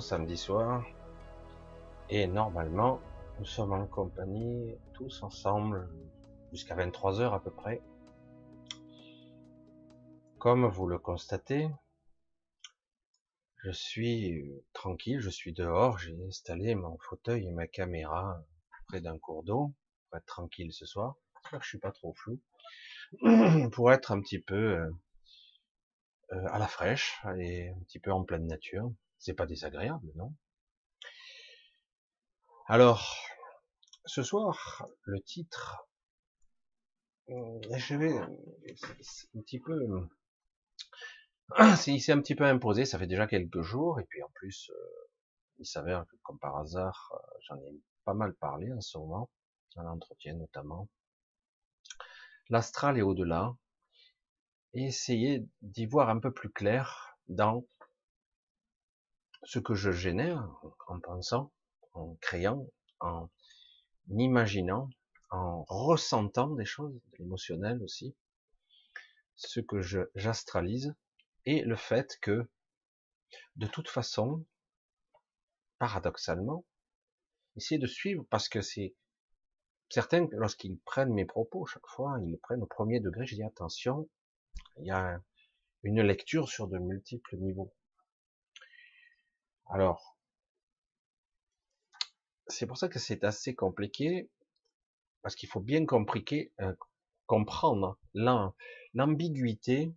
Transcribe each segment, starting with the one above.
Samedi soir, et normalement, nous sommes en compagnie, tous ensemble, jusqu'à 23h à peu près. Comme vous le constatez, je suis tranquille, je suis dehors, j'ai installé mon fauteuil et ma caméra près d'un cours d'eau, pour être tranquille ce soir, je suis pas trop flou, pour être un petit peu euh, euh, à la fraîche et un petit peu en pleine nature. C'est pas désagréable, non? Alors, ce soir, le titre, euh, je vais un petit peu, il s'est un petit peu imposé. Ça fait déjà quelques jours et puis en plus, euh, il s'avère que comme par hasard, j'en ai pas mal parlé en ce moment, dans l'entretien notamment. L'astral est au-delà, et essayer d'y voir un peu plus clair dans ce que je génère en pensant, en créant, en imaginant, en ressentant des choses, émotionnelles aussi, ce que j'astralise et le fait que de toute façon, paradoxalement, essayer de suivre parce que c'est certains lorsqu'ils prennent mes propos chaque fois, ils prennent au premier degré, je dis attention, il y a une lecture sur de multiples niveaux. Alors, c'est pour ça que c'est assez compliqué, parce qu'il faut bien compliquer, euh, comprendre l'ambiguïté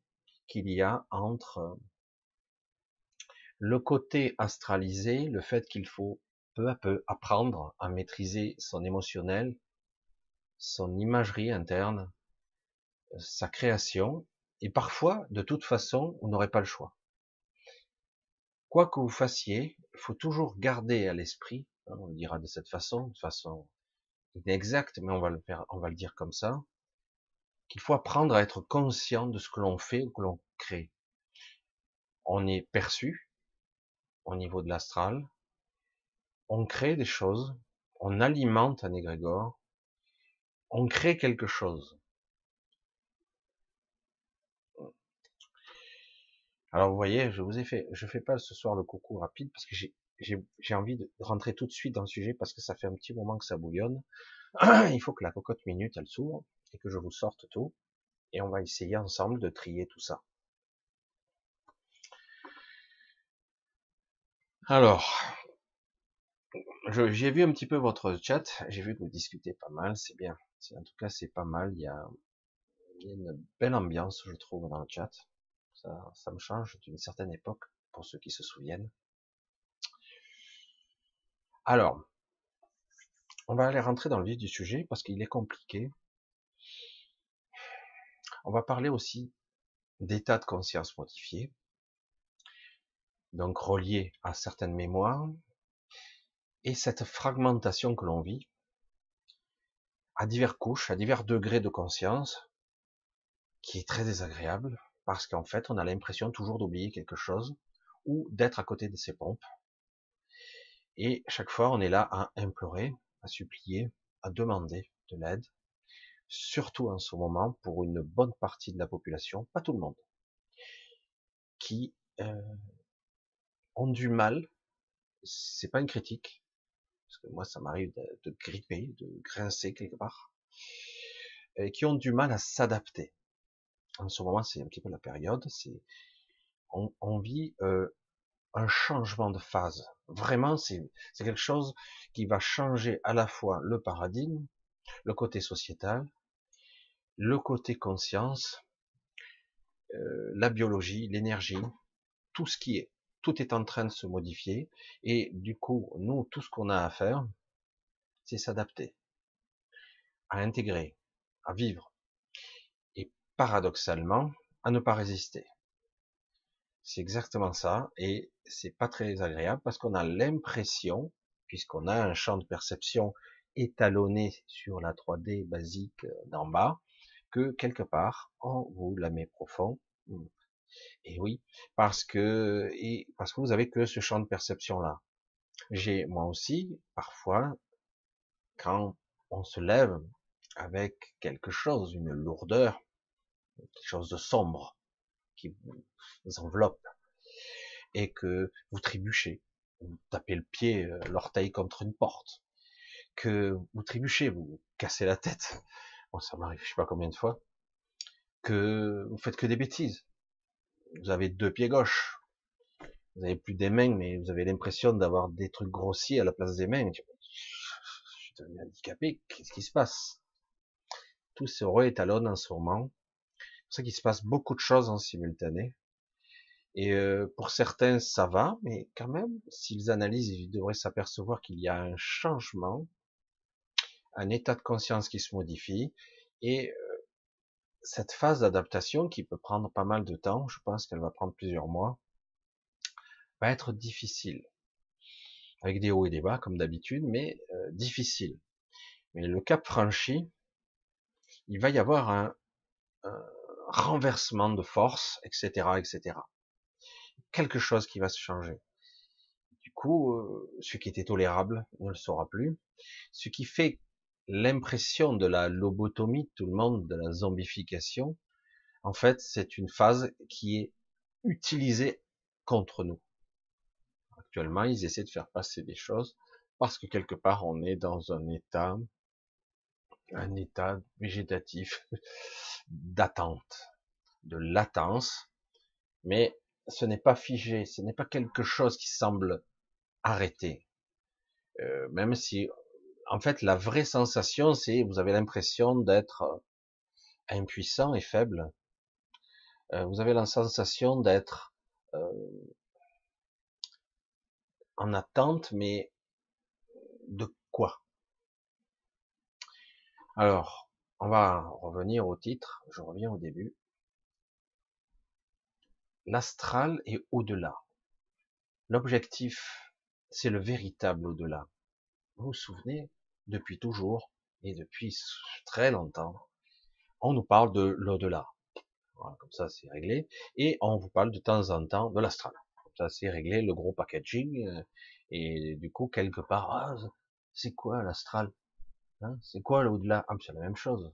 qu'il y a entre le côté astralisé, le fait qu'il faut peu à peu apprendre à maîtriser son émotionnel, son imagerie interne, sa création, et parfois, de toute façon, vous n'aurez pas le choix. Quoi que vous fassiez, il faut toujours garder à l'esprit, hein, on le dira de cette façon, de façon inexacte, mais on va le on va le dire comme ça, qu'il faut apprendre à être conscient de ce que l'on fait ou que l'on crée. On est perçu au niveau de l'astral, on crée des choses, on alimente un égrégore, on crée quelque chose. Alors vous voyez, je vous ai fait, je fais pas ce soir le coucou rapide parce que j'ai envie de rentrer tout de suite dans le sujet parce que ça fait un petit moment que ça bouillonne. Il faut que la cocotte minute elle s'ouvre et que je vous sorte tout et on va essayer ensemble de trier tout ça. Alors, j'ai vu un petit peu votre chat, j'ai vu que vous discutez pas mal, c'est bien. En tout cas, c'est pas mal. Il y, a, il y a une belle ambiance, je trouve, dans le chat. Ça, me change d'une certaine époque, pour ceux qui se souviennent. Alors, on va aller rentrer dans le vif du sujet parce qu'il est compliqué. On va parler aussi d'état de conscience modifié, donc relié à certaines mémoires, et cette fragmentation que l'on vit à divers couches, à divers degrés de conscience, qui est très désagréable, parce qu'en fait, on a l'impression toujours d'oublier quelque chose ou d'être à côté de ses pompes. Et chaque fois, on est là à implorer, à supplier, à demander de l'aide, surtout en ce moment pour une bonne partie de la population, pas tout le monde, qui euh, ont du mal. C'est pas une critique, parce que moi, ça m'arrive de, de, gripper, de grincer quelque part, qui ont du mal à s'adapter en ce moment, c'est un petit peu la période, c'est on, vit euh, un changement de phase. Vraiment, c'est quelque chose qui va changer à la fois le paradigme, le côté sociétal, le côté conscience, euh, la biologie, l'énergie, tout ce qui est, tout est en train de se modifier. Et du coup, nous, tout ce qu'on a à faire, c'est s'adapter, à intégrer, à vivre paradoxalement, à ne pas résister. C'est exactement ça, et c'est pas très agréable parce qu'on a l'impression, puisqu'on a un champ de perception étalonné sur la 3D basique euh, d'en bas, que quelque part, on vous la met profond. Et oui, parce que, et parce que vous avez que ce champ de perception là. J'ai, moi aussi, parfois, quand on se lève avec quelque chose, une lourdeur, quelque chose de sombre qui vous enveloppe. et que vous trébuchez, vous tapez le pied, euh, l'orteil contre une porte, que vous trébuchez, vous cassez la tête. Bon, ça m'arrive, je sais pas combien de fois, que vous faites que des bêtises. Vous avez deux pieds gauches, vous avez plus des mains, mais vous avez l'impression d'avoir des trucs grossiers à la place des mains. Je suis devenu handicapé, qu'est-ce qui se passe? Tout se réétalonne en ce moment. C'est ça qu'il se passe beaucoup de choses en simultané. Et euh, pour certains, ça va, mais quand même, s'ils analysent, ils devraient s'apercevoir qu'il y a un changement, un état de conscience qui se modifie, et euh, cette phase d'adaptation qui peut prendre pas mal de temps, je pense qu'elle va prendre plusieurs mois, va être difficile, avec des hauts et des bas comme d'habitude, mais euh, difficile. Mais le cap franchi, il va y avoir un, un renversement de force, etc., etc quelque chose qui va se changer. Du coup, euh, ce qui était tolérable ne le sera plus. Ce qui fait l'impression de la lobotomie, tout le monde, de la zombification, en fait, c'est une phase qui est utilisée contre nous. Actuellement, ils essaient de faire passer des choses parce que quelque part, on est dans un état, un état végétatif d'attente, de latence, mais ce n'est pas figé, ce n'est pas quelque chose qui semble arrêté. Euh, même si, en fait, la vraie sensation, c'est vous avez l'impression d'être euh, impuissant et faible. Euh, vous avez la sensation d'être en attente, mais de quoi? Alors, on va revenir au titre. Je reviens au début l'astral est au-delà. L'objectif, c'est le véritable au-delà. Vous vous souvenez, depuis toujours, et depuis très longtemps, on nous parle de l'au-delà. comme ça, c'est réglé. Et on vous parle de temps en temps de l'astral. Comme ça, c'est réglé, le gros packaging. Euh, et du coup, quelque part, ah, c'est quoi l'astral? Hein C'est quoi l'au-delà? Ah, c'est la même chose.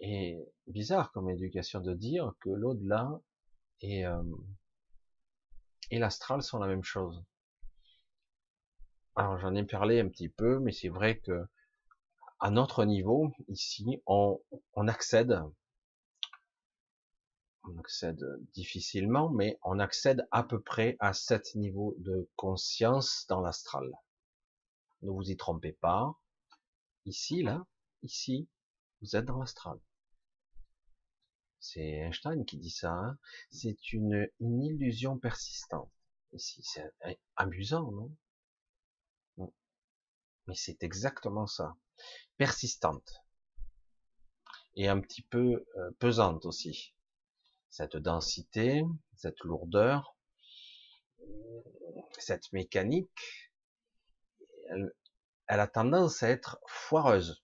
Et bizarre comme éducation de dire que l'au-delà, et, euh, et l'astral sont la même chose. Alors j'en ai parlé un petit peu, mais c'est vrai que à notre niveau, ici, on, on accède, on accède difficilement, mais on accède à peu près à cet niveau de conscience dans l'astral. Ne vous y trompez pas. Ici, là, ici, vous êtes dans l'astral. C'est Einstein qui dit ça. Hein. c'est une, une illusion persistante. Ici, c'est amusant, non? Mais c'est exactement ça. Persistante. Et un petit peu euh, pesante aussi. Cette densité, cette lourdeur, cette mécanique, elle, elle a tendance à être foireuse.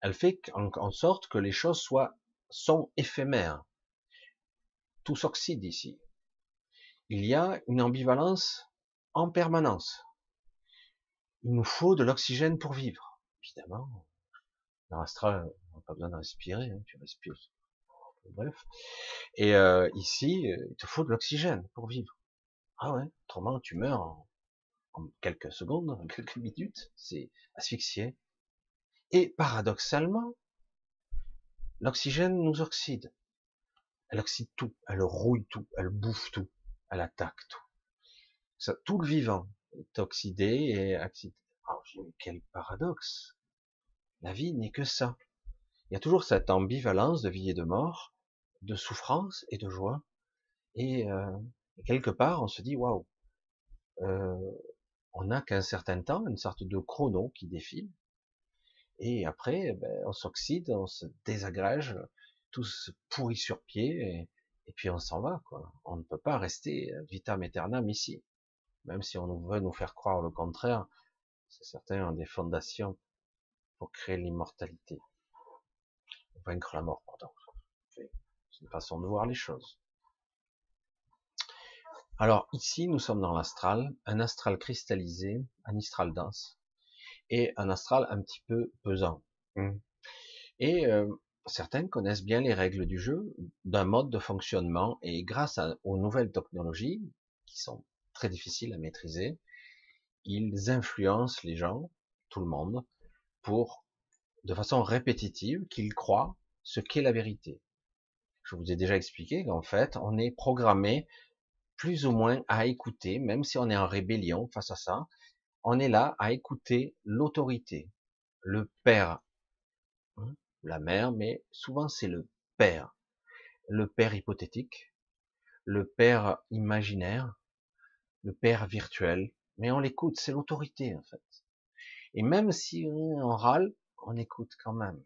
Elle fait en sorte que les choses soient sont éphémères. Tout s'oxyde ici. Il y a une ambivalence en permanence. Il nous faut de l'oxygène pour vivre. Évidemment, dans l'astral, on n'a pas besoin de respirer, hein, tu respires. Bref. Et euh, ici, il te faut de l'oxygène pour vivre. Ah ouais, autrement tu meurs quelques secondes, quelques minutes, c'est asphyxié. Et paradoxalement, L'oxygène nous oxyde. Elle oxyde tout, elle rouille tout, elle bouffe tout, elle attaque tout. Tout le vivant est oxydé et oxydé. Alors, quel paradoxe. La vie n'est que ça. Il y a toujours cette ambivalence de vie et de mort, de souffrance et de joie. Et euh, quelque part, on se dit, waouh, euh, on n'a qu'un certain temps, une sorte de chrono qui défile, et après, ben, on s'oxyde, on se désagrège, tout se pourrit sur pied, et, puis on s'en va. Quoi. On ne peut pas rester vitam aeternam ici. Même si on veut nous faire croire le contraire, c'est certain, des fondations pour créer l'immortalité. Vaincre la mort, pardon. C'est une façon de voir les choses. Alors ici, nous sommes dans l'astral, un astral cristallisé, un astral dense, et un astral un petit peu pesant. Mmh. Et euh, certains connaissent bien les règles du jeu, d'un mode de fonctionnement, et grâce aux nouvelles technologies, qui sont très difficiles à maîtriser, ils influencent les gens, tout le monde, pour, de façon répétitive, qu'ils croient ce qu'est la vérité. Je vous ai déjà expliqué qu'en fait, on est programmé plus ou moins à écouter, même si on est en rébellion face à ça, on est là à écouter l'autorité, le père, hein, la mère, mais souvent c'est le père, le père hypothétique, le père imaginaire, le père virtuel, mais on l'écoute, c'est l'autorité en fait. Et même si on râle, on écoute quand même.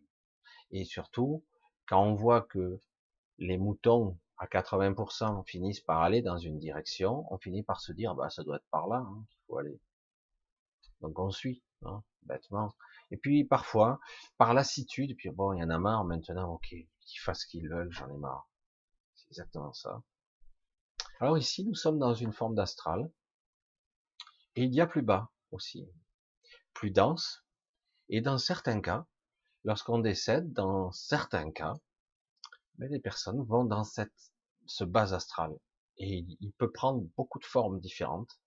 Et surtout, quand on voit que les moutons à 80% finissent par aller dans une direction, on finit par se dire, bah ça doit être par là hein, qu'il faut aller. Donc on suit, hein, bêtement. Et puis parfois, par lassitude, puis bon, il y en a marre maintenant, ok, qu'ils fassent ce qu'ils veulent, j'en ai marre. C'est exactement ça. Alors ici, nous sommes dans une forme d'astral, et il y a plus bas aussi, plus dense, et dans certains cas, lorsqu'on décède, dans certains cas, mais ben, les personnes vont dans cette, ce bas astral, et il peut prendre beaucoup de formes différentes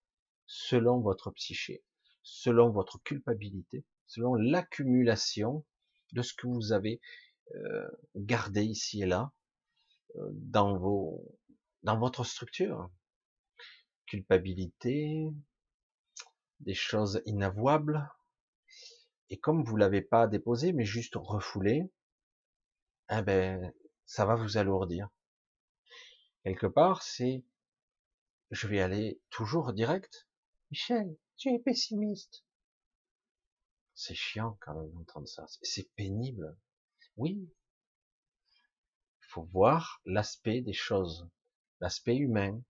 selon votre psyché, selon votre culpabilité, selon l'accumulation de ce que vous avez euh, gardé ici et là euh, dans vos dans votre structure. Culpabilité, des choses inavouables, et comme vous l'avez pas déposé, mais juste refoulé, eh ben, ça va vous alourdir. Quelque part, c'est, je vais aller toujours direct. Michel, tu es pessimiste. C'est chiant quand même d'entendre ça. C'est pénible. Oui. Il faut voir l'aspect des choses, l'aspect humain.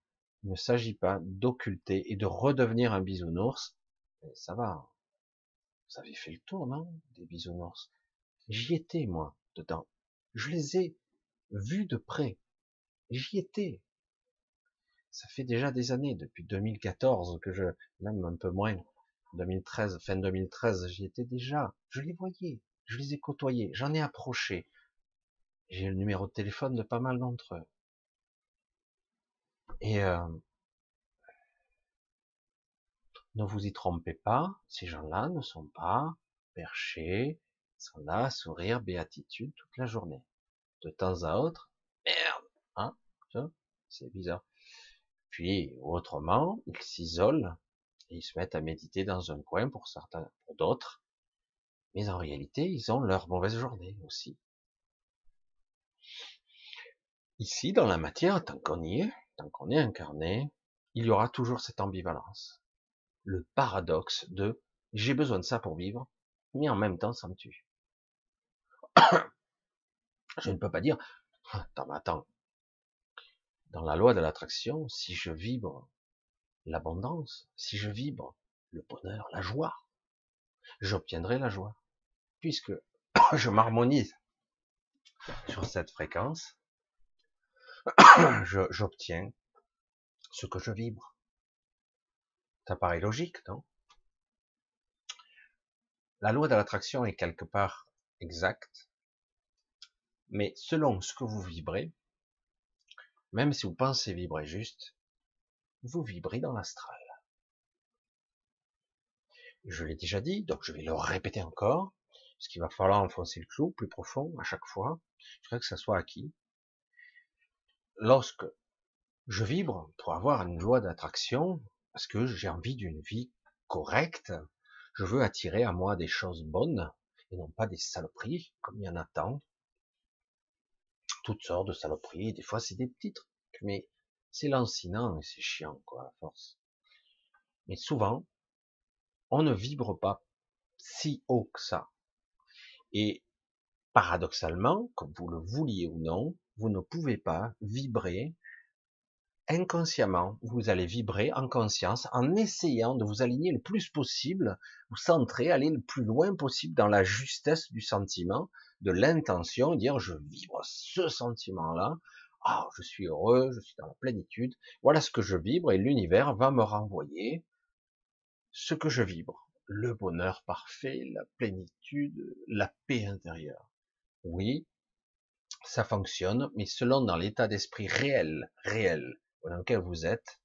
Il ne s'agit pas d'occulter et de redevenir un bisounours. ça va. Vous avez fait le tour, non Des bisounours? J'y étais, moi, dedans. Je les ai vus de près. J'y étais. Ça fait déjà des années, depuis 2014, que je, même un peu moins, 2013, fin 2013, j'y étais déjà. Je les voyais. Je les ai côtoyés. J'en ai approché. J'ai le numéro de téléphone de pas mal d'entre eux. Et euh, ne vous y trompez pas, ces gens-là ne sont pas perchés, sont là sourire, béatitude toute la journée. De temps à autre, c'est bizarre. Puis autrement, ils s'isolent et ils se mettent à méditer dans un coin pour certains, pour d'autres. Mais en réalité, ils ont leur mauvaise journée aussi. Ici, dans la matière, tant qu'on y est, tant qu'on est incarné, il y aura toujours cette ambivalence. Le paradoxe de j'ai besoin de ça pour vivre, mais en même temps ça me tue. je ne peux pas dire, attends, attends, dans la loi de l'attraction, si je vibre l'abondance, si je vibre le bonheur, la joie, j'obtiendrai la joie, puisque je m'harmonise sur cette fréquence, j'obtiens ce que je vibre. Ça paraît logique, non? La loi de l'attraction est quelque part exacte, mais selon ce que vous vibrez, même si vous pensez vibrer juste, vous vibrez dans l'astral. Je l'ai déjà dit, donc je vais le répéter encore, parce qu'il va falloir enfoncer le clou plus profond à chaque fois. Je voudrais que ça soit acquis lorsque je vibre pour avoir une loi d'attraction, parce que j'ai envie d'une vie correcte, je veux attirer à moi des choses bonnes, et non pas des saloperies, comme il y en a tant. Toutes sortes de saloperies, des fois c'est des petits trucs, mais c'est lancinant et c'est chiant, quoi, à force. Mais souvent, on ne vibre pas si haut que ça. Et paradoxalement, comme vous le vouliez ou non, vous ne pouvez pas vibrer inconsciemment. Vous allez vibrer en conscience en essayant de vous aligner le plus possible, vous centrer, aller le plus loin possible dans la justesse du sentiment, de l'intention, dire je vibre ce sentiment-là, ah, je suis heureux, je suis dans la plénitude, voilà ce que je vibre et l'univers va me renvoyer ce que je vibre. Le bonheur parfait, la plénitude, la paix intérieure. Oui, ça fonctionne, mais selon dans l'état d'esprit réel, réel, dans lequel vous êtes,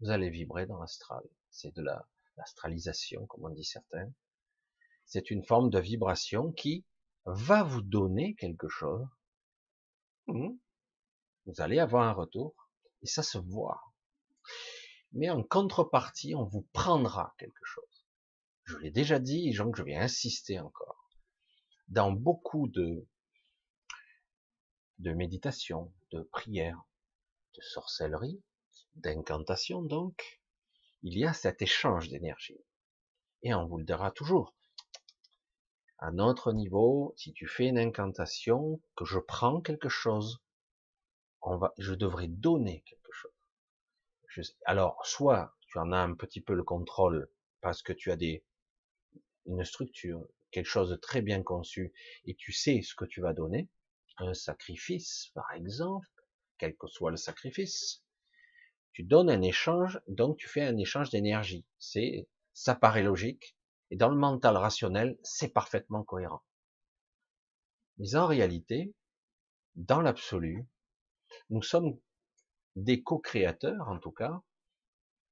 vous allez vibrer dans l'astral. C'est de la l'astralisation, comme on dit certains. C'est une forme de vibration qui va vous donner quelque chose. Hmm. Vous allez avoir un retour, et ça se voit. Mais en contrepartie, on vous prendra quelque chose. Je l'ai déjà dit, et donc je vais insister encore. Dans beaucoup de, de méditation, de prière, de sorcellerie, d'incantation donc, il y a cet échange d'énergie. Et on vous le dira toujours. À notre niveau, si tu fais une incantation, que je prends quelque chose, je devrais donner quelque chose. alors, soit tu en as un petit peu le contrôle parce que tu as des, une structure, quelque chose de très bien conçu, et tu sais ce que tu vas donner, un sacrifice, par exemple, quel que soit le sacrifice, tu donnes un échange, donc tu fais un échange d'énergie. C'est, ça paraît logique, et dans le mental rationnel, c'est parfaitement cohérent. Mais en réalité, dans l'absolu, nous sommes des co-créateurs, en tout cas,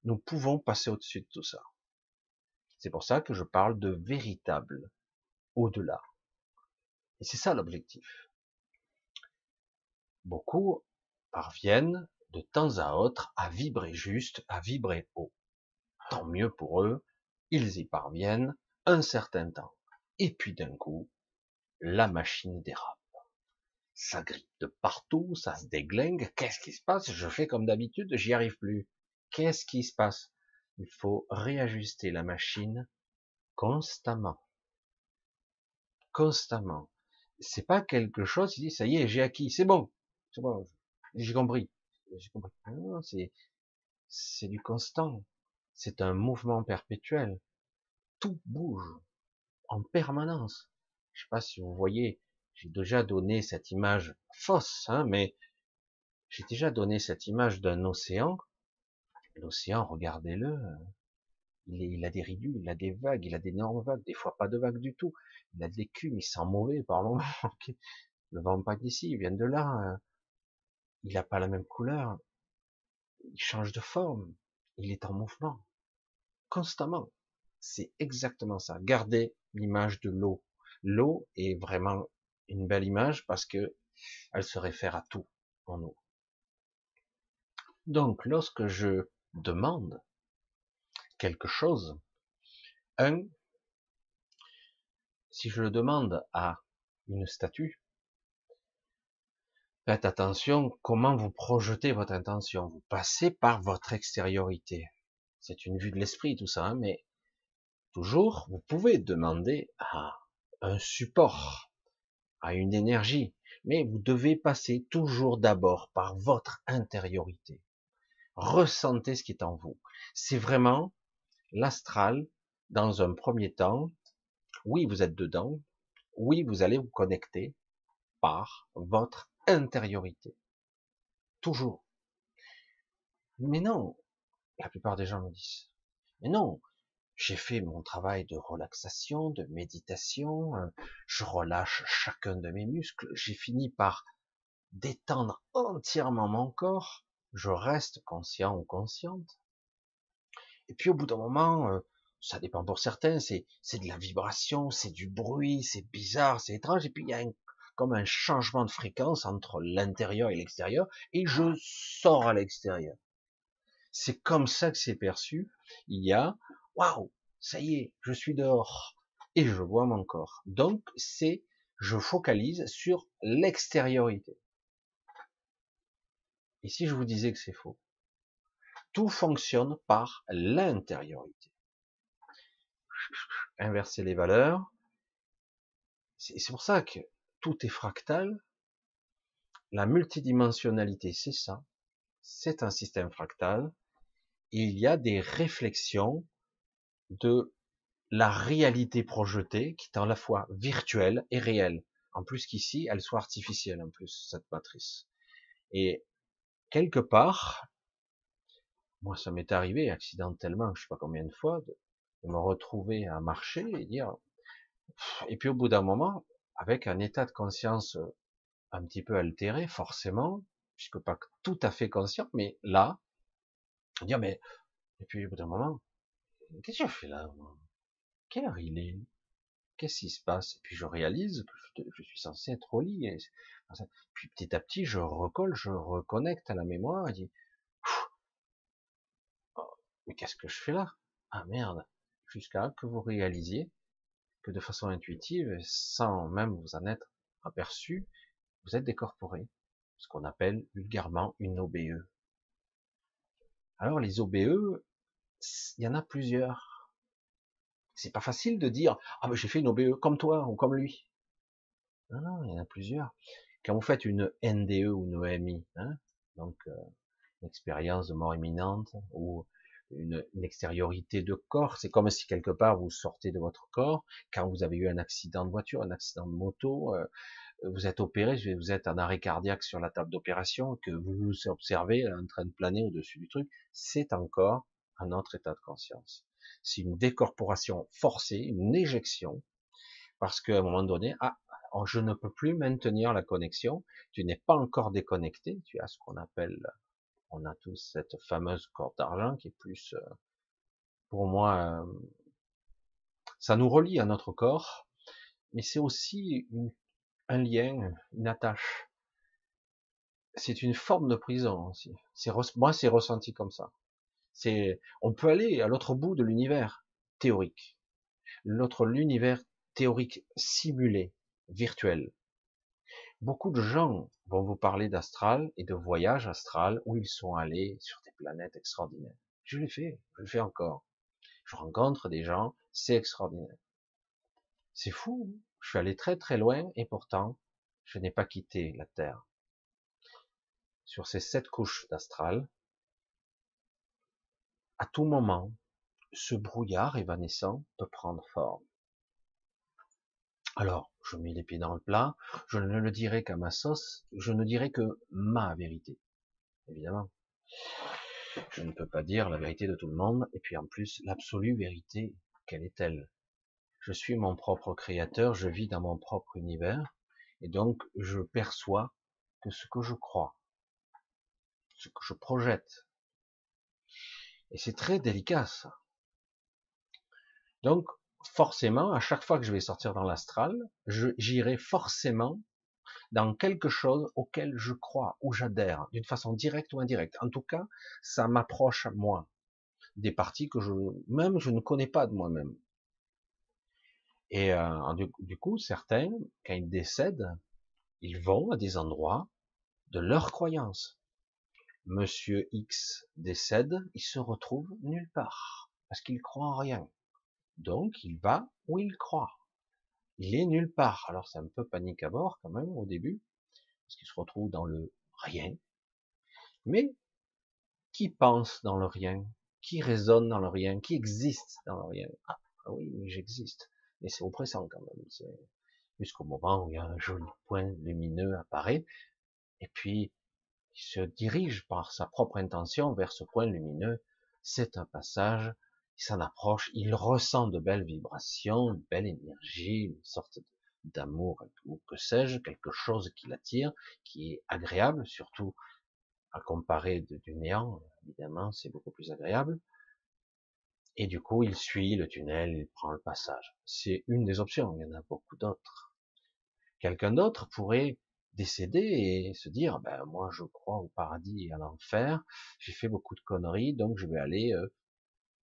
nous pouvons passer au-dessus de tout ça. C'est pour ça que je parle de véritable au-delà. Et c'est ça l'objectif. Beaucoup parviennent de temps à autre à vibrer juste, à vibrer haut. Tant mieux pour eux, ils y parviennent un certain temps. Et puis d'un coup, la machine dérape. Ça grippe de partout, ça se déglingue. Qu'est-ce qui se passe? Je fais comme d'habitude, j'y arrive plus. Qu'est-ce qui se passe? Il faut réajuster la machine constamment. Constamment. C'est pas quelque chose, il dit, ça y est, j'ai acquis, c'est bon. C'est bon, j'ai compris. J'ai compris. c'est, c'est du constant. C'est un mouvement perpétuel. Tout bouge en permanence. Je sais pas si vous voyez, j'ai déjà donné cette image fausse, hein, mais j'ai déjà donné cette image d'un océan. L'océan, regardez-le, il, a des ridules, il a des vagues, il a d'énormes vagues, des fois pas de vagues du tout. Il a de l'écume, il sent mauvais par moment. Le vent pas d'ici, il vient de là. Il n'a pas la même couleur, il change de forme, il est en mouvement, constamment. C'est exactement ça. Gardez l'image de l'eau. L'eau est vraiment une belle image parce que elle se réfère à tout en eau. Donc, lorsque je demande quelque chose, un, si je le demande à une statue, Faites attention comment vous projetez votre intention. Vous passez par votre extériorité. C'est une vue de l'esprit tout ça, hein, mais toujours, vous pouvez demander à un support, à une énergie, mais vous devez passer toujours d'abord par votre intériorité. Ressentez ce qui est en vous. C'est vraiment l'astral dans un premier temps. Oui, vous êtes dedans. Oui, vous allez vous connecter par votre intériorité. Toujours. Mais non, la plupart des gens me disent. Mais non, j'ai fait mon travail de relaxation, de méditation, euh, je relâche chacun de mes muscles, j'ai fini par détendre entièrement mon corps, je reste conscient ou consciente. Et puis au bout d'un moment, euh, ça dépend pour certains, c'est de la vibration, c'est du bruit, c'est bizarre, c'est étrange, et puis il y a un comme un changement de fréquence entre l'intérieur et l'extérieur, et je sors à l'extérieur. C'est comme ça que c'est perçu. Il y a, waouh, ça y est, je suis dehors, et je vois mon corps. Donc, c'est, je focalise sur l'extériorité. Et si je vous disais que c'est faux, tout fonctionne par l'intériorité. Inverser les valeurs. C'est pour ça que tout est fractal. La multidimensionnalité, c'est ça. C'est un système fractal. il y a des réflexions de la réalité projetée qui est à la fois virtuelle et réelle. En plus qu'ici, elle soit artificielle, en plus, cette matrice. Et quelque part, moi, ça m'est arrivé accidentellement, je sais pas combien de fois, de, de me retrouver à marcher et dire, et puis au bout d'un moment, avec un état de conscience euh, un petit peu altéré, forcément, puisque pas tout à fait conscient, mais là, dire, mais, et puis au bout d'un moment, qu'est-ce que je fais là Quelle heure il est? Qu'est-ce qui se passe? Et puis je réalise que je, suis censé être au lit. Et puis petit à petit, je recolle, je reconnecte à la mémoire et dis, oh, mais qu'est-ce que je fais là? Ah merde. Jusqu'à que vous réalisiez que de façon intuitive, sans même vous en être aperçu, vous êtes décorporé, ce qu'on appelle vulgairement une OBE. Alors les OBE, il y en a plusieurs. C'est pas facile de dire ah ben j'ai fait une OBE comme toi ou comme lui. Non non, il y en a plusieurs. Quand vous faites une NDE ou une EMI, hein, donc euh, une expérience de mort imminente ou une, extériorité de corps. C'est comme si quelque part vous sortez de votre corps. Quand vous avez eu un accident de voiture, un accident de moto, euh, vous êtes opéré, vous êtes en arrêt cardiaque sur la table d'opération, que vous vous observez en train de planer au-dessus du truc, c'est encore un autre état de conscience. C'est une décorporation forcée, une éjection, parce qu'à un moment donné, ah, je ne peux plus maintenir la connexion, tu n'es pas encore déconnecté, tu as ce qu'on appelle on a tous cette fameuse corde d'argent qui est plus, euh, pour moi, euh, ça nous relie à notre corps, mais c'est aussi un lien, une attache. C'est une forme de prison aussi. moi, c'est ressenti comme ça. On peut aller à l'autre bout de l'univers théorique, l'univers théorique simulé, virtuel. Beaucoup de gens vont vous parler d'astral et de voyage astral où ils sont allés sur des planètes extraordinaires. Je l'ai fait, je le fais encore. Je rencontre des gens, c'est extraordinaire. C'est fou. Hein. je suis allé très très loin et pourtant, je n'ai pas quitté la Terre. Sur ces sept couches d'astral, à tout moment, ce brouillard évanescent peut prendre forme. Alors, je mets les pieds dans le plat, je ne le dirai qu'à ma sauce, je ne dirai que ma vérité, évidemment. Je ne peux pas dire la vérité de tout le monde, et puis en plus, l'absolue vérité, quelle est-elle? Je suis mon propre créateur, je vis dans mon propre univers, et donc je perçois que ce que je crois, ce que je projette. Et c'est très délicat ça. Donc, forcément, à chaque fois que je vais sortir dans l'astral, j'irai forcément dans quelque chose auquel je crois, ou j'adhère, d'une façon directe ou indirecte. En tout cas, ça m'approche moi, des parties que je, même je ne connais pas de moi-même. Et euh, du, coup, certains, quand ils décèdent, ils vont à des endroits de leur croyance. Monsieur X décède, il se retrouve nulle part, parce qu'il croit en rien. Donc, il va où il croit. Il est nulle part. Alors, c'est un peu panique à bord, quand même, au début, parce qu'il se retrouve dans le rien. Mais, qui pense dans le rien? Qui résonne dans le rien? Qui existe dans le rien? Ah, ah oui, j'existe. Mais c'est oppressant, quand même. Jusqu'au moment où il y a un joli point lumineux apparaît, et puis, il se dirige par sa propre intention vers ce point lumineux. C'est un passage il s'en approche, il ressent de belles vibrations, une belle énergie, une sorte d'amour, ou que sais-je, quelque chose qui l'attire, qui est agréable, surtout à comparer du néant, évidemment, c'est beaucoup plus agréable. Et du coup, il suit le tunnel, il prend le passage. C'est une des options, il y en a beaucoup d'autres. Quelqu'un d'autre pourrait décéder et se dire, ben, moi, je crois au paradis et à l'enfer, j'ai fait beaucoup de conneries, donc je vais aller euh,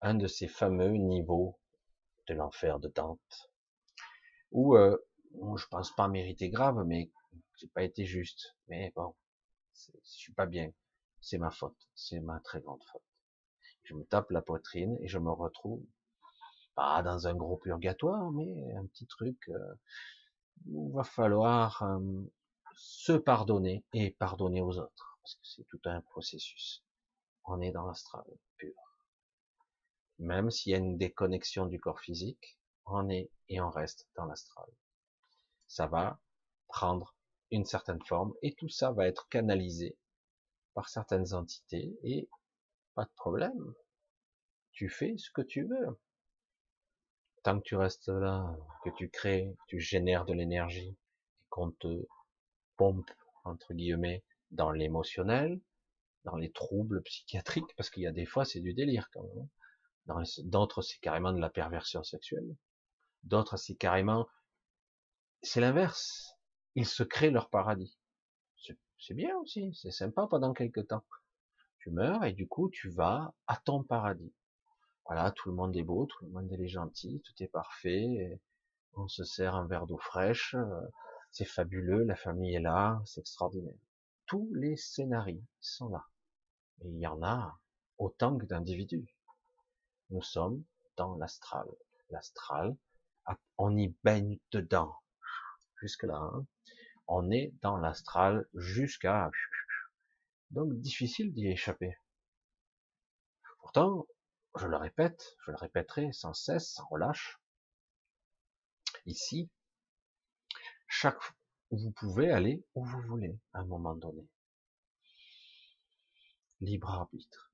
un de ces fameux niveaux de l'enfer de Dante, où euh, je pense pas mériter grave, mais j'ai pas été juste. Mais bon, je suis pas bien. C'est ma faute, c'est ma très grande faute. Je me tape la poitrine et je me retrouve pas dans un gros purgatoire, mais un petit truc euh, où il va falloir euh, se pardonner et pardonner aux autres, parce que c'est tout un processus. On est dans l'astral pur même s'il y a une déconnexion du corps physique, on est et on reste dans l'astral. Ça va prendre une certaine forme et tout ça va être canalisé par certaines entités et pas de problème. Tu fais ce que tu veux. Tant que tu restes là, que tu crées, tu génères de l'énergie, qu'on te pompe, entre guillemets, dans l'émotionnel, dans les troubles psychiatriques, parce qu'il y a des fois c'est du délire quand même. D'autres c'est carrément de la perversion sexuelle. D'autres c'est carrément, c'est l'inverse. Ils se créent leur paradis. C'est bien aussi, c'est sympa pendant quelques temps. Tu meurs et du coup tu vas à ton paradis. Voilà, tout le monde est beau, tout le monde est gentil, tout est parfait. On se sert un verre d'eau fraîche, c'est fabuleux, la famille est là, c'est extraordinaire. Tous les scénarios sont là. Et il y en a autant que d'individus. Nous sommes dans l'astral. L'astral, on y baigne dedans. Jusque là, hein. on est dans l'astral jusqu'à donc difficile d'y échapper. Pourtant, je le répète, je le répéterai sans cesse, sans relâche. Ici, chaque vous pouvez aller où vous voulez à un moment donné. Libre arbitre.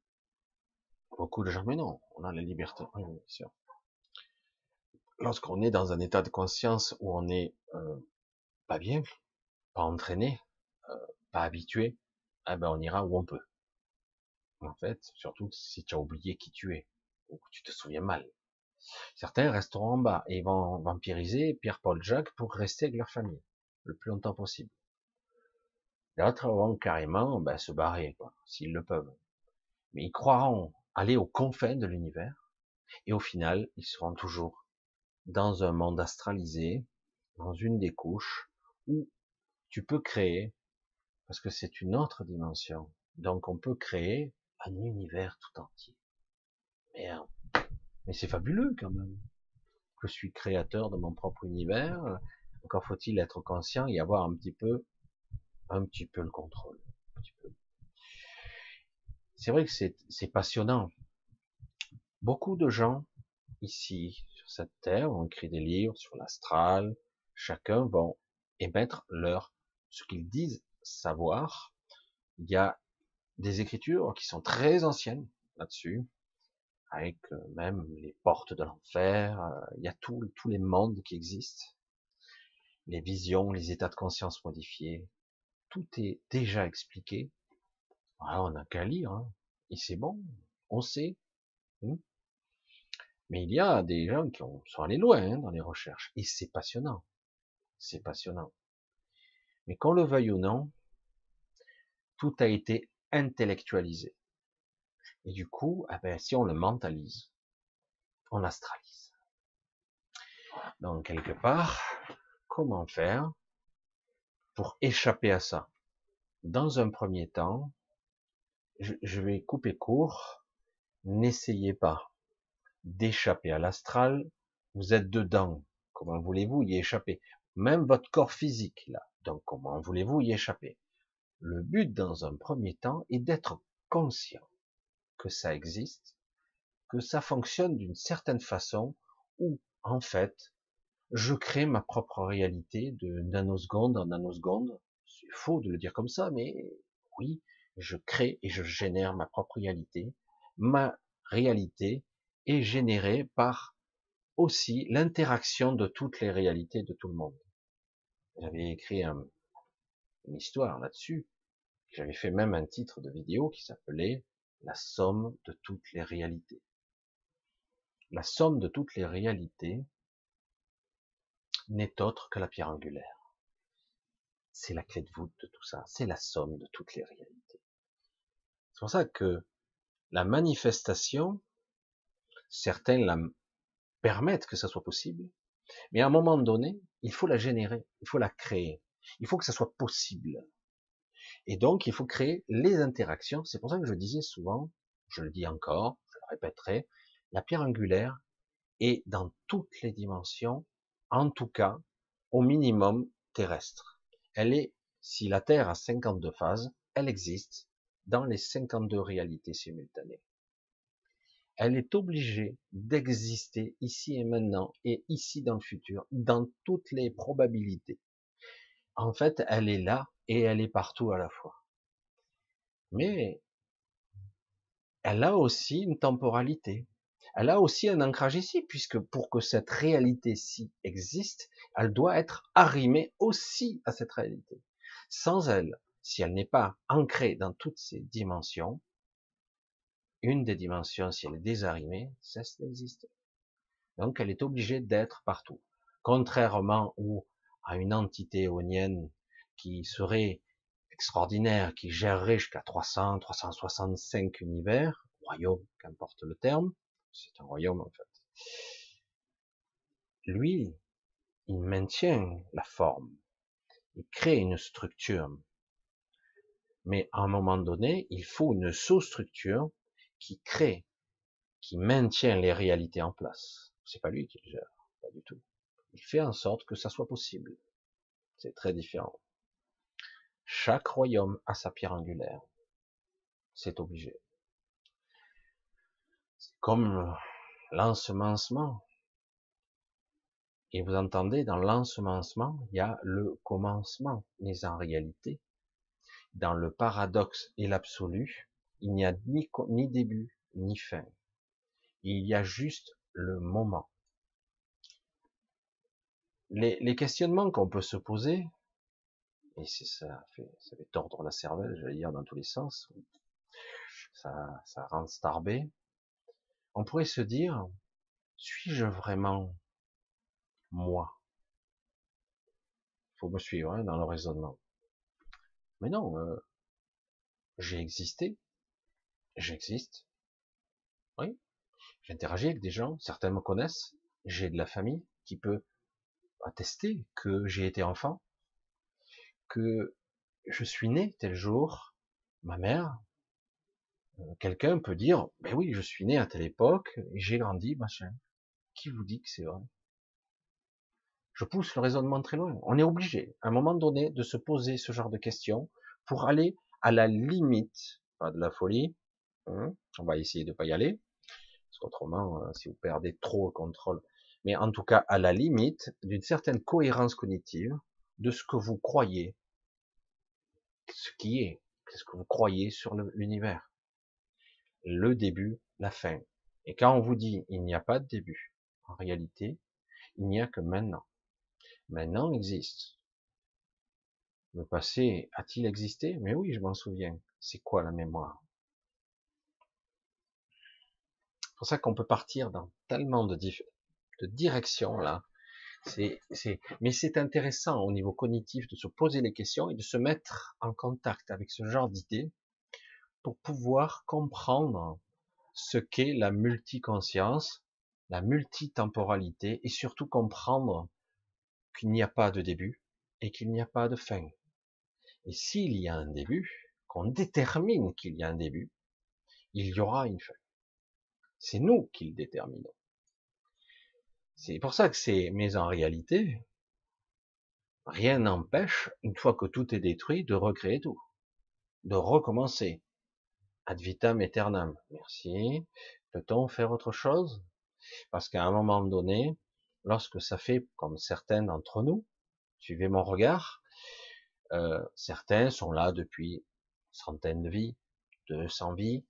Beaucoup de gens, mais non, on a la liberté. Bien sûr. Lorsqu'on est dans un état de conscience où on est euh, pas bien, pas entraîné, euh, pas habitué, eh ben on ira où on peut. En fait, surtout si tu as oublié qui tu es, ou que tu te souviens mal. Certains resteront en bas et vont vampiriser Pierre-Paul Jacques pour rester avec leur famille le plus longtemps possible. D'autres vont carrément ben, se barrer, s'ils le peuvent. Mais ils croiront aller aux confins de l'univers, et au final, ils seront toujours dans un monde astralisé, dans une des couches, où tu peux créer parce que c'est une autre dimension. Donc on peut créer un univers tout entier. Mais c'est fabuleux quand même. Je suis créateur de mon propre univers. Encore faut-il être conscient et avoir un petit peu, un petit peu le contrôle. C'est vrai que c'est passionnant. Beaucoup de gens ici sur cette terre ont écrit des livres sur l'astral. Chacun vont émettre leur ce qu'ils disent savoir. Il y a des écritures qui sont très anciennes là-dessus, avec euh, même les portes de l'enfer. Euh, il y a tous les mondes qui existent, les visions, les états de conscience modifiés. Tout est déjà expliqué. On n'a qu'à lire, hein. et c'est bon, on sait. Hein. Mais il y a des gens qui sont allés loin hein, dans les recherches, et c'est passionnant. C'est passionnant. Mais qu'on le veuille ou non, tout a été intellectualisé. Et du coup, eh ben, si on le mentalise, on l'astralise. Donc, quelque part, comment faire pour échapper à ça? Dans un premier temps, je vais couper court. N'essayez pas d'échapper à l'astral. Vous êtes dedans. Comment voulez-vous y échapper? Même votre corps physique, là. Donc, comment voulez-vous y échapper? Le but, dans un premier temps, est d'être conscient que ça existe, que ça fonctionne d'une certaine façon, où, en fait, je crée ma propre réalité de nanoseconde en nanoseconde. C'est faux de le dire comme ça, mais oui, je crée et je génère ma propre réalité. Ma réalité est générée par aussi l'interaction de toutes les réalités de tout le monde. J'avais écrit un, une histoire là-dessus. J'avais fait même un titre de vidéo qui s'appelait La somme de toutes les réalités. La somme de toutes les réalités n'est autre que la pierre angulaire. C'est la clé de voûte de tout ça. C'est la somme de toutes les réalités. C'est pour ça que la manifestation, certains la permettent que ça soit possible, mais à un moment donné, il faut la générer, il faut la créer, il faut que ça soit possible. Et donc, il faut créer les interactions. C'est pour ça que je disais souvent, je le dis encore, je le répéterai, la pierre angulaire est dans toutes les dimensions, en tout cas, au minimum terrestre. Elle est, si la Terre a 52 phases, elle existe dans les 52 réalités simultanées elle est obligée d'exister ici et maintenant et ici dans le futur, dans toutes les probabilités. En fait, elle est là et elle est partout à la fois. Mais elle a aussi une temporalité. Elle a aussi un ancrage ici, puisque pour que cette réalité-ci existe, elle doit être arrimée aussi à cette réalité. Sans elle, si elle n'est pas ancrée dans toutes ces dimensions, une des dimensions, si elle est désarrimée, cesse d'exister. Donc elle est obligée d'être partout. Contrairement à une entité éonienne qui serait extraordinaire, qui gérerait jusqu'à 300, 365 univers, royaume, qu'importe le terme, c'est un royaume en fait. Lui, il maintient la forme, il crée une structure, mais à un moment donné, il faut une sous-structure qui crée, qui maintient les réalités en place. C'est pas lui qui le gère, pas du tout. Il fait en sorte que ça soit possible. C'est très différent. Chaque royaume a sa pierre angulaire. C'est obligé. Comme l'ensemencement. Et vous entendez, dans l'ensemencement, il y a le commencement. Mais en réalité, dans le paradoxe et l'absolu, il n'y a ni, début, ni fin. Il y a juste le moment. Les, les questionnements qu'on peut se poser, et c'est ça fait, ça fait tordre la cervelle, j'allais dire dans tous les sens, ça, ça rend starbé. On pourrait se dire, suis-je vraiment moi? Faut me suivre hein, dans le raisonnement. Mais non, euh, j'ai existé, j'existe. Oui, j'interagis avec des gens, certains me connaissent, j'ai de la famille qui peut attester que j'ai été enfant, que je suis né tel jour, ma mère, quelqu'un peut dire, ben oui, je suis né à telle époque, j'ai grandi, machin. Qui vous dit que c'est vrai? Je pousse le raisonnement très loin. On est obligé, à un moment donné, de se poser ce genre de questions pour aller à la limite, pas de la folie, hein, on va essayer de pas y aller, parce qu'autrement, euh, si vous perdez trop le contrôle, mais en tout cas à la limite d'une certaine cohérence cognitive de ce que vous croyez, ce qui est, ce que vous croyez sur l'univers. Le début, la fin. Et quand on vous dit il n'y a pas de début, en réalité, il n'y a que maintenant. Maintenant existe. Le passé a-t-il existé? Mais oui, je m'en souviens. C'est quoi la mémoire? C'est pour ça qu'on peut partir dans tellement de, directions là. Mais c'est intéressant au niveau cognitif de se poser les questions et de se mettre en contact avec ce genre d'idées pour pouvoir comprendre ce qu'est la multiconscience, la multitemporalité et surtout comprendre qu'il n'y a pas de début et qu'il n'y a pas de fin. Et s'il y a un début, qu'on détermine qu'il y a un début, il y aura une fin. C'est nous qui le déterminons. C'est pour ça que c'est, mais en réalité, rien n'empêche, une fois que tout est détruit, de recréer tout, de recommencer. Ad vitam aeternam. Merci. Peut-on faire autre chose? Parce qu'à un moment donné, lorsque ça fait comme certains d'entre nous, suivez mon regard, euh, certains sont là depuis centaines de vies, 200 vies.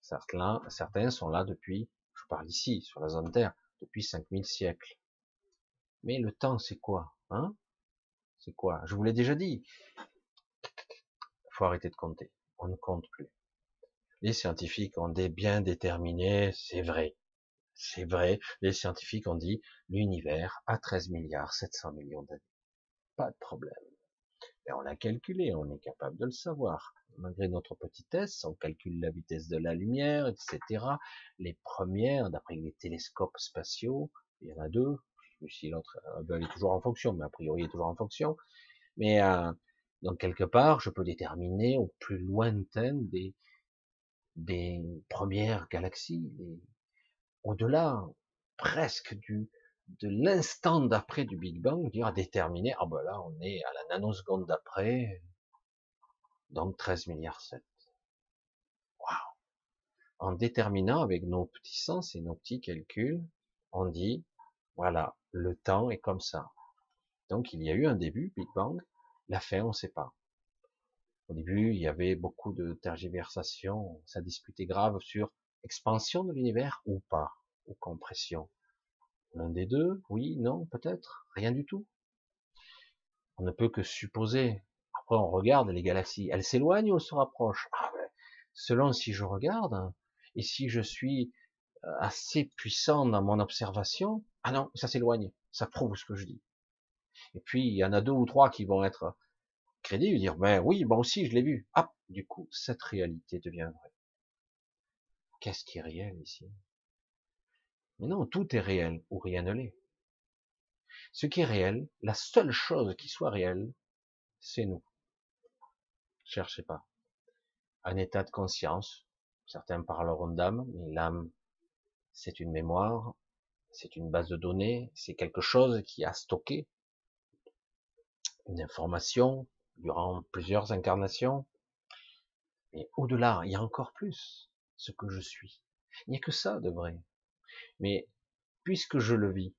Certains, certains sont là depuis, je parle ici, sur la zone Terre, depuis 5000 siècles. Mais le temps, c'est quoi hein? C'est quoi? Je vous l'ai déjà dit. Faut arrêter de compter. On ne compte plus. Les scientifiques ont des bien déterminés, c'est vrai. C'est vrai. Les scientifiques ont dit l'univers a 13 milliards 700 millions d'années. Pas de problème on l'a calculé, on est capable de le savoir. Malgré notre petitesse, on calcule la vitesse de la lumière, etc. Les premières, d'après les télescopes spatiaux, il y en a deux. Si l'autre, euh, est toujours en fonction, mais a priori il est toujours en fonction. Mais euh, donc quelque part, je peux déterminer au plus lointain des des premières galaxies, au-delà presque du de l'instant d'après du Big Bang, dire à déterminer, ah ben là, on est à la nanoseconde d'après, donc 13 milliards 7. Waouh! En déterminant avec nos petits sens et nos petits calculs, on dit, voilà, le temps est comme ça. Donc il y a eu un début, Big Bang, la fin, on ne sait pas. Au début, il y avait beaucoup de tergiversations, ça discutait grave sur expansion de l'univers ou pas, ou compression. L'un des deux Oui Non Peut-être Rien du tout On ne peut que supposer. Après, on regarde les galaxies. Elles s'éloignent ou se rapprochent? Ah, ben, Selon si je regarde et si je suis euh, assez puissant dans mon observation, ah non, ça s'éloigne. Ça prouve ce que je dis. Et puis, il y en a deux ou trois qui vont être crédibles, dire, ben oui, moi aussi, je l'ai vu. Ah, du coup, cette réalité devient vraie. Qu'est-ce qui est réel ici? Mais non, tout est réel ou rien ne l'est. Ce qui est réel, la seule chose qui soit réelle, c'est nous. Cherchez pas. Un état de conscience. Certains parleront d'âme, mais l'âme, c'est une mémoire, c'est une base de données, c'est quelque chose qui a stocké une information durant plusieurs incarnations. Mais au-delà, il y a encore plus ce que je suis. Il n'y a que ça de vrai. Mais puisque je le vis,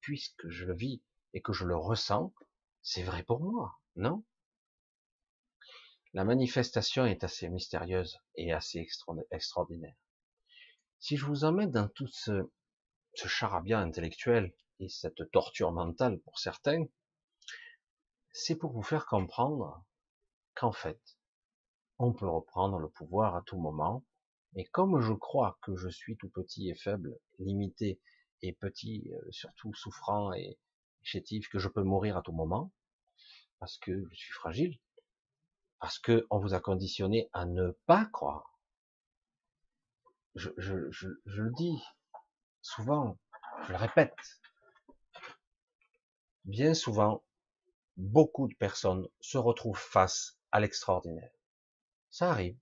puisque je le vis et que je le ressens, c'est vrai pour moi, non? La manifestation est assez mystérieuse et assez extraordinaire. Si je vous emmène dans tout ce, ce charabia intellectuel et cette torture mentale pour certains, c'est pour vous faire comprendre qu'en fait, on peut reprendre le pouvoir à tout moment. Et comme je crois que je suis tout petit et faible, limité et petit, euh, surtout souffrant et chétif, que je peux mourir à tout moment, parce que je suis fragile, parce que on vous a conditionné à ne pas croire. Je, je, je, je le dis souvent, je le répète, bien souvent, beaucoup de personnes se retrouvent face à l'extraordinaire. Ça arrive.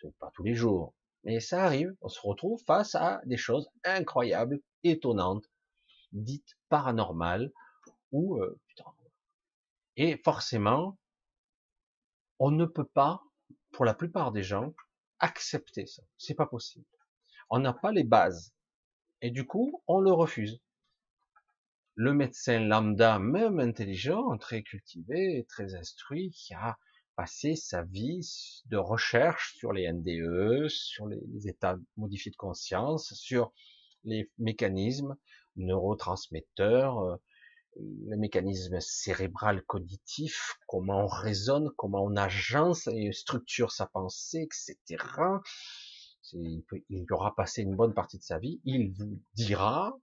C'est pas tous les jours. Mais ça arrive. On se retrouve face à des choses incroyables, étonnantes, dites paranormales, ou, euh, et forcément, on ne peut pas, pour la plupart des gens, accepter ça. C'est pas possible. On n'a pas les bases. Et du coup, on le refuse. Le médecin lambda, même intelligent, très cultivé, très instruit, qui a passer sa vie de recherche sur les NDE, sur les, états modifiés de conscience, sur les mécanismes neurotransmetteurs, euh, le mécanisme cérébral cognitif, comment on raisonne, comment on agence et structure sa pensée, etc. Il, il aura passé une bonne partie de sa vie, il vous dira,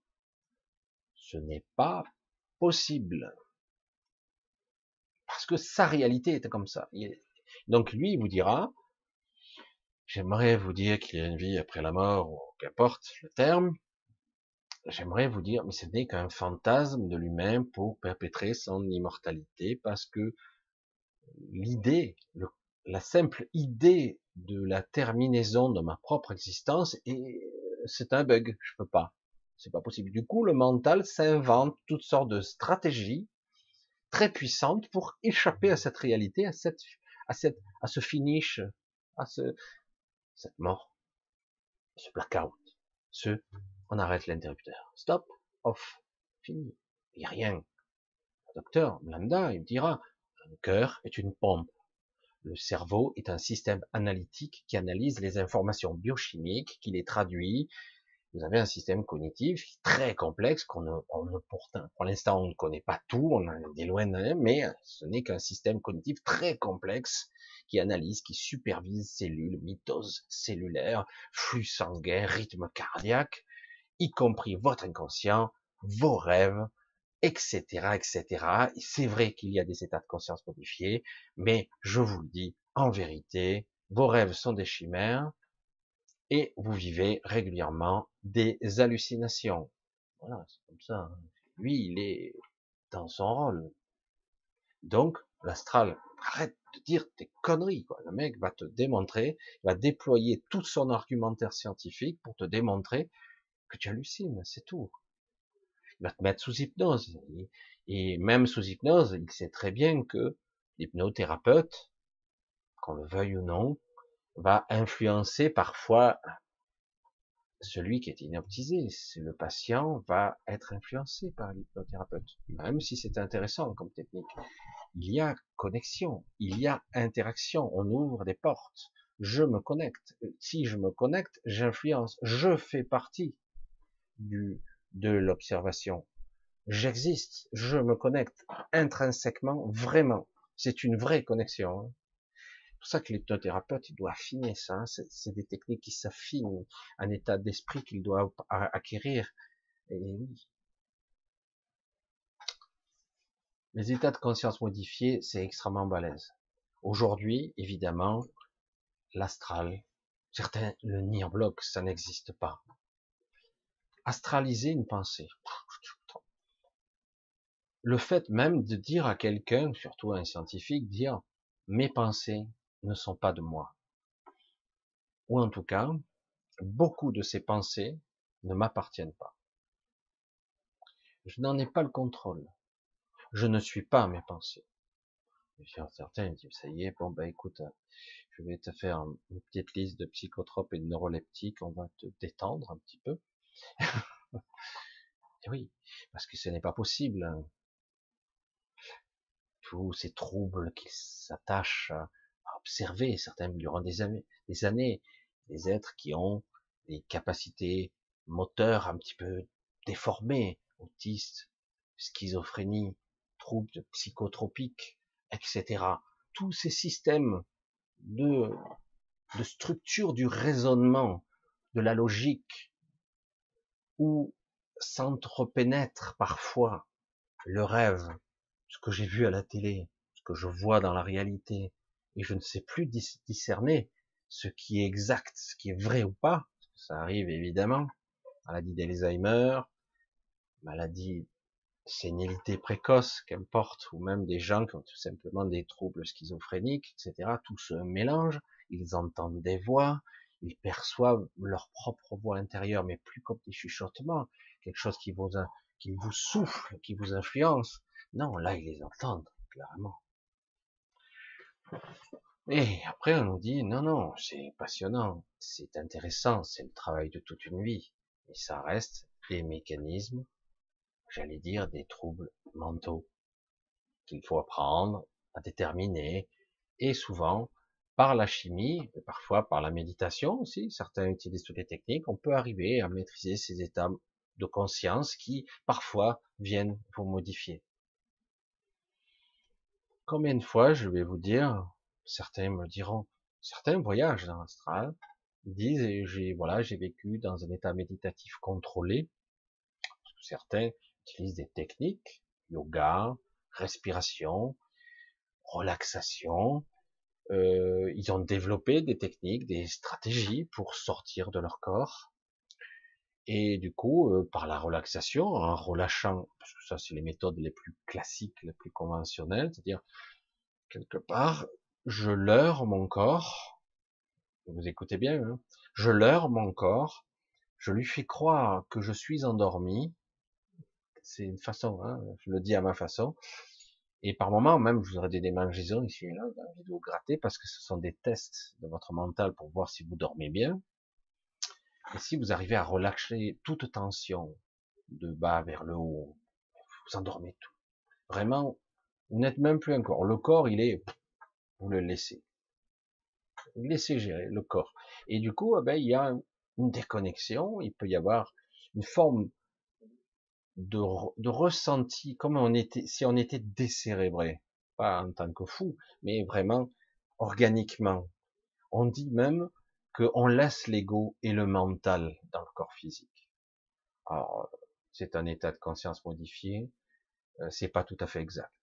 ce n'est pas possible parce que sa réalité était comme ça. Donc lui, il vous dira, j'aimerais vous dire qu'il y a une vie après la mort, ou qu'importe le terme, j'aimerais vous dire, mais ce n'est qu'un fantasme de lui-même pour perpétrer son immortalité, parce que l'idée, la simple idée de la terminaison de ma propre existence, c'est un bug, je peux pas. C'est pas possible. Du coup, le mental s'invente toutes sortes de stratégies très puissante pour échapper à cette réalité, à cette, à cette, à ce finish, à ce, cette mort, ce blackout, ce, on arrête l'interrupteur. Stop, off, fini. Il n'y a rien. Le docteur lambda, il me dira, un cœur est une pompe. Le cerveau est un système analytique qui analyse les informations biochimiques, qui les traduit, vous avez un système cognitif très complexe qu'on ne, on ne pourtant, pour l'instant, on ne connaît pas tout, on est des loin, mais ce n'est qu'un système cognitif très complexe qui analyse, qui supervise cellules, mitoses cellulaires, flux sanguin, rythme cardiaque, y compris votre inconscient, vos rêves, etc., etc. C'est vrai qu'il y a des états de conscience modifiés, mais je vous le dis, en vérité, vos rêves sont des chimères, et vous vivez régulièrement des hallucinations. Voilà, c'est comme ça. Hein. Lui, il est dans son rôle. Donc, l'astral, arrête de dire des conneries. Quoi. Le mec va te démontrer, va déployer tout son argumentaire scientifique pour te démontrer que tu hallucines, c'est tout. Il va te mettre sous hypnose. Et même sous hypnose, il sait très bien que l'hypnothérapeute, qu'on le veuille ou non, va influencer parfois celui qui est inoptisé. Le patient va être influencé par l'hypnothérapeute, même si c'est intéressant comme technique. Il y a connexion, il y a interaction, on ouvre des portes. Je me connecte. Si je me connecte, j'influence. Je fais partie du, de l'observation. J'existe. Je me connecte intrinsèquement, vraiment. C'est une vraie connexion. Pour ça que l'hypnothérapeute, il doit affiner ça. Hein. C'est des techniques qui s'affinent, un état d'esprit qu'il doit acquérir. Les états de conscience modifiés, c'est extrêmement balèze. Aujourd'hui, évidemment, l'astral, certains le nient en bloc, ça n'existe pas. Astraliser une pensée. Le fait même de dire à quelqu'un, surtout à un scientifique, dire mes pensées ne sont pas de moi. Ou en tout cas, beaucoup de ces pensées ne m'appartiennent pas. Je n'en ai pas le contrôle. Je ne suis pas mes pensées. Certains disent, ça y est, bon ben écoute, je vais te faire une petite liste de psychotropes et de neuroleptiques, on va te détendre un petit peu. et oui, parce que ce n'est pas possible. Tous ces troubles qui s'attachent observer, certains durant des années, des années, des êtres qui ont des capacités moteurs un petit peu déformées, autistes, schizophrénie, troubles psychotropiques, etc. Tous ces systèmes de, de structure du raisonnement, de la logique, où s'entrepénètre parfois le rêve, ce que j'ai vu à la télé, ce que je vois dans la réalité, et je ne sais plus discerner ce qui est exact, ce qui est vrai ou pas, ça arrive évidemment, maladie d'Alzheimer, maladie sénilité précoce, qu'importe, ou même des gens qui ont tout simplement des troubles schizophréniques, etc. Tout se mélange, ils entendent des voix, ils perçoivent leur propre voix intérieure, mais plus comme des chuchotements, quelque chose qui vous, qui vous souffle, qui vous influence. Non, là, ils les entendent, clairement. Et après, on nous dit, non, non, c'est passionnant, c'est intéressant, c'est le travail de toute une vie. Et ça reste des mécanismes j'allais dire, des troubles mentaux qu'il faut apprendre à déterminer, et souvent, par la chimie, et parfois par la méditation aussi, certains utilisent toutes les techniques, on peut arriver à maîtriser ces états de conscience qui, parfois, viennent vous modifier. Combien de fois, je vais vous dire, certains me diront, certains voyagent dans l'astral, disent, j'ai, voilà, j'ai vécu dans un état méditatif contrôlé, certains utilisent des techniques, yoga, respiration, relaxation. Euh, ils ont développé des techniques, des stratégies pour sortir de leur corps. Et du coup, euh, par la relaxation, en relâchant, parce que ça c'est les méthodes les plus classiques, les plus conventionnelles, c'est-à-dire quelque part, je leurre mon corps. Vous écoutez bien, hein je leurre mon corps. Je lui fais croire que je suis endormi, c'est une façon, hein, je le dis à ma façon. Et par moment, même, je vous aurais des démangeaisons ici et là, envie de vous gratter parce que ce sont des tests de votre mental pour voir si vous dormez bien. Et si vous arrivez à relâcher toute tension de bas vers le haut, vous endormez tout. Vraiment, vous n'êtes même plus un corps. Le corps, il est, vous le laissez. Vous laissez gérer le corps. Et du coup, eh ben, il y a une déconnexion, il peut y avoir une forme de, ressenti, comme si on était décérébré, pas en tant que fou, mais vraiment organiquement. On dit même qu'on laisse l'ego et le mental dans le corps physique. Alors, c'est un état de conscience modifié, euh, c'est pas tout à fait exact.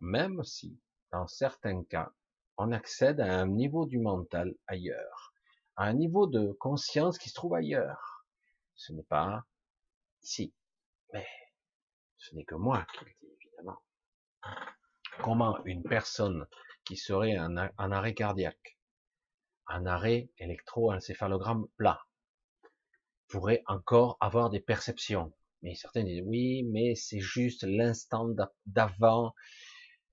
Même si, dans certains cas, on accède à un niveau du mental ailleurs, à un niveau de conscience qui se trouve ailleurs. Ce n'est pas ici. Mais ce n'est que moi qui le dis, évidemment. Comment une personne qui serait en, arrêt cardiaque, un arrêt électroencéphalogramme plat, pourrait encore avoir des perceptions. Mais certains disent oui, mais c'est juste l'instant d'avant,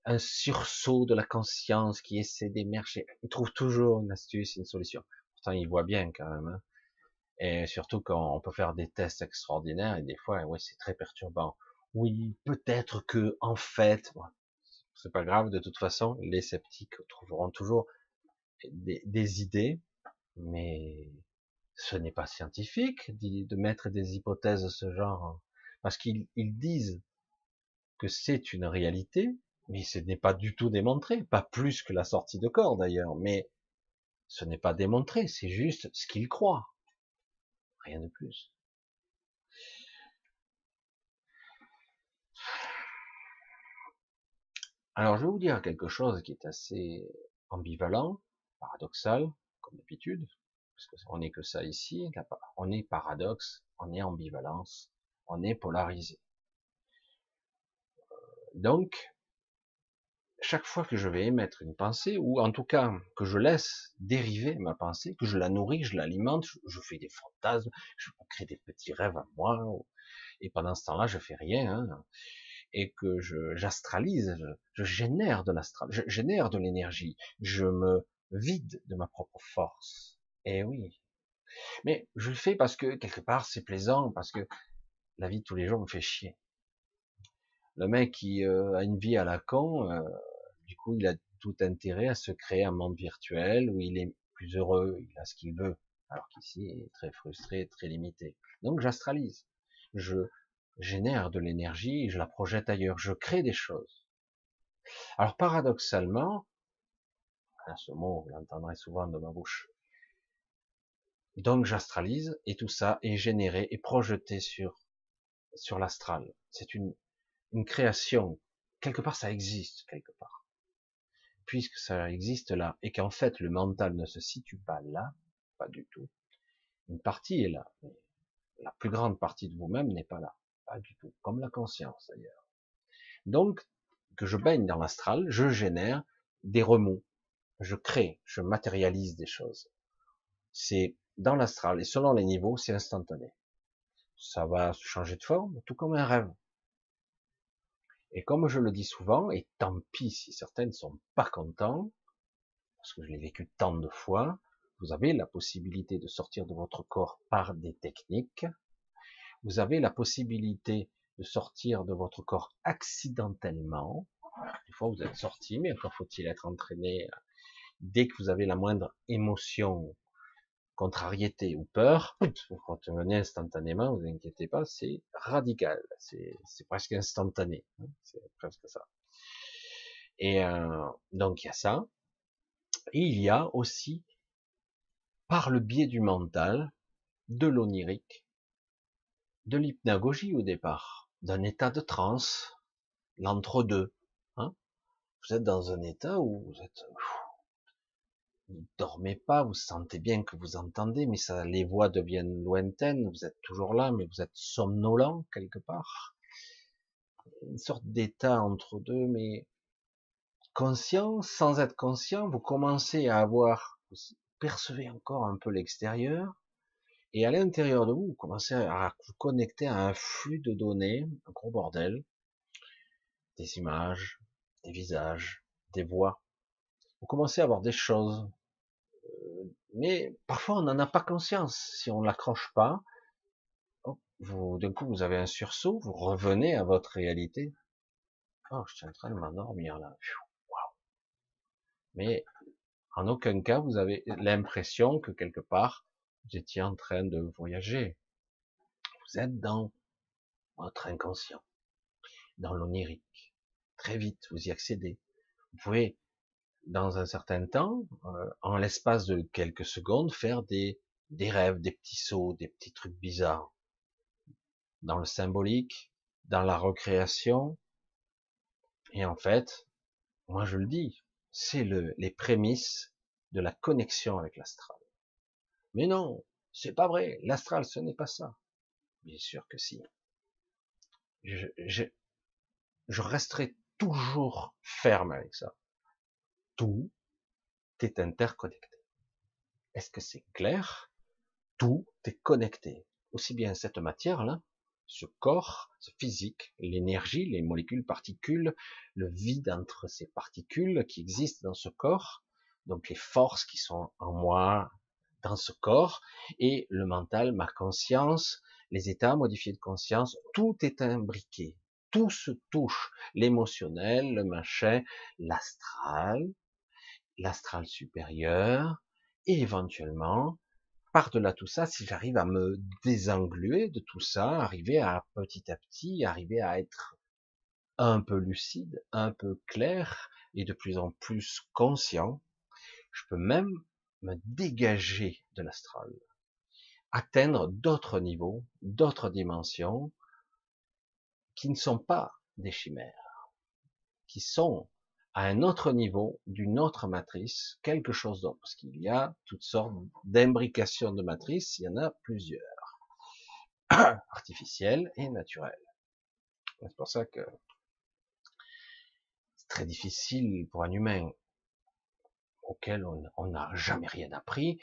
un sursaut de la conscience qui essaie d'émerger. Ils trouvent toujours une astuce, une solution. Pourtant, ils voient bien quand même. Hein. Et surtout quand on peut faire des tests extraordinaires et des fois, ouais, c'est très perturbant. Oui, peut-être que, en fait, c'est pas grave, de toute façon, les sceptiques trouveront toujours des, des idées, mais ce n'est pas scientifique de mettre des hypothèses de ce genre, parce qu'ils disent que c'est une réalité, Mais ce n'est pas du tout démontré, pas plus que la sortie de corps d'ailleurs, mais ce n'est pas démontré, c'est juste ce qu'il croit. Rien de plus. Alors, je vais vous dire quelque chose qui est assez ambivalent, paradoxal, comme d'habitude, parce qu'on n'est que ça ici, on est paradoxe, on est ambivalence, on est polarisé. Donc, chaque fois que je vais émettre une pensée, ou en tout cas que je laisse dériver ma pensée, que je la nourris, je l'alimente, je, fais des fantasmes, je crée des petits rêves à moi, et pendant ce temps-là, je fais rien, hein, et que j'astralise, je génère de l'énergie, je me vide de ma propre force. Eh oui. Mais je le fais parce que quelque part c'est plaisant, parce que la vie de tous les jours me fait chier. Le mec qui euh, a une vie à la con, euh, du coup il a tout intérêt à se créer un monde virtuel où il est plus heureux, il a ce qu'il veut, alors qu'ici il est très frustré, très limité. Donc j'astralise. Je, génère de l'énergie, je la projette ailleurs, je crée des choses. Alors paradoxalement, hein, ce mot, vous l'entendrez souvent de ma bouche, donc j'astralise et tout ça est généré et projeté sur sur l'astral. C'est une une création. Quelque part, ça existe quelque part. Puisque ça existe là et qu'en fait le mental ne se situe pas là, pas du tout. Une partie est là, la plus grande partie de vous-même n'est pas là. Pas du tout. Comme la conscience d'ailleurs. Donc, que je baigne dans l'astral, je génère des remous. Je crée, je matérialise des choses. C'est dans l'astral et selon les niveaux, c'est instantané. Ça va changer de forme, tout comme un rêve. Et comme je le dis souvent, et tant pis si certains ne sont pas contents, parce que je l'ai vécu tant de fois, vous avez la possibilité de sortir de votre corps par des techniques vous avez la possibilité de sortir de votre corps accidentellement. Des fois, vous êtes sorti, mais encore faut-il être entraîné. Dès que vous avez la moindre émotion, contrariété ou peur, vous retenez instantanément, vous inquiétez pas, c'est radical, c'est presque instantané, hein, c'est presque ça. Et euh, donc il y a ça, et il y a aussi, par le biais du mental, de l'onirique, de l'hypnagogie au départ, d'un état de transe, l'entre-deux. Hein vous êtes dans un état où vous êtes, vous dormez pas, vous sentez bien que vous entendez, mais les voix deviennent lointaines, vous êtes toujours là, mais vous êtes somnolent quelque part. Une sorte d'état entre deux, mais conscient, sans être conscient, vous commencez à avoir, vous percevez encore un peu l'extérieur, et à l'intérieur de vous, vous commencez à vous connecter à un flux de données, un gros bordel, des images, des visages, des voix. Vous commencez à avoir des choses, euh, mais parfois on n'en a pas conscience. Si on l'accroche pas, vous, d'un coup vous avez un sursaut, vous revenez à votre réalité. Oh, je suis en train de m'endormir là. Mais en aucun cas vous avez l'impression que quelque part vous étiez en train de voyager. Vous êtes dans votre inconscient, dans l'onirique. Très vite, vous y accédez. Vous pouvez, dans un certain temps, euh, en l'espace de quelques secondes, faire des, des rêves, des petits sauts, des petits trucs bizarres. Dans le symbolique, dans la recréation. Et en fait, moi je le dis, c'est le, les prémices de la connexion avec l'astral. Mais non, c'est pas vrai. L'astral, ce n'est pas ça. Bien sûr que si. Je, je, je resterai toujours ferme avec ça. Tout est interconnecté. Est-ce que c'est clair? Tout est connecté. Aussi bien cette matière-là, ce corps, ce physique, l'énergie, les molécules, particules, le vide entre ces particules qui existent dans ce corps, donc les forces qui sont en moi, dans ce corps, et le mental, ma conscience, les états modifiés de conscience, tout est imbriqué, tout se touche, l'émotionnel, le machin, l'astral, l'astral supérieur, et éventuellement, par-delà tout ça, si j'arrive à me désengluer de tout ça, arriver à petit à petit, arriver à être un peu lucide, un peu clair et de plus en plus conscient. Je peux même me dégager de l'astral, atteindre d'autres niveaux, d'autres dimensions qui ne sont pas des chimères, qui sont à un autre niveau, d'une autre matrice, quelque chose d'autre, parce qu'il y a toutes sortes d'imbrications de matrices, il y en a plusieurs, artificielles et naturelles. C'est pour ça que c'est très difficile pour un humain auquel on n'a jamais rien appris,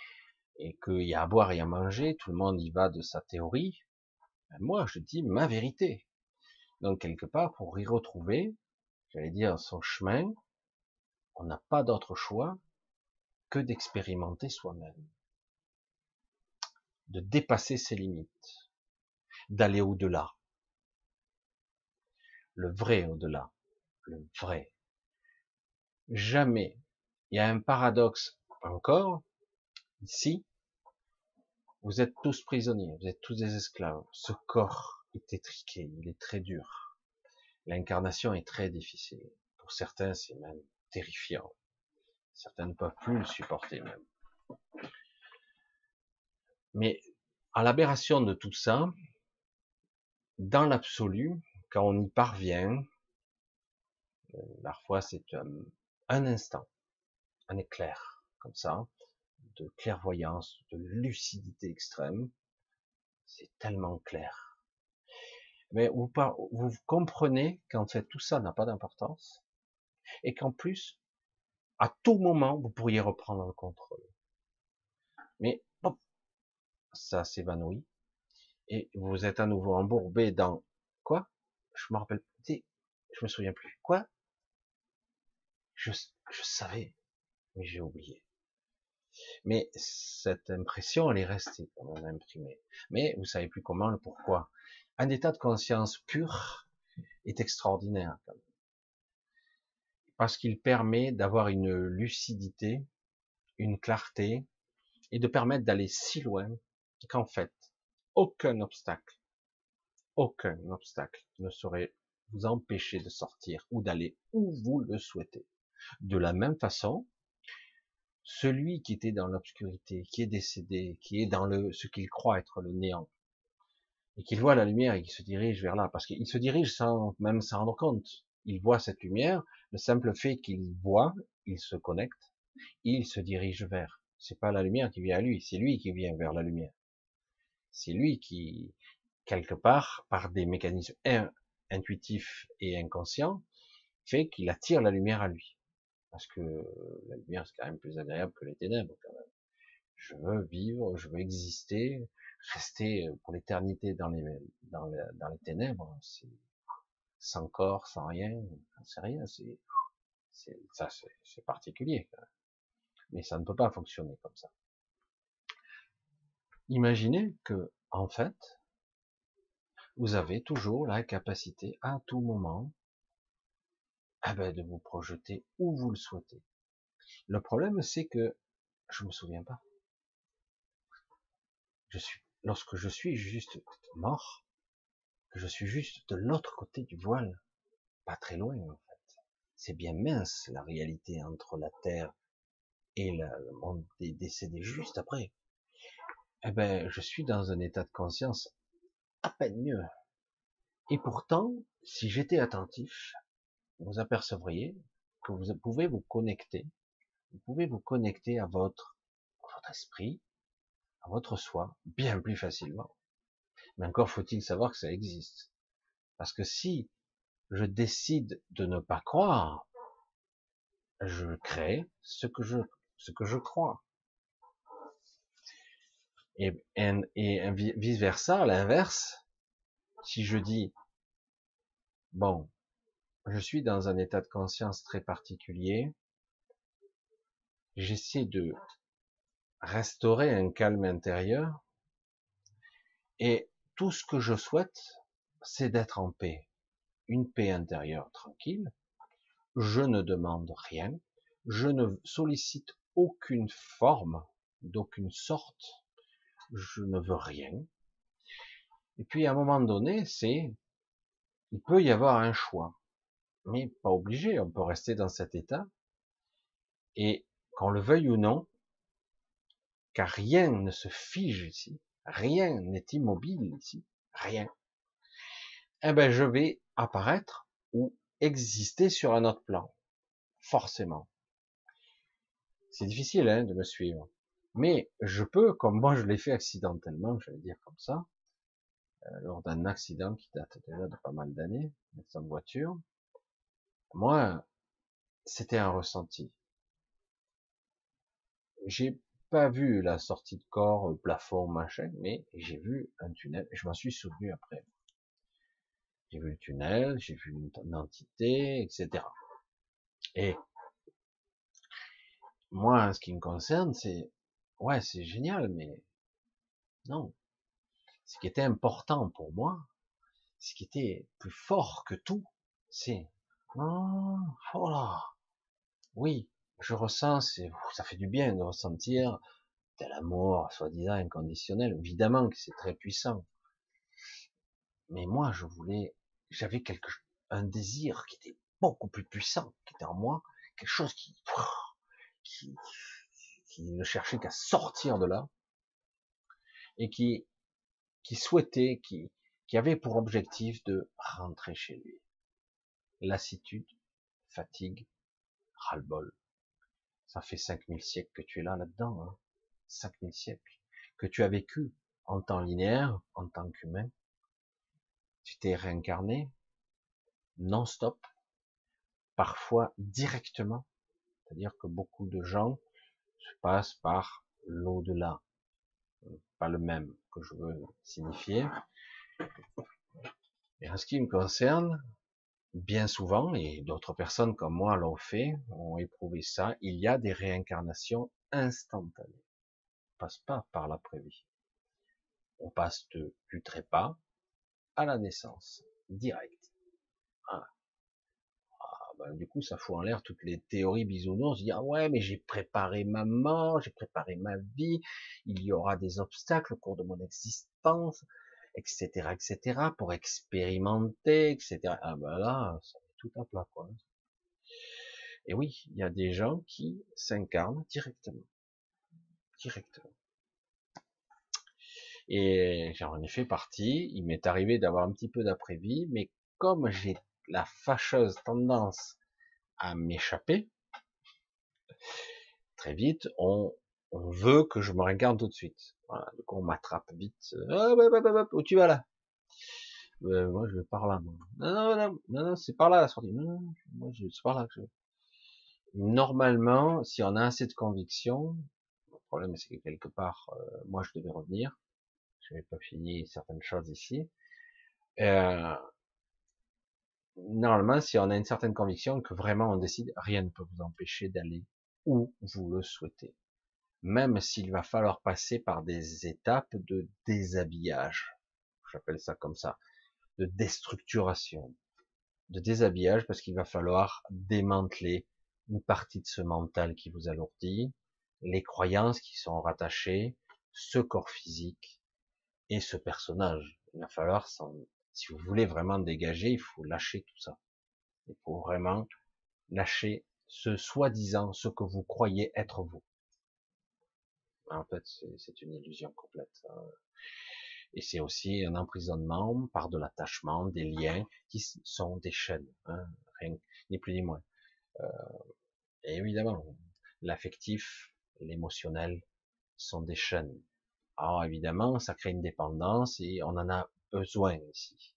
et qu'il y a à boire et à manger, tout le monde y va de sa théorie. Ben, moi, je dis ma vérité. Donc, quelque part, pour y retrouver, j'allais dire, son chemin, on n'a pas d'autre choix que d'expérimenter soi-même, de dépasser ses limites, d'aller au-delà. Le vrai au-delà, le vrai. Jamais. Il y a un paradoxe encore, ici, vous êtes tous prisonniers, vous êtes tous des esclaves. Ce corps est étriqué, il est très dur. L'incarnation est très difficile. Pour certains, c'est même terrifiant. Certains ne peuvent plus le supporter même. Mais à l'aberration de tout ça, dans l'absolu, quand on y parvient, euh, parfois c'est un, instant, un éclair, comme ça, de clairvoyance, de lucidité extrême. C'est tellement clair mais vous, vous comprenez qu'en fait tout ça n'a pas d'importance et qu'en plus, à tout moment, vous pourriez reprendre le contrôle. Mais ça s'évanouit et vous êtes à nouveau embourbé dans quoi? Je me rappelle, je me souviens plus. Quoi? Je, je savais, mais j'ai oublié. Mais cette impression, elle est restée quand même imprimée. Mais vous savez plus comment, le pourquoi un état de conscience pur est extraordinaire. Parce qu'il permet d'avoir une lucidité, une clarté, et de permettre d'aller si loin qu'en fait, aucun obstacle, aucun obstacle ne saurait vous empêcher de sortir ou d'aller où vous le souhaitez. De la même façon, celui qui était dans l'obscurité, qui est décédé, qui est dans le, ce qu'il croit être le néant, et qu'il voit la lumière et qu'il se dirige vers là, parce qu'il se dirige sans même s'en rendre compte. Il voit cette lumière, le simple fait qu'il voit, il se connecte, il se dirige vers. C'est pas la lumière qui vient à lui, c'est lui qui vient vers la lumière. C'est lui qui, quelque part, par des mécanismes intuitifs et inconscients, fait qu'il attire la lumière à lui. Parce que la lumière, c'est quand même plus agréable que les ténèbres, quand même. Je veux vivre, je veux exister, rester pour l'éternité dans les, dans, dans les ténèbres, c'est sans corps, sans rien, c'est rien, c'est, c'est, ça, c'est particulier. Mais ça ne peut pas fonctionner comme ça. Imaginez que, en fait, vous avez toujours la capacité à tout moment eh ben, de vous projeter où vous le souhaitez. Le problème, c'est que je me souviens pas. Je suis lorsque je suis juste mort, que je suis juste de l'autre côté du voile, pas très loin en fait. C'est bien mince la réalité entre la Terre et le monde des décédés juste après. Eh ben, je suis dans un état de conscience à peine mieux. Et pourtant, si j'étais attentif, vous apercevriez que vous pouvez vous connecter, vous pouvez vous connecter à votre, à votre esprit, à votre soi bien plus facilement. Mais encore faut-il savoir que ça existe. Parce que si je décide de ne pas croire, je crée ce que je, ce que je crois. Et, vice versa, l'inverse, si je dis, bon, je suis dans un état de conscience très particulier, j'essaie de restaurer un calme intérieur. Et tout ce que je souhaite, c'est d'être en paix. Une paix intérieure tranquille. Je ne demande rien. Je ne sollicite aucune forme, d'aucune sorte. Je ne veux rien. Et puis à un moment donné, c'est, il peut y avoir un choix. mais pas obligé, on peut rester dans cet état. Et qu'on le veuille ou non, car rien ne se fige ici, rien n'est immobile ici, rien. Eh ben, je vais apparaître ou exister sur un autre plan, forcément. C'est difficile hein, de me suivre, mais je peux, comme moi je l'ai fait accidentellement, je vais dire comme ça, euh, lors d'un accident qui date déjà de pas mal d'années, accident de voiture. Moi, c'était un ressenti. J'ai pas vu la sortie de corps, plafond, machin, mais j'ai vu un tunnel, je m'en suis souvenu après. J'ai vu le tunnel, j'ai vu une entité, etc. Et moi, ce qui me concerne, c'est, ouais, c'est génial, mais non. Ce qui était important pour moi, ce qui était plus fort que tout, c'est, oh, là, oui, je ressens, ça fait du bien de ressentir tel amour, soi-disant inconditionnel. Évidemment que c'est très puissant. Mais moi, je voulais, j'avais quelque, un désir qui était beaucoup plus puissant, qui était en moi, quelque chose qui, qui, qui ne cherchait qu'à sortir de là, et qui, qui souhaitait, qui, qui avait pour objectif de rentrer chez lui. Lassitude, fatigue, ras-le-bol. Ça fait 5000 siècles que tu es là, là-dedans, hein. 5000 siècles, que tu as vécu en temps linéaire, en tant qu'humain. Tu t'es réincarné, non-stop, parfois directement, c'est-à-dire que beaucoup de gens se passent par l'au-delà. Pas le même que je veux signifier. Et en ce qui me concerne, bien souvent, et d'autres personnes comme moi l'ont fait, ont éprouvé ça, il y a des réincarnations instantanées. On passe pas par la vie On passe de, du trépas à la naissance, direct. Ben, du coup, ça fout en l'air toutes les théories bisounours. Se dit, ah ouais, mais j'ai préparé ma mort, j'ai préparé ma vie, il y aura des obstacles au cours de mon existence, etc., etc., pour expérimenter, etc. Ah ben là, ça tout à plat, quoi. Et oui, il y a des gens qui s'incarnent directement. Directement. Et j'en ai fait partie. Il m'est arrivé d'avoir un petit peu d'après-vie, mais comme j'ai la fâcheuse tendance à m'échapper, très vite, on, veut que je me regarde tout de suite. Voilà, donc on m'attrape vite. Ah, où tu vas là? Euh, Moi, je vais par là. Non, non, non, non, non c'est par là la sortie. Non, non, moi, c'est par là que je... Normalement, si on a assez de conviction, le problème c'est que quelque part, euh, moi, je devais revenir. Je n'ai pas fini certaines choses ici. Euh, normalement, si on a une certaine conviction que vraiment on décide, rien ne peut vous empêcher d'aller où vous le souhaitez. Même s'il va falloir passer par des étapes de déshabillage. J'appelle ça comme ça. De déstructuration. De déshabillage parce qu'il va falloir démanteler une partie de ce mental qui vous alourdit, les croyances qui sont rattachées, ce corps physique et ce personnage. Il va falloir s'en si vous voulez vraiment dégager, il faut lâcher tout ça. Il faut vraiment lâcher ce soi-disant, ce que vous croyez être vous. En fait, c'est une illusion complète. Hein. Et c'est aussi un emprisonnement par de l'attachement, des liens qui sont des chaînes, hein, rien ni plus ni moins. Euh, et évidemment, l'affectif, l'émotionnel sont des chaînes. Alors évidemment, ça crée une dépendance et on en a besoin ici.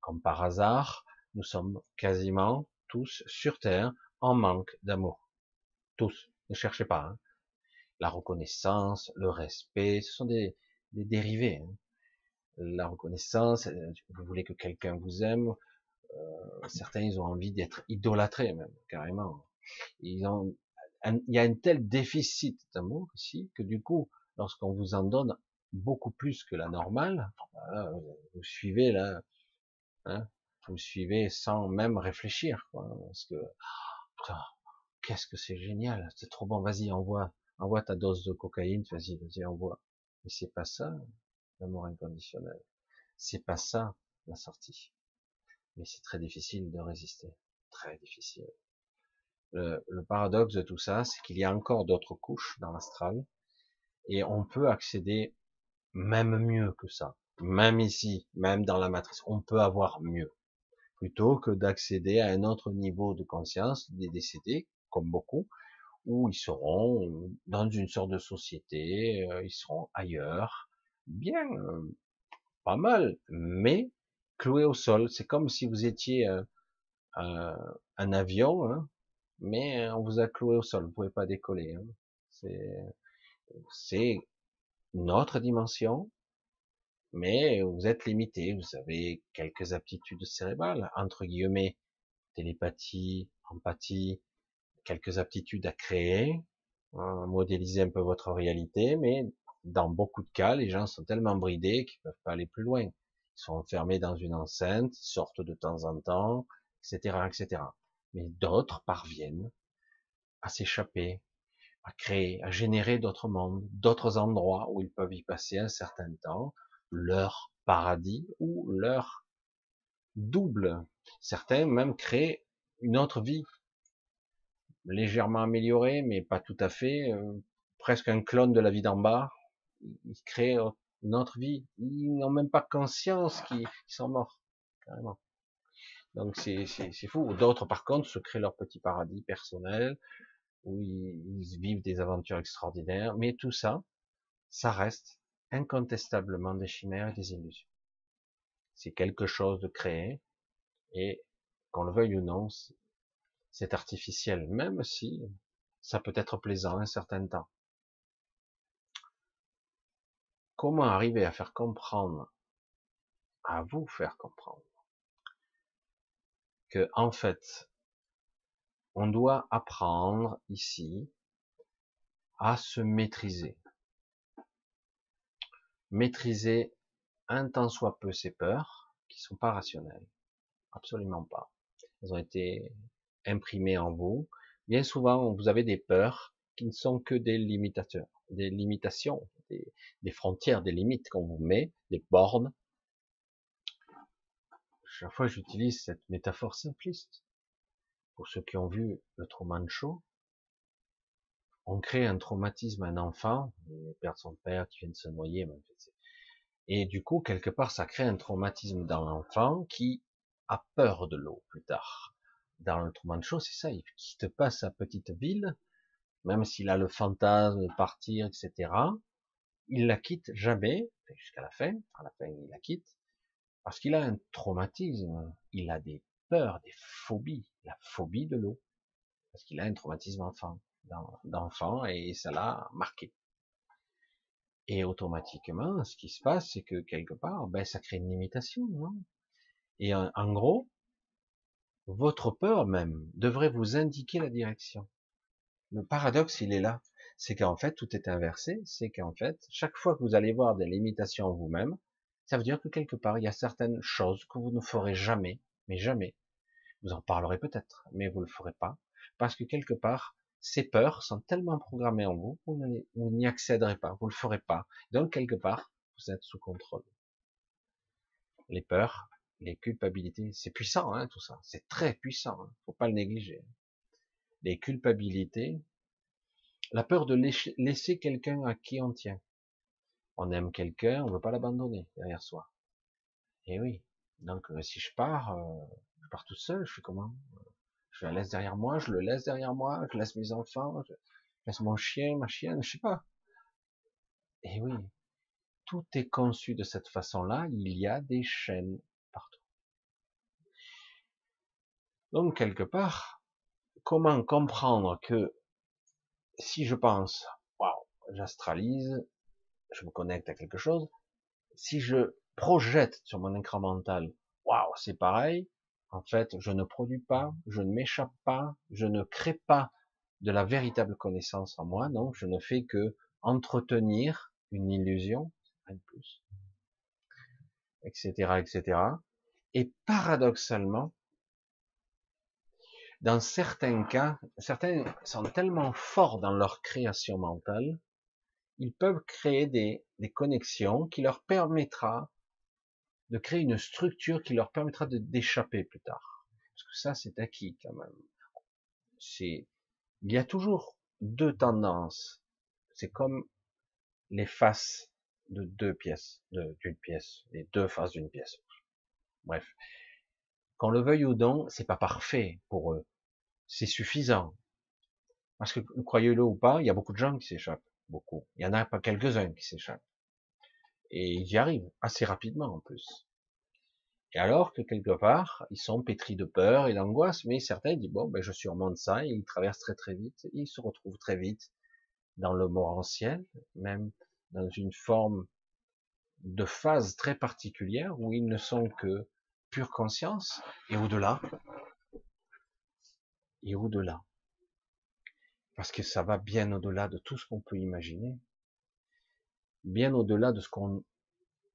Comme par hasard, nous sommes quasiment tous sur Terre en manque d'amour. Tous. Ne cherchez pas. Hein. La reconnaissance, le respect, ce sont des, dérivés. Hein. La reconnaissance, euh, vous voulez que quelqu'un vous aime. Euh, certains, ils ont envie d'être idolâtrés même, carrément. Ils ont, il y a un tel déficit d'amour ici que du coup, lorsqu'on vous en donne beaucoup plus que la normale, vous suivez là, hein, vous suivez sans même réfléchir, quoi, parce que qu'est-ce que c'est génial, c'est trop bon, vas-y envoie, envoie ta dose de cocaïne, vas-y, vas-y envoie. Mais c'est pas ça l'amour inconditionnel, c'est pas ça la sortie. Mais c'est très difficile de résister, très difficile. Le, le paradoxe de tout ça, c'est qu'il y a encore d'autres couches dans l'astral, et on peut accéder même mieux que ça. Même ici, même dans la matrice, on peut avoir mieux. Plutôt que d'accéder à un autre niveau de conscience des décédés, comme beaucoup, où ils seront dans une sorte de société, euh, ils seront ailleurs, bien, euh, pas mal, mais cloués au sol. C'est comme si vous étiez euh, un avion, hein, mais on vous a cloué au sol, vous pouvez pas décoller. Hein. C'est notre dimension, mais vous êtes limité. Vous avez quelques aptitudes cérébrales, entre guillemets, télépathie, empathie, quelques aptitudes à créer, à modéliser un peu votre réalité, mais dans beaucoup de cas, les gens sont tellement bridés qu'ils peuvent pas aller plus loin. Ils sont enfermés dans une enceinte, sortent de temps en temps, etc., etc. Mais d'autres parviennent à s'échapper, à créer, à générer d'autres mondes, d'autres endroits où ils peuvent y passer un certain temps, leur paradis ou leur double. Certains même créent une autre vie, légèrement améliorée, mais pas tout à fait, euh, presque un clone de la vie d'en bas. Ils créent une autre vie. Ils n'ont même pas conscience qu'ils sont morts, carrément. Donc c'est fou. D'autres, par contre, se créent leur petit paradis personnel, où ils vivent des aventures extraordinaires. Mais tout ça, ça reste incontestablement des chimères et des illusions. C'est quelque chose de créé, et qu'on le veuille ou non, c'est artificiel, même si ça peut être plaisant un certain temps. Comment arriver à faire comprendre, à vous faire comprendre, que en fait, on doit apprendre ici à se maîtriser, maîtriser un tant soit peu ses peurs, qui sont pas rationnelles. Absolument pas. Elles ont été imprimées en vous. Bien souvent, vous avez des peurs qui ne sont que des limitateurs, des limitations, des, frontières, des limites qu'on vous met, des bornes. Chaque fois, j'utilise cette métaphore simpliste. Pour ceux qui ont vu le Truman Show, on crée un traumatisme à un enfant, il perd son père qui vient de se noyer, et du coup, quelque part, ça crée un traumatisme dans l'enfant qui a peur de l'eau plus tard. Dans le Truman Show, c'est ça, il quitte pas sa petite ville, même s'il a le fantasme de partir, etc. Il la quitte jamais, jusqu'à la fin, à la fin il la quitte, parce qu'il a un traumatisme, il a des peurs, des phobies, la phobie de l'eau, parce qu'il a un traumatisme enfant d'enfant et ça l'a marqué. Et automatiquement, ce qui se passe, c'est que quelque part, ben, ça crée une limitation. Non? Et en, gros, votre peur même devrait vous indiquer la direction. Le paradoxe, il est là. C'est qu'en fait, tout est inversé. C'est qu'en fait, chaque fois que vous allez voir des limitations en vous-même, ça veut dire que quelque part, il y a certaines choses que vous ne ferez jamais, mais jamais. Vous en parlerez peut-être, mais vous le ferez pas. Parce que quelque part, ces peurs sont tellement programmées en vous, vous n'y accéderez pas, vous le ferez pas. Donc, quelque part, vous êtes sous contrôle. Les peurs, les culpabilités, c'est puissant, hein, tout ça. C'est très puissant. Hein. Faut pas le négliger. Les culpabilités, la peur de laisser quelqu'un à qui on tient. On aime quelqu'un, on veut pas l'abandonner derrière soi. Et oui. Donc, euh, si je pars, euh, je pars tout seul, je fais comment? Je la laisse derrière moi, je le laisse derrière moi, je laisse mes enfants, je laisse mon chien, ma chienne, je sais pas. Et oui, tout est conçu de cette façon-là, il y a des chaînes partout. Donc, quelque part, comment comprendre que si je pense, waouh, j'astralise, je me connecte à quelque chose, si je projette sur mon écran mental, waouh, c'est pareil, en fait, je ne produis pas, je ne m'échappe pas, je ne crée pas de la véritable connaissance en moi, donc je ne fais que entretenir une illusion, plus, etc., etc. Et paradoxalement, dans certains cas, certains sont tellement forts dans leur création mentale, ils peuvent créer des, des connexions qui leur permettra de créer une structure qui leur permettra de d'échapper plus tard. Parce que ça, c'est acquis quand même. C'est, il y a toujours deux tendances. C'est comme les faces de deux pièces, d'une pièce, les deux faces d'une pièce. Bref. Qu'on le veuille ou non, c'est pas parfait pour eux. C'est suffisant. Parce que, croyez-le ou pas, il y a beaucoup de gens qui s'échappent. Beaucoup. Il y en a pas quelques-uns qui s'échappent. Et ils y arrivent assez rapidement en plus. Et alors que quelque part, ils sont pétris de peur et d'angoisse, mais certains disent bon, ben je surmonte ça, et ils traversent très très vite, ils se retrouvent très vite dans le morantiel, même dans une forme de phase très particulière où ils ne sont que pure conscience et au-delà. Et au-delà. Parce que ça va bien au-delà de tout ce qu'on peut imaginer. Bien au-delà de ce qu'on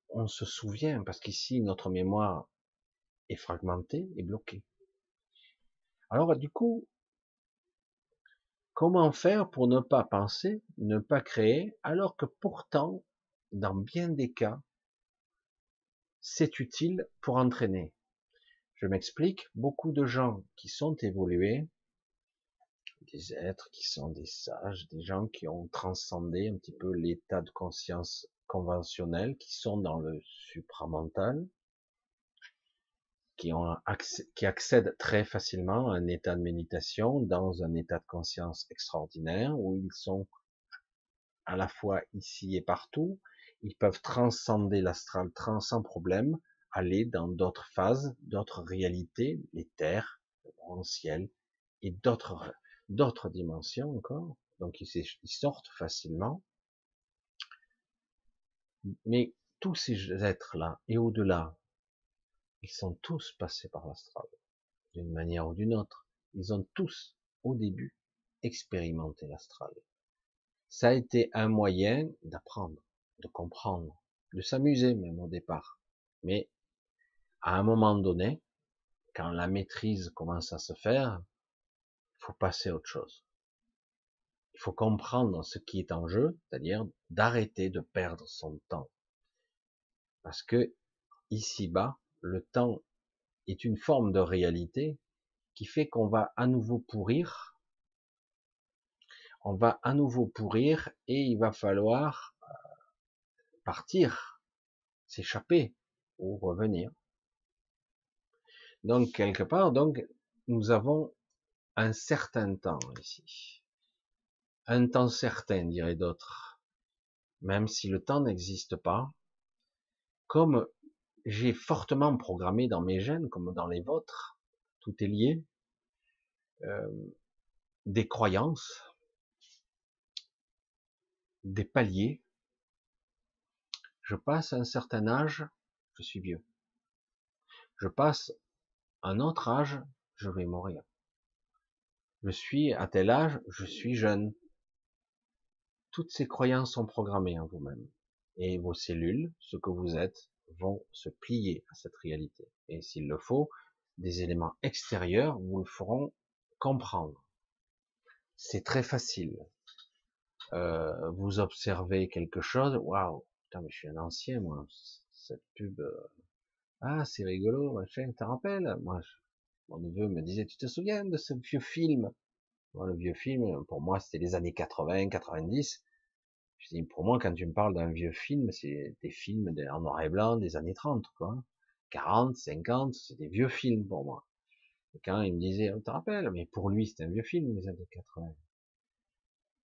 on se souvient, parce qu'ici, notre mémoire est fragmentée et bloquée. Alors, du coup, comment faire pour ne pas penser, ne pas créer, alors que pourtant, dans bien des cas, c'est utile pour entraîner. Je m'explique, beaucoup de gens qui sont évolués, des êtres qui sont des sages, des gens qui ont transcendé un petit peu l'état de conscience conventionnels qui sont dans le supramental, qui, ont qui accèdent très facilement à un état de méditation dans un état de conscience extraordinaire où ils sont à la fois ici et partout, ils peuvent transcender l'astral sans problème, aller dans d'autres phases, d'autres réalités, les terres, le ciel, et d'autres d'autres dimensions encore. Donc ils sortent facilement. Mais tous ces êtres-là et au-delà, ils sont tous passés par l'astral, d'une manière ou d'une autre. Ils ont tous, au début, expérimenté l'astral. Ça a été un moyen d'apprendre, de comprendre, de s'amuser même au départ. Mais à un moment donné, quand la maîtrise commence à se faire, il faut passer autre chose. Il faut comprendre ce qui est en jeu, c'est-à-dire d'arrêter de perdre son temps. Parce que ici-bas, le temps est une forme de réalité qui fait qu'on va à nouveau pourrir, on va à nouveau pourrir et il va falloir partir, s'échapper ou revenir. Donc quelque part, donc nous avons un certain temps ici un temps certain, diraient d'autres, même si le temps n'existe pas, comme j'ai fortement programmé dans mes gènes, comme dans les vôtres, tout est lié, euh, des croyances, des paliers. Je passe un certain âge, je suis vieux. Je passe un autre âge, je vais mourir. Je suis à tel âge, je suis jeune toutes ces croyances sont programmées en vous-même. Et vos cellules, ce que vous êtes, vont se plier à cette réalité. Et s'il le faut, des éléments extérieurs vous le feront comprendre. C'est très facile. Euh, vous observez quelque chose, waouh, mais je suis un ancien, moi. Cette pub, euh, ah, c'est rigolo, machin, te rappelles? Moi, mon neveu me disait, tu te souviens de ce vieux film? Le vieux film, pour moi, c'était les années 80, 90. Je dis, pour moi, quand tu me parles d'un vieux film, c'est des films en noir et blanc des années 30, quoi. 40, 50, c'est des vieux films pour moi. Et quand il me disait, on te rappelle, mais pour lui, c'était un vieux film, les années 80.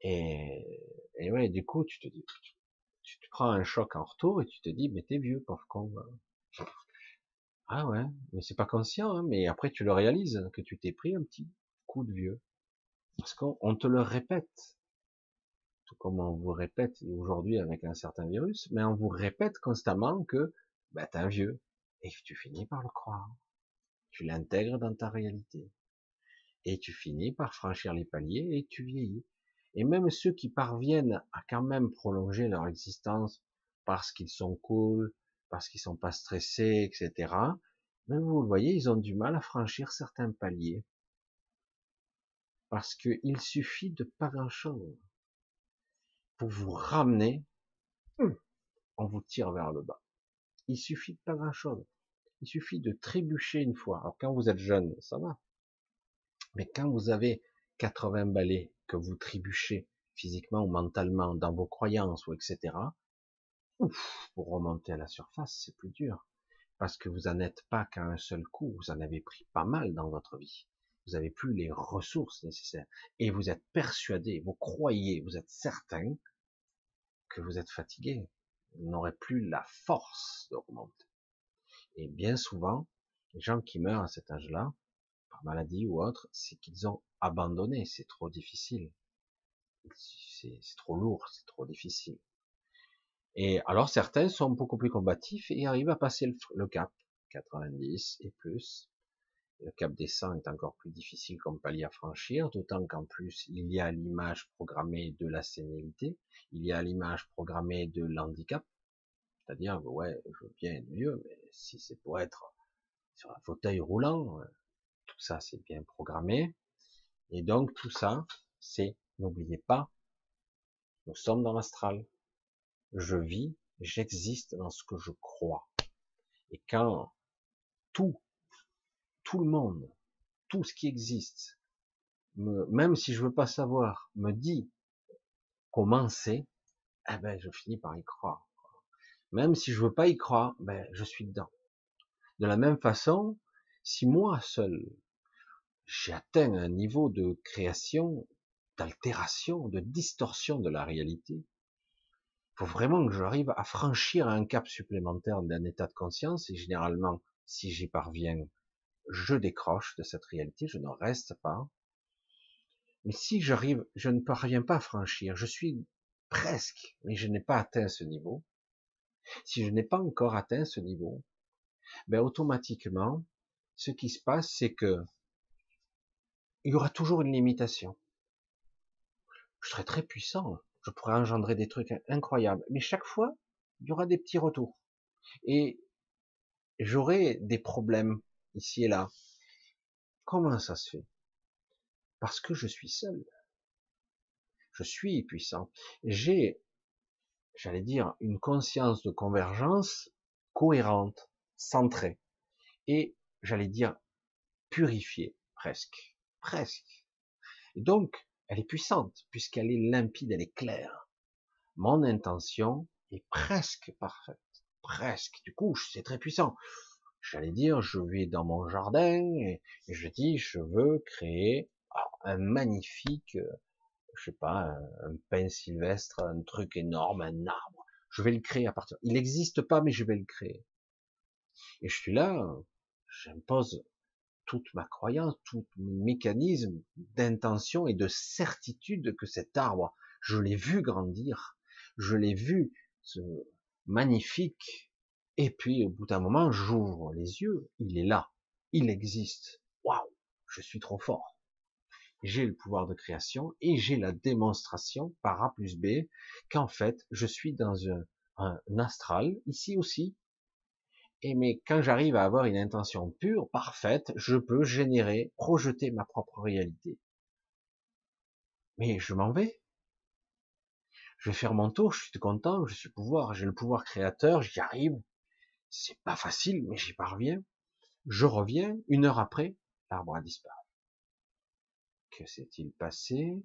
Et, et ouais, du coup, tu te dis, tu te prends un choc en retour et tu te dis, mais t'es vieux, pauvre. Ah ouais, mais c'est pas conscient, hein, mais après tu le réalises que tu t'es pris un petit coup de vieux. Parce qu'on te le répète, tout comme on vous répète aujourd'hui avec un certain virus, mais on vous répète constamment que bah, t'es un vieux, et tu finis par le croire. Tu l'intègres dans ta réalité. Et tu finis par franchir les paliers et tu vieillis. Et même ceux qui parviennent à quand même prolonger leur existence parce qu'ils sont cool, parce qu'ils sont pas stressés, etc. Même vous le voyez, ils ont du mal à franchir certains paliers. Parce qu'il suffit de pas grand chose pour vous ramener, hum, on vous tire vers le bas. Il suffit de pas grand chose. Il suffit de trébucher une fois. Alors quand vous êtes jeune, ça va. Mais quand vous avez 80 balais, que vous trébuchez physiquement ou mentalement dans vos croyances ou etc., ouf, pour remonter à la surface, c'est plus dur. Parce que vous n'en êtes pas qu'à un seul coup, vous en avez pris pas mal dans votre vie. Vous n'avez plus les ressources nécessaires. Et vous êtes persuadé, vous croyez, vous êtes certain que vous êtes fatigué. Vous n'aurez plus la force de remonter. Et bien souvent, les gens qui meurent à cet âge-là, par maladie ou autre, c'est qu'ils ont abandonné, c'est trop difficile. C'est trop lourd, c'est trop difficile. Et alors certains sont beaucoup plus combatifs et arrivent à passer le, cap, 90 et plus. Le cap des 100 est encore plus difficile comme palier à franchir, d'autant qu'en plus il y a l'image programmée de la sénilité, il y a l'image programmée de l'handicap, c'est-à-dire ouais, je veux bien être mieux, mais si c'est pour être sur un fauteuil roulant, tout ça c'est bien programmé. Et donc tout ça, c'est, n'oubliez pas, nous sommes dans l'astral. Je vis, j'existe dans ce que je crois. Et quand tout, tout le monde, tout ce qui existe, même si je veux pas savoir, me dit comment c'est, eh ben, je finis par y croire. Même si je veux pas y croire, ben, je suis dedans. De la même façon, si moi seul, j'ai atteint un niveau de création, d'altération, de distorsion de la réalité, il faut vraiment que j'arrive à franchir un cap supplémentaire d'un état de conscience, et généralement, si j'y parviens, je décroche de cette réalité, je ne reste pas. Mais si j'arrive, je ne parviens pas à franchir, je suis presque, mais je n'ai pas atteint ce niveau. Si je n'ai pas encore atteint ce niveau, ben automatiquement, ce qui se passe, c'est que il y aura toujours une limitation. Je serai très puissant, je pourrais engendrer des trucs incroyables, mais chaque fois, il y aura des petits retours. Et j'aurai des problèmes ici et là. Comment ça se fait? Parce que je suis seul. Je suis puissant. J'ai, j'allais dire, une conscience de convergence cohérente, centrée. Et, j'allais dire, purifiée, presque presque. Et donc, elle est puissante, puisqu'elle est limpide, elle est claire. Mon intention est presque parfaite. Presque. Du coup, c'est très puissant. J'allais dire, je vais dans mon jardin et, je dis, je veux créer un magnifique, je sais pas, un, un pain sylvestre, un truc énorme, un arbre. Je vais le créer à partir. Il n'existe pas, mais je vais le créer. Et je suis là, j'impose toute ma croyance, tout mon mécanisme d'intention et de certitude que cet arbre, je l'ai vu grandir, je l'ai vu ce magnifique, et puis au bout d'un moment, j'ouvre les yeux, il est là, il existe. Waouh, je suis trop fort. J'ai le pouvoir de création et j'ai la démonstration par A plus B qu'en fait, je suis dans un, un astral, ici aussi, et mais quand j'arrive à avoir une intention pure, parfaite, je peux générer, projeter ma propre réalité. Mais je m'en vais. Je vais faire mon tour, je suis content, je suis pouvoir, j'ai le pouvoir créateur, j'y arrive. C'est pas facile, mais j'y parviens. Je reviens, une heure après, l'arbre a disparu. Que s'est-il passé?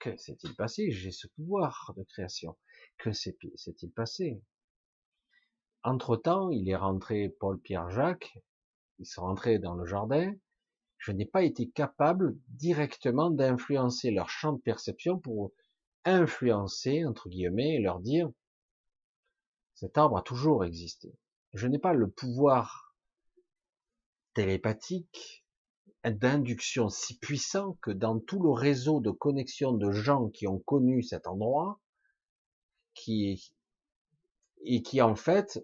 Que s'est-il passé? J'ai ce pouvoir de création. Que s'est-il passé? Entre-temps, il est rentré Paul Pierre Jacques, ils sont rentrés dans le jardin. Je n'ai pas été capable directement d'influencer leur champ de perception pour influencer, entre guillemets, et leur dire, cet arbre a toujours existé. Je n'ai pas le pouvoir télépathique d'induction si puissant que dans tout le réseau de connexion de gens qui ont connu cet endroit, qui et qui en fait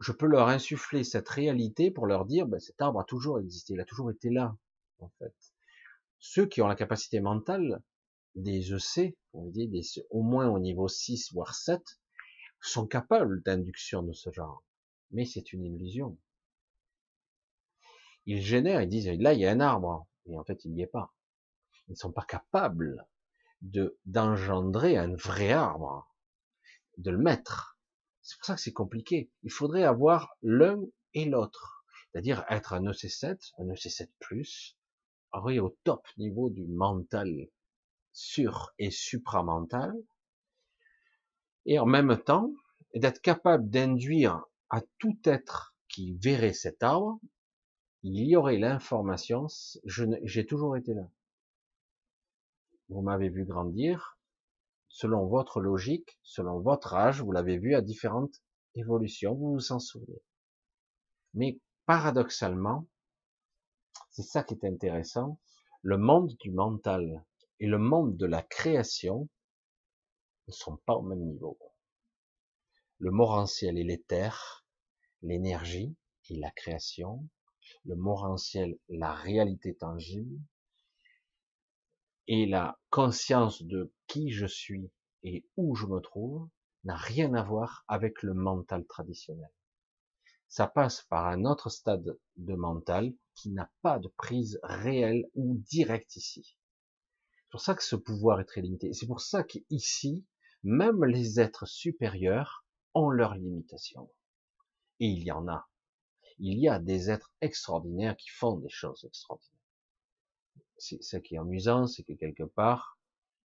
je peux leur insuffler cette réalité pour leur dire, ben, cet arbre a toujours existé, il a toujours été là, en fait. Ceux qui ont la capacité mentale, des EC, on dit des, au moins au niveau 6 voire 7, sont capables d'induction de ce genre. Mais c'est une illusion. Ils génèrent, ils disent, là, il y a un arbre. Mais en fait, il n'y est pas. Ils ne sont pas capables de, d'engendrer un vrai arbre, de le mettre C'est pour ça que c'est compliqué. Il faudrait avoir l'un et l'autre. C'est-à-dire être un EC7, un EC7+, arriver au top niveau du mental sur et supramental, et en même temps, d'être capable d'induire à tout être qui verrait cet arbre, il y aurait l'information, j'ai toujours été là. Vous m'avez vu grandir, selon votre logique, selon votre âge, vous l'avez vu à différentes évolutions, vous vous en souvenez. Mais paradoxalement, c'est ça qui est intéressant, le monde du mental et le monde de la création ne sont pas au même niveau. Le morantiel et l'éther, l'énergie et la création, le morantiel, la réalité tangible, et la conscience de qui je suis et où je me trouve n'a rien à voir avec le mental traditionnel. Ça passe par un autre stade de mental qui n'a pas de prise réelle ou directe ici. C'est pour ça que ce pouvoir est très limité. C'est pour ça qu'ici, même les êtres supérieurs ont leurs limitations. Et il y en a. Il y a des êtres extraordinaires qui font des choses extraordinaires. Ce qui est amusant, c'est que quelque part,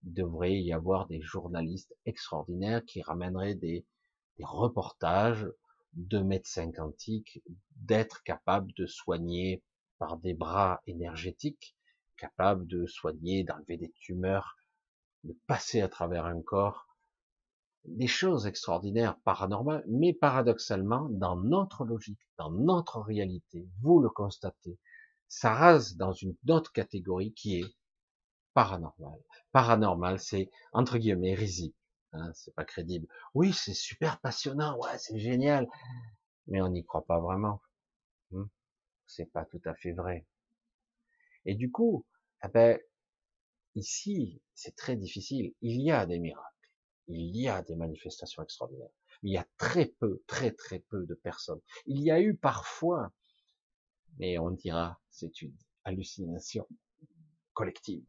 il devrait y avoir des journalistes extraordinaires qui ramèneraient des, reportages de médecins quantiques, d'être capables de soigner par des bras énergétiques, capable de soigner, d'enlever des tumeurs, de passer à travers un corps, des choses extraordinaires, paranormales, mais paradoxalement, dans notre logique, dans notre réalité, vous le constatez, ça rase dans une autre catégorie qui est paranormal. Paranormal, c'est entre guillemets risible. Hein, c'est pas crédible. Oui, c'est super passionnant, ouais, c'est génial, mais on n'y croit pas vraiment. Hmm. C'est pas tout à fait vrai. Et du coup, eh ben, ici, c'est très difficile. Il y a des miracles. Il y a des manifestations extraordinaires. Il y a très peu, très très peu de personnes. Il y a eu parfois, mais on dira, c'est une hallucination collective.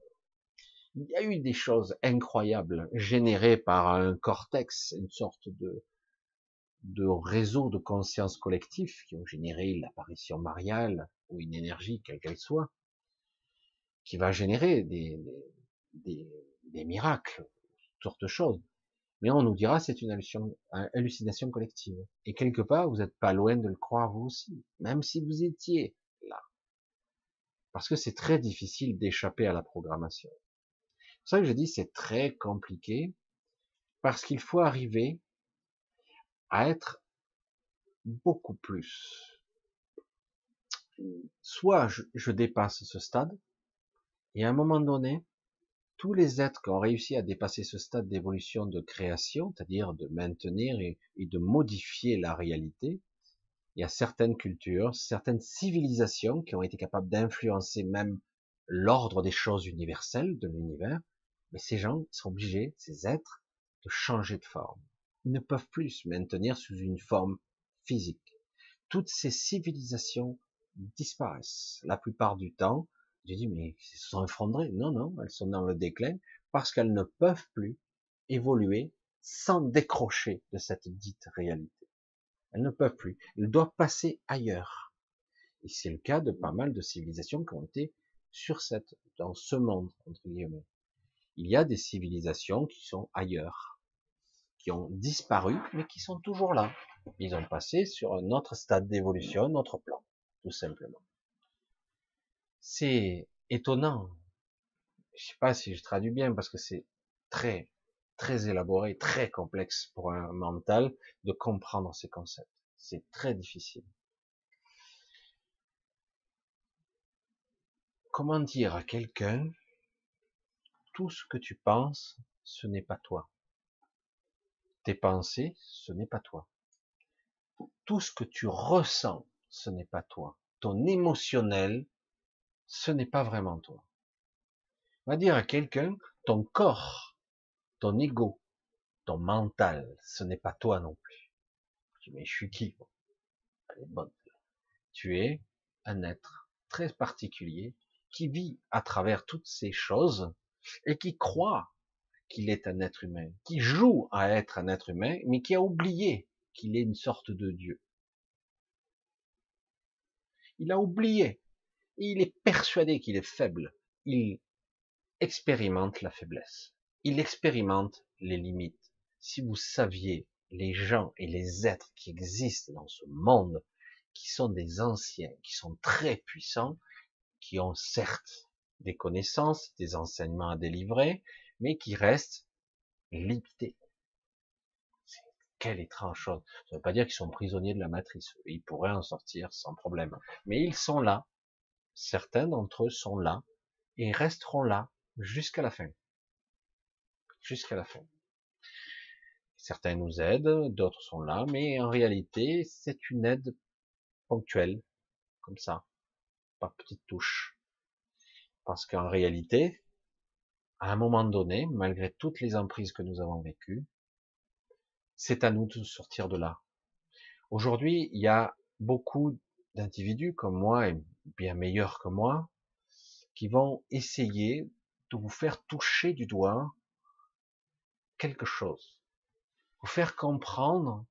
Il y a eu des choses incroyables générées par un cortex, une sorte de, réseau de conscience collective qui ont généré l'apparition mariale ou une énergie, quelle qu'elle soit, qui va générer des, des, des, miracles, toutes sortes de choses. Mais on nous dira c'est une hallucination, hallucination collective. Et quelque part, vous n'êtes pas loin de le croire vous aussi, même si vous étiez là. Parce que c'est très difficile d'échapper à la programmation. C'est ça que je dis c'est très compliqué, parce qu'il faut arriver à être beaucoup plus. Soit je dépasse ce stade, et à un moment donné, tous les êtres qui ont réussi à dépasser ce stade d'évolution de création, c'est-à-dire de maintenir et, de modifier la réalité, il y a certaines cultures, certaines civilisations qui ont été capables d'influencer même l'ordre des choses universelles de l'univers, mais ces gens sont obligés, ces êtres, de changer de forme. Ils ne peuvent plus se maintenir sous une forme physique. Toutes ces civilisations disparaissent la plupart du temps j'ai dit, mais elles se sont effondrées. Non, non, elles sont dans le déclin parce qu'elles ne peuvent plus évoluer sans décrocher de cette dite réalité. Elles ne peuvent plus. Elles doivent passer ailleurs. Et c'est le cas de pas mal de civilisations qui ont été sur cette, dans ce monde, entre guillemets. Il y a des civilisations qui sont ailleurs, qui ont disparu, mais qui sont toujours là. Ils ont passé sur un autre stade d'évolution, un autre plan, tout simplement c'est étonnant. Je sais pas si je traduis bien parce que c'est très, très élaboré, très complexe pour un mental de comprendre ces concepts. C'est très difficile. Comment dire à quelqu'un, tout ce que tu penses, ce n'est pas toi. Tes pensées, ce n'est pas toi. Tout ce que tu ressens, ce n'est pas toi. Ton émotionnel, ce n'est pas vraiment toi. On va dire à quelqu'un, ton corps, ton ego, ton mental, ce n'est pas toi non plus. Tu mais je suis qui. Tu es un être très particulier qui vit à travers toutes ces choses et qui croit qu'il est un être humain, qui joue à être un être humain, mais qui a oublié qu'il est une sorte de Dieu. Il a oublié. Il est persuadé qu'il est faible. Il expérimente la faiblesse. Il expérimente les limites. Si vous saviez les gens et les êtres qui existent dans ce monde, qui sont des anciens, qui sont très puissants, qui ont certes des connaissances, des enseignements à délivrer, mais qui restent limités. Quelle étrange chose. Ça ne veut pas dire qu'ils sont prisonniers de la matrice. Ils pourraient en sortir sans problème. Mais ils sont là. Certains d'entre eux sont là et resteront là jusqu'à la fin. Jusqu'à la fin. Certains nous aident, d'autres sont là, mais en réalité, c'est une aide ponctuelle, comme ça, par petites touches. Parce qu'en réalité, à un moment donné, malgré toutes les emprises que nous avons vécues, c'est à nous de sortir de là. Aujourd'hui, il y a beaucoup d'individus comme moi et bien meilleurs que moi qui vont essayer de vous faire toucher du doigt quelque chose, vous faire comprendre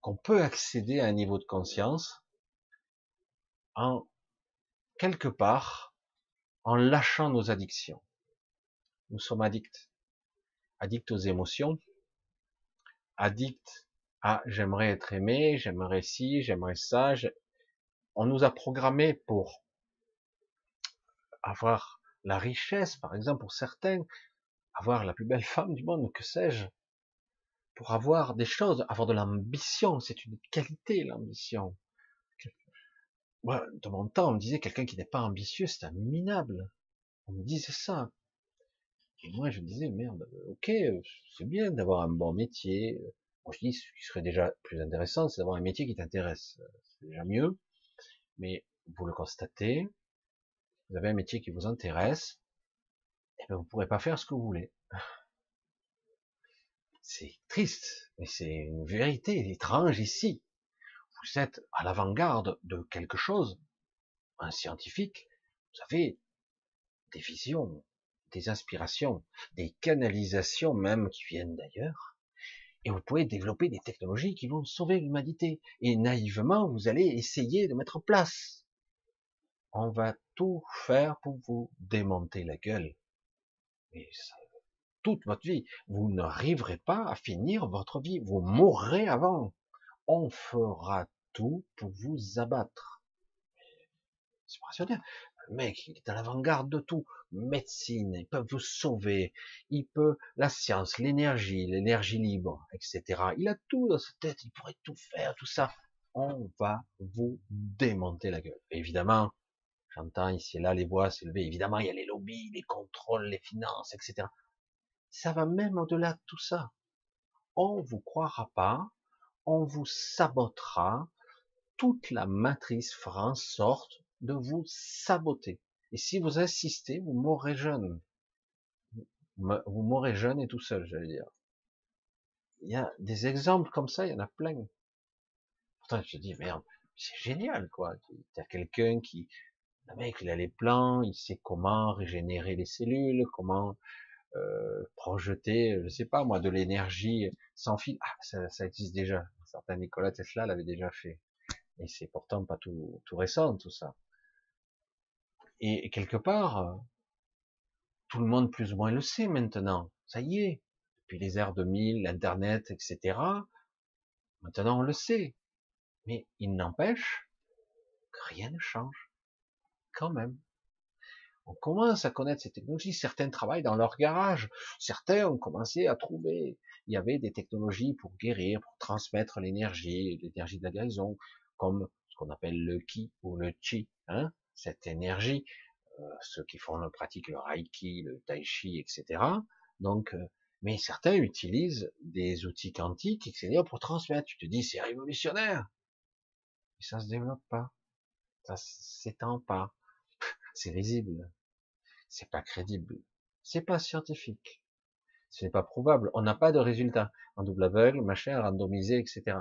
qu'on peut accéder à un niveau de conscience en quelque part en lâchant nos addictions. Nous sommes addicts, addicts aux émotions, addicts à j'aimerais être aimé, j'aimerais ci, j'aimerais ça. On nous a programmé pour avoir la richesse, par exemple, pour certains, avoir la plus belle femme du monde, que sais-je, pour avoir des choses, avoir de l'ambition, c'est une qualité, l'ambition. Moi, de mon temps, on me disait quelqu'un qui n'est pas ambitieux, c'est un minable. On me disait ça. Moi, je me disais, merde, ok, c'est bien d'avoir un bon métier. Moi, je dis, ce qui serait déjà plus intéressant, c'est d'avoir un métier qui t'intéresse. C'est déjà mieux. Mais vous le constatez, vous avez un métier qui vous intéresse, et eh bien vous pourrez pas faire ce que vous voulez. C'est triste, mais c'est une vérité étrange ici. Vous êtes à l'avant-garde de quelque chose, un scientifique, vous avez des visions, des inspirations, des canalisations même qui viennent d'ailleurs, et vous pouvez développer des technologies qui vont sauver l'humanité. Et naïvement, vous allez essayer de mettre en place. On va tout faire pour vous démonter la gueule. Et ça toute votre vie. Vous n'arriverez pas à finir votre vie. Vous mourrez avant. On fera tout pour vous abattre. C'est impressionnant. Mec, il est à l'avant-garde de tout. Médecine, ils peuvent vous sauver. Il peut, la science, l'énergie, l'énergie libre, etc. Il a tout dans sa tête. Il pourrait tout faire, tout ça. On va vous démonter la gueule. évidemment, j'entends ici et là les voix s'élever. Évidemment, il y a les lobbies, les contrôles, les finances, etc. Ça va même au-delà de tout ça. On vous croira pas, on vous sabotera, toute la matrice fera en sorte de vous saboter. Et si vous insistez, vous mourrez jeune. Vous mourrez jeune et tout seul, j'allais dire. Il y a des exemples comme ça, il y en a plein. Pourtant, je me dis, merde, c'est génial, quoi. Il y a quelqu'un qui, le mec, il a les plans, il sait comment régénérer les cellules, comment euh, projeter, je sais pas moi, de l'énergie sans fil. Ah, ça, ça, existe déjà. Certains Nikola Tesla l'avait déjà fait. Et c'est pourtant pas tout, tout récent, tout ça. Et, quelque part, tout le monde plus ou moins le sait maintenant. Ça y est. Depuis les airs 2000, l'Internet, etc. Maintenant, on le sait. Mais il n'empêche que rien ne change. Quand même on commence à connaître ces technologies. Certains travaillent dans leur garage. Certains ont commencé à trouver. Il y avait des technologies pour guérir, pour transmettre l'énergie, l'énergie de la guérison, comme ce qu'on appelle le ki ou le chi, hein, cette énergie. Euh, ceux qui font le pratique le reiki, le tai chi, etc. Donc, euh, mais certains utilisent des outils quantiques, etc. pour transmettre. Tu te dis, c'est révolutionnaire. Mais ça se développe pas. Ça s'étend pas c'est risible, c'est pas crédible, c'est pas scientifique, ce n'est pas probable, on n'a pas de résultat en double aveugle, machin, randomisé, etc.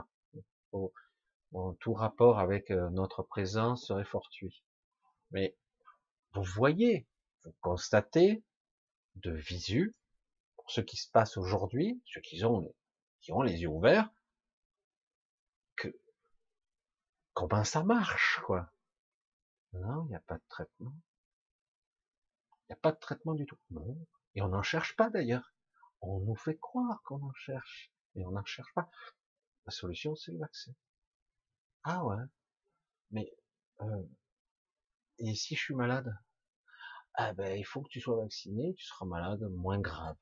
tout rapport avec euh, notre présence serait fortuit. Mais vous voyez, vous constatez de visu, pour ce qui se passe aujourd'hui, ceux qui ont, qui ont les yeux ouverts, comment ça marche, quoi? Non, il n'y a pas de traitement. Il n'y a pas de traitement du tout. Non. Et on n'en cherche pas d'ailleurs. On nous fait croire qu'on en cherche. Mais on n'en cherche pas. La solution, c'est le vaccin. Ah ouais. Mais, euh, et si je suis malade? Ah ben, il faut que tu sois vacciné, tu seras malade moins grave.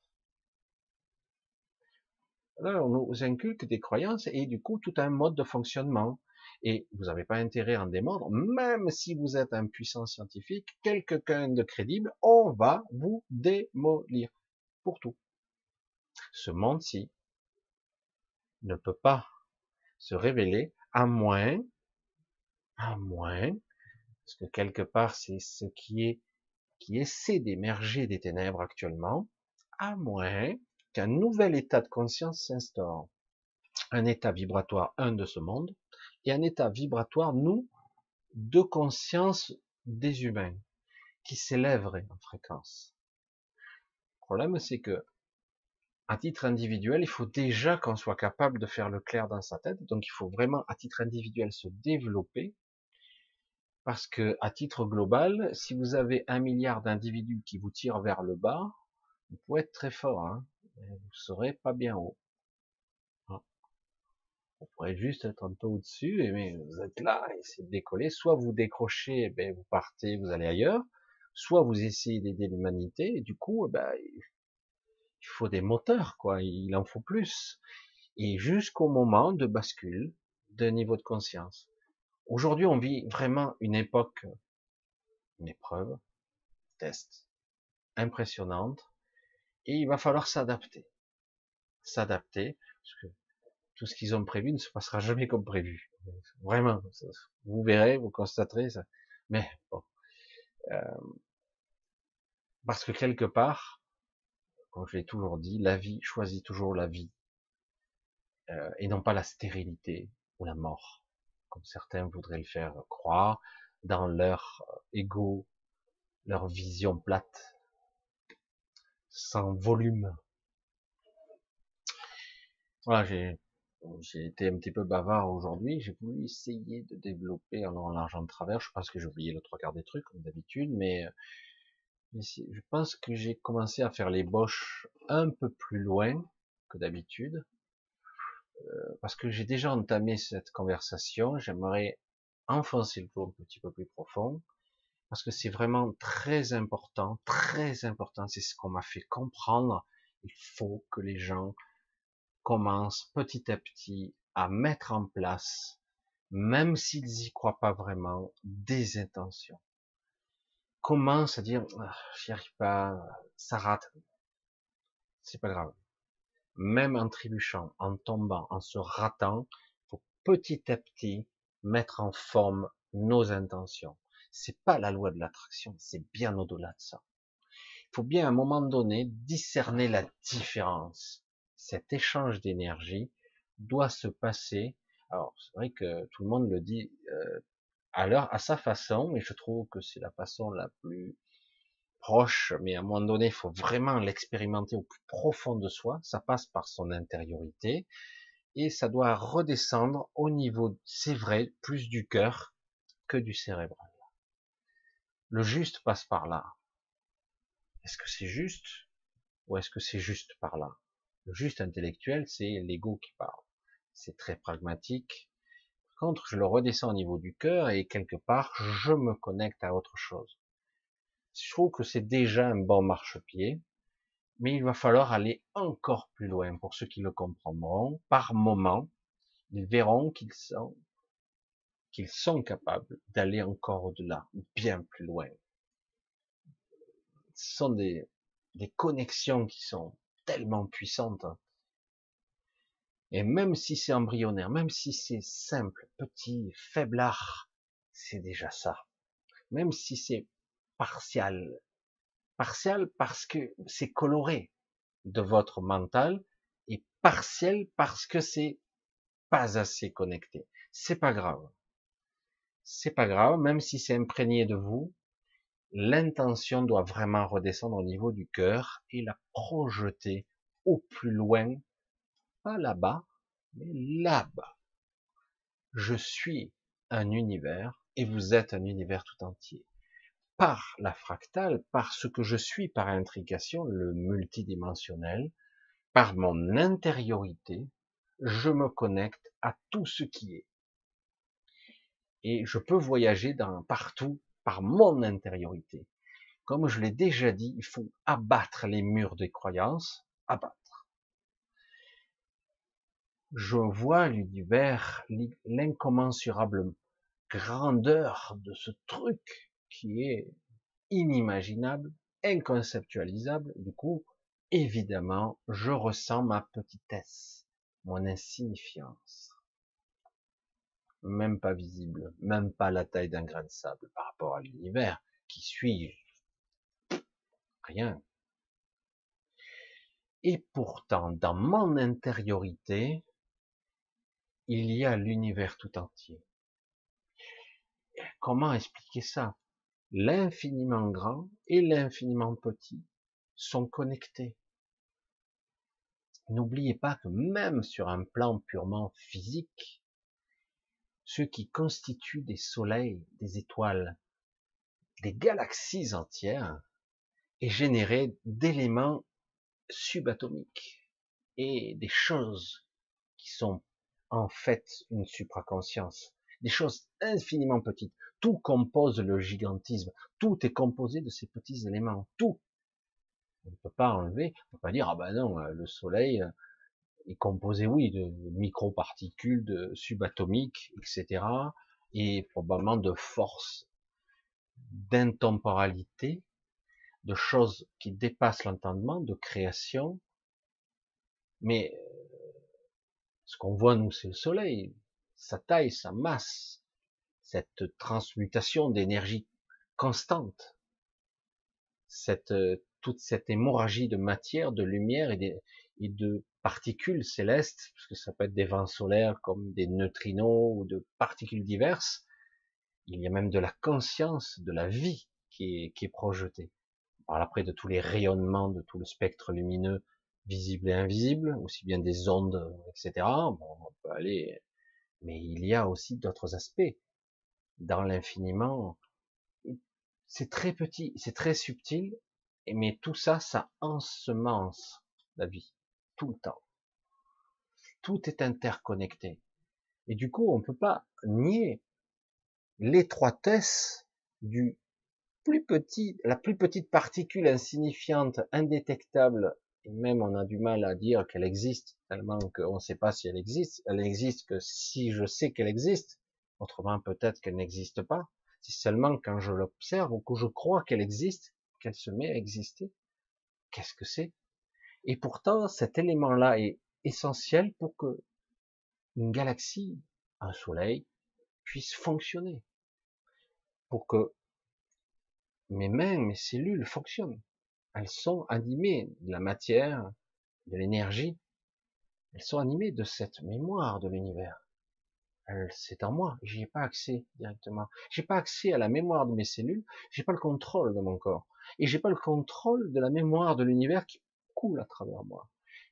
Là, on nous inculque des croyances et du coup tout un mode de fonctionnement. Et vous n'avez pas intérêt à en démordre, même si vous êtes un puissant scientifique, quelqu'un de crédible, on va vous démolir pour tout. Ce monde-ci ne peut pas se révéler à moins, à moins, parce que quelque part c'est ce qui est, qui essaie d'émerger des ténèbres actuellement, à moins qu'un nouvel état de conscience s'instaure. Un état vibratoire, un de ce monde, et un état vibratoire, nous, de conscience des humains, qui s'élèverait en fréquence. Le problème, c'est que, à titre individuel, il faut déjà qu'on soit capable de faire le clair dans sa tête, donc il faut vraiment, à titre individuel, se développer, parce que, à titre global, si vous avez un milliard d'individus qui vous tirent vers le bas, vous pouvez être très fort, hein vous serez pas bien haut. Vous pourrait juste être un peu au-dessus, mais vous êtes là, essayez de décoller. Soit vous décrochez, ben vous partez, vous allez ailleurs. Soit vous essayez d'aider l'humanité, et du coup, ben, il faut des moteurs, quoi. Il en faut plus. Et jusqu'au moment de bascule de niveau de conscience. Aujourd'hui, on vit vraiment une époque, une épreuve, test, impressionnante, et il va falloir s'adapter. S'adapter, parce que tout ce qu'ils ont prévu ne se passera jamais comme prévu. Vraiment, vous verrez, vous constaterez ça. Mais bon, euh, parce que quelque part, comme je l'ai toujours dit, la vie choisit toujours la vie euh, et non pas la stérilité ou la mort, comme certains voudraient le faire croire dans leur ego, leur vision plate sans volume. Voilà, j'ai été un petit peu bavard aujourd'hui. J'ai voulu essayer de développer en l'argent de travers. Je pense que j'ai oublié le trois quarts des trucs comme d'habitude, mais, je pense que j'ai commencé à faire les boches un peu plus loin que d'habitude, parce que j'ai déjà entamé cette conversation. J'aimerais enfoncer le clou un petit peu plus profond parce que c'est vraiment très important, très important, c'est ce qu'on m'a fait comprendre. Il faut que les gens commencent petit à petit à mettre en place, même s'ils y croient pas vraiment, des intentions. Commence à dire, ah, j'y arrive pas, ça rate. C'est pas grave. Même en trébuchant, en tombant, en se ratant, faut petit à petit mettre en forme nos intentions. C'est pas la loi de l'attraction, c'est bien au-delà de ça. Il faut bien à un moment donné discerner la différence. Cet échange d'énergie doit se passer. Alors c'est vrai que tout le monde le dit euh, à à sa façon, mais je trouve que c'est la façon la plus proche. Mais à un moment donné, il faut vraiment l'expérimenter au plus profond de soi. Ça passe par son intériorité et ça doit redescendre au niveau, c'est vrai, plus du cœur que du cérébral. Le juste passe par là. Est-ce que c'est juste ou est-ce que c'est juste par là? Le juste intellectuel, c'est l'ego qui parle. C'est très pragmatique. Par contre, je le redescends au niveau du cœur et quelque part, je me connecte à autre chose. Je trouve que c'est déjà un bon marchepied, mais il va falloir aller encore plus loin pour ceux qui le comprendront. Par moment, ils verront qu'ils sont qu'ils sont capables d'aller encore au-delà, bien plus loin. Ce sont des, des connexions qui sont tellement puissantes. Et même si c'est embryonnaire, même si c'est simple, petit, faiblard, c'est déjà ça. Même si c'est partial. Parce que c'est coloré de votre mental et partiel parce que c'est pas assez connecté. C'est pas grave c'est pas grave, même si c'est imprégné de vous, l'intention doit vraiment redescendre au niveau du cœur et la projeter au plus loin, pas là-bas, mais là-bas. Je suis un univers et vous êtes un univers tout entier. Par la fractale, par ce que je suis par intrication, le multidimensionnel, par mon intériorité, je me connecte à tout ce qui est. Et je peux voyager partout par mon intériorité. Comme je l'ai déjà dit, il faut abattre les murs des croyances, abattre. Je vois l'univers, l'incommensurable grandeur de ce truc qui est inimaginable, inconceptualisable. Du coup, évidemment, je ressens ma petitesse, mon insignifiance. Même pas visible, même pas la taille d'un grain de sable par rapport à l'univers. Qui suis-je Rien. Et pourtant, dans mon intériorité, il y a l'univers tout entier. Comment expliquer ça? L'infiniment grand et l'infiniment petit sont connectés. N'oubliez pas que même sur un plan purement physique, ce qui constitue des soleils, des étoiles, des galaxies entières, est généré d'éléments subatomiques et des choses qui sont en fait une supraconscience, des choses infiniment petites. Tout compose le gigantisme, tout est composé de ces petits éléments, tout. On ne peut pas enlever, on ne peut pas dire, ah ben non, euh, le soleil euh, est composé, oui, de microparticules, de subatomiques, etc. Et probablement de forces, d'intemporalité, de choses qui dépassent l'entendement, de création. Mais euh, ce qu'on voit, nous, c'est le soleil, sa taille, sa masse, cette transmutation d'énergie constante, cette toute cette hémorragie de matière, de lumière et, de particules célestes, parce que ça peut être des vents solaires comme des neutrinos ou de particules diverses, il y a même de la conscience, de la vie qui est, projetée. On parle après de tous les rayonnements, de tout le spectre lumineux, visible et invisible, aussi bien des ondes, etc. Bon, on mais il y a aussi d'autres aspects. Dans l'infiniment, c'est très petit, c'est très subtil, mais tout ça, ça ensemence la vie, tout le temps. Tout est interconnecté. Et du coup, on ne peut pas nier l'étroitesse du plus petit, la plus petite particule insignifiante, indétectable, et même on a du mal à dire qu'elle existe, tellement qu'on ne sait pas si elle existe. Elle existe que si je sais qu'elle existe, autrement peut-être qu'elle n'existe pas. C'est seulement quand je l'observe ou que je crois qu'elle existe qu'elle se met à exister. Qu'est-ce que c'est? Et pourtant, cet élément-là est essentiel pour que une galaxie, un soleil, puisse fonctionner. Pour que mes mains, mes cellules fonctionnent. Elles sont animées de la matière, de l'énergie. Elles sont animées de cette mémoire de l'univers c'est en moi, j'y ai pas accès directement. J'ai pas accès à la mémoire de mes cellules, j'ai pas le contrôle de mon corps. Et j'ai pas le contrôle de la mémoire de l'univers qui coule à travers moi.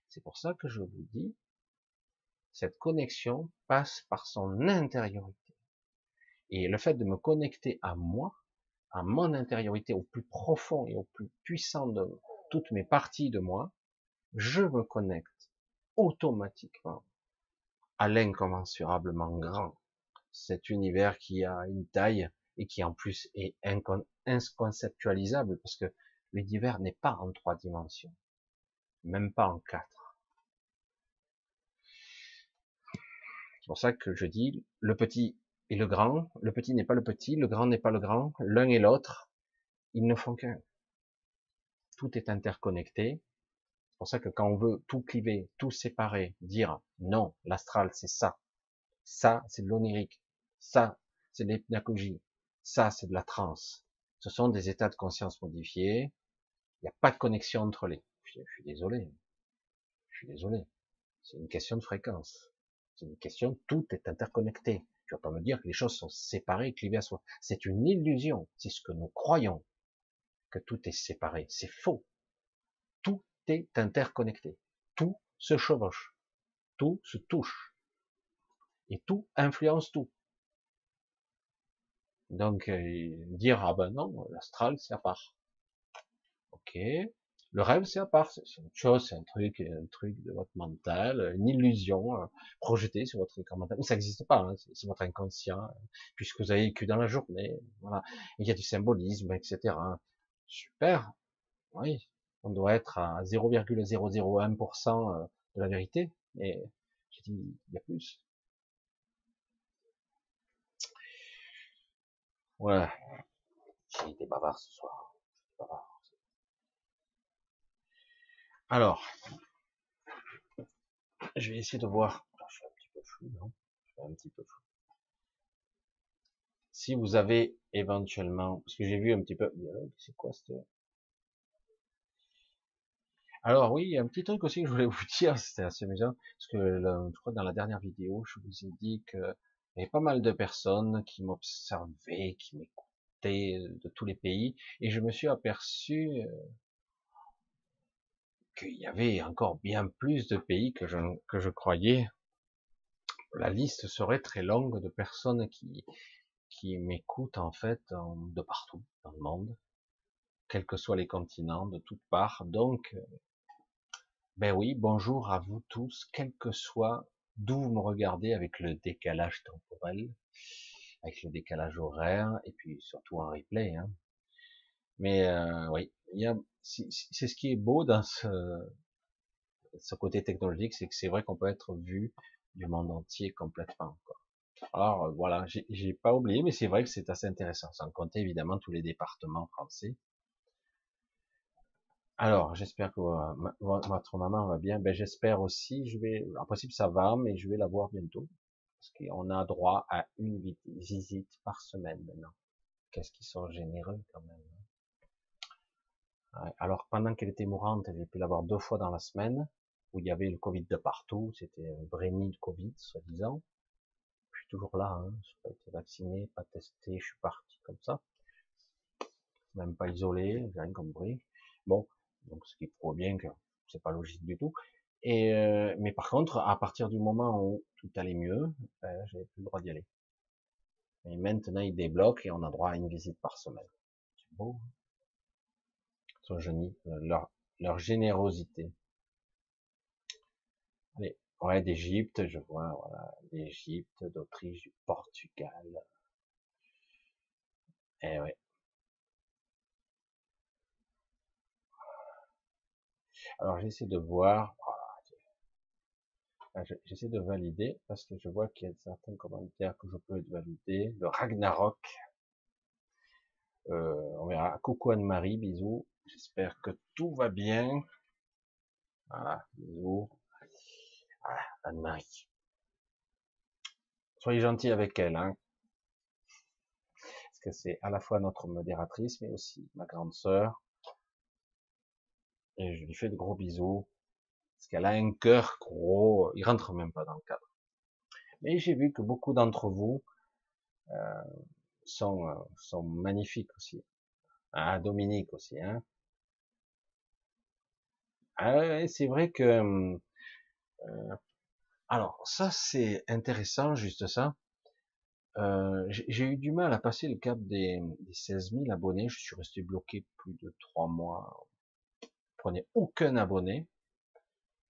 C'est pour ça que je vous dis, cette connexion passe par son intériorité. Et le fait de me connecter à moi, à mon intériorité, au plus profond et au plus puissant de toutes mes parties de moi, je me connecte automatiquement à l'incommensurablement grand. Cet univers qui a une taille et qui en plus est inconceptualisable parce que l'univers n'est pas en trois dimensions, même pas en quatre. C'est pour ça que je dis le petit et le grand, le petit n'est pas le petit, le grand n'est pas le grand, l'un et l'autre, ils ne font qu'un. Tout est interconnecté, pour ça que quand on veut tout cliver, tout séparer, dire non, l'astral c'est ça, ça c'est de l'onirique, ça c'est de l'hypnagogie, ça c'est de la transe. Ce sont des états de conscience modifiés. Il n'y a pas de connexion entre les. Je, suis désolé. Je suis désolé. C'est une question de fréquence. C'est une question, tout est interconnecté. Tu vas pas me dire que les choses sont séparées, clivées à soi. C'est une illusion. C'est ce que nous croyons. Que tout est séparé. C'est faux. Est interconnecté. Tout se chevauche. Tout se touche. Et tout influence tout. Donc euh, dire ah ben non, l'astral c'est à part. Ok. Le rêve c'est à part, c'est une chose, c'est un truc, un truc de votre mental, une illusion euh, projetée sur votre écran mental. Ça n'existe pas, hein, c'est votre inconscient, puisque vous avez vécu dans la journée. Voilà. Il y a du symbolisme, etc. Super. Oui, on doit être à 0,001% euh, de la vérité, mais j'ai dit, il y a plus. Voilà. J'ai été bavard ce soir. Alors, je vais essayer de voir. Je suis un petit peu flou, non? Je suis un petit peu flou. Si vous avez éventuellement, parce que j'ai vu un petit peu, c'est quoi cette alors oui, un petit truc aussi que je voulais vous dire, c'était assez amusant, parce que je crois que dans la dernière vidéo, je vous ai dit qu'il y avait pas mal de personnes qui m'observaient, qui m'écoutaient de tous les pays, et je me suis aperçu euh, qu'il y avait encore bien plus de pays que je, croyais. La liste serait très longue de personnes qui, qui m'écoutent en fait de partout dans le monde, quels que soient les continents, de toutes parts. Donc, ben oui, bonjour à vous tous, quel que soit d'où vous me regardez avec le décalage temporel, avec le décalage horaire, et puis surtout en replay. Hein. Mais euh, oui, c'est ce qui est beau dans ce, ce côté technologique, c'est que c'est vrai qu'on peut être vu du monde entier complètement. Alors voilà, j'ai pas oublié, mais c'est vrai que c'est assez intéressant, sans compter évidemment tous les départements français. Alors, j'espère que votre maman va bien. Ben, j'espère aussi. Je vais, en principe, ça va, mais je vais la voir bientôt. Parce qu'on a droit à une visite par semaine maintenant. Qu'est-ce qu'ils sont généreux quand même. Hein. alors, pendant qu'elle était mourante, j'ai pu la voir deux fois dans la semaine, où il y avait le Covid de partout. C'était un vrai nid de Covid, soi-disant. Je suis toujours là. Hein. Je n'ai pas été vacciné, pas testé. Je suis parti comme ça. Même pas isolé, j'ai rien compris. Bon, donc ce qui prouve bien que c'est pas logique du tout. Et euh, mais par contre, à partir du moment où tout allait mieux, ben, j'avais plus le droit d'y aller. Et maintenant, ils débloquent et on a droit à une visite par semaine. C'est beau. Hein. Son génie, euh, leur, leur générosité. Allez, ouais, d'Égypte, je vois, voilà, d'Égypte, d'Autriche, du Portugal. Eh ouais, Alors j'essaie de voir, ah, j'essaie de valider parce que je vois qu'il y a certains commentaires que je peux valider. Le Ragnarok, euh, on verra. Coucou Anne-Marie, bisous. J'espère que tout va bien. Voilà, bisous. Voilà, Anne-Marie. Soyez gentils avec elle, hein. Parce que c'est à la fois notre modératrice, mais aussi ma grande sœur et je lui fais de gros bisous, parce qu'elle a un cœur gros, il rentre même pas dans le cadre. Mais j'ai vu que beaucoup d'entre vous euh, sont, euh, sont magnifiques aussi. Ah, Dominique aussi, hein. Ah, c'est vrai que euh, alors ça c'est intéressant juste ça. Euh, j'ai eu du mal à passer le cap des, des 16 000 abonnés. Je suis resté bloqué plus de trois mois, prenais aucun abonné.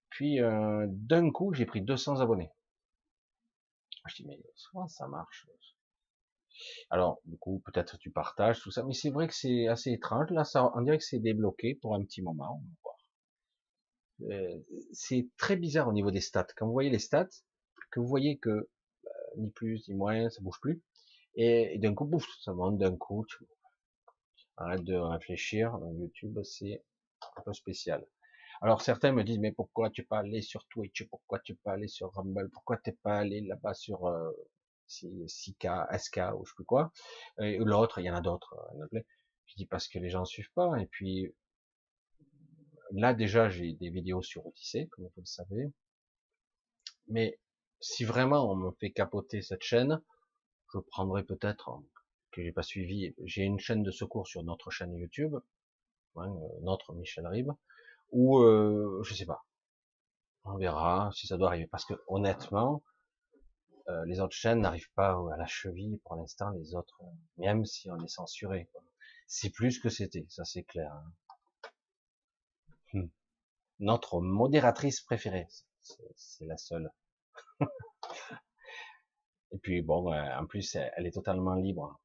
Puis euh, d'un coup, j'ai pris 200 abonnés. Je dis mais souvent ça marche? Alors du coup, peut-être tu partages tout ça, mais c'est vrai que c'est assez étrange. Là, ça, on dirait que c'est débloqué pour un petit moment. Euh, c'est très bizarre au niveau des stats. Quand vous voyez les stats, que vous voyez que euh, ni plus ni moins, ça bouge plus, et, d'un coup, bouf, ça monte d'un coup. Arrête de réfléchir. YouTube, c'est un peu spécial. Alors certains me disent mais pourquoi tu pas aller sur Twitch, pourquoi tu pas aller sur Rumble, pourquoi t'es pas allé là-bas sur euh, 6K, SK ou je sais plus quoi? Et l'autre, il y en a d'autres. Euh, je dis parce que les gens suivent pas. Et puis là déjà j'ai des vidéos sur Odyssée, comme vous le savez. Mais si vraiment on me fait capoter cette chaîne, je prendrai peut-être que j'ai pas suivi. J'ai une chaîne de secours sur notre chaîne YouTube Hein, euh, notre Michel Ribes, ou euh, je sais pas. On verra si ça doit arriver. Parce que honnêtement, Euh, les autres chaînes n'arrivent pas à la cheville pour l'instant, les autres, même si on est censuré. C'est plus que c'était, ça c'est clair. Hein. Hmm. Notre modératrice préférée, c'est la seule. Et puis bon, en plus, elle est totalement libre.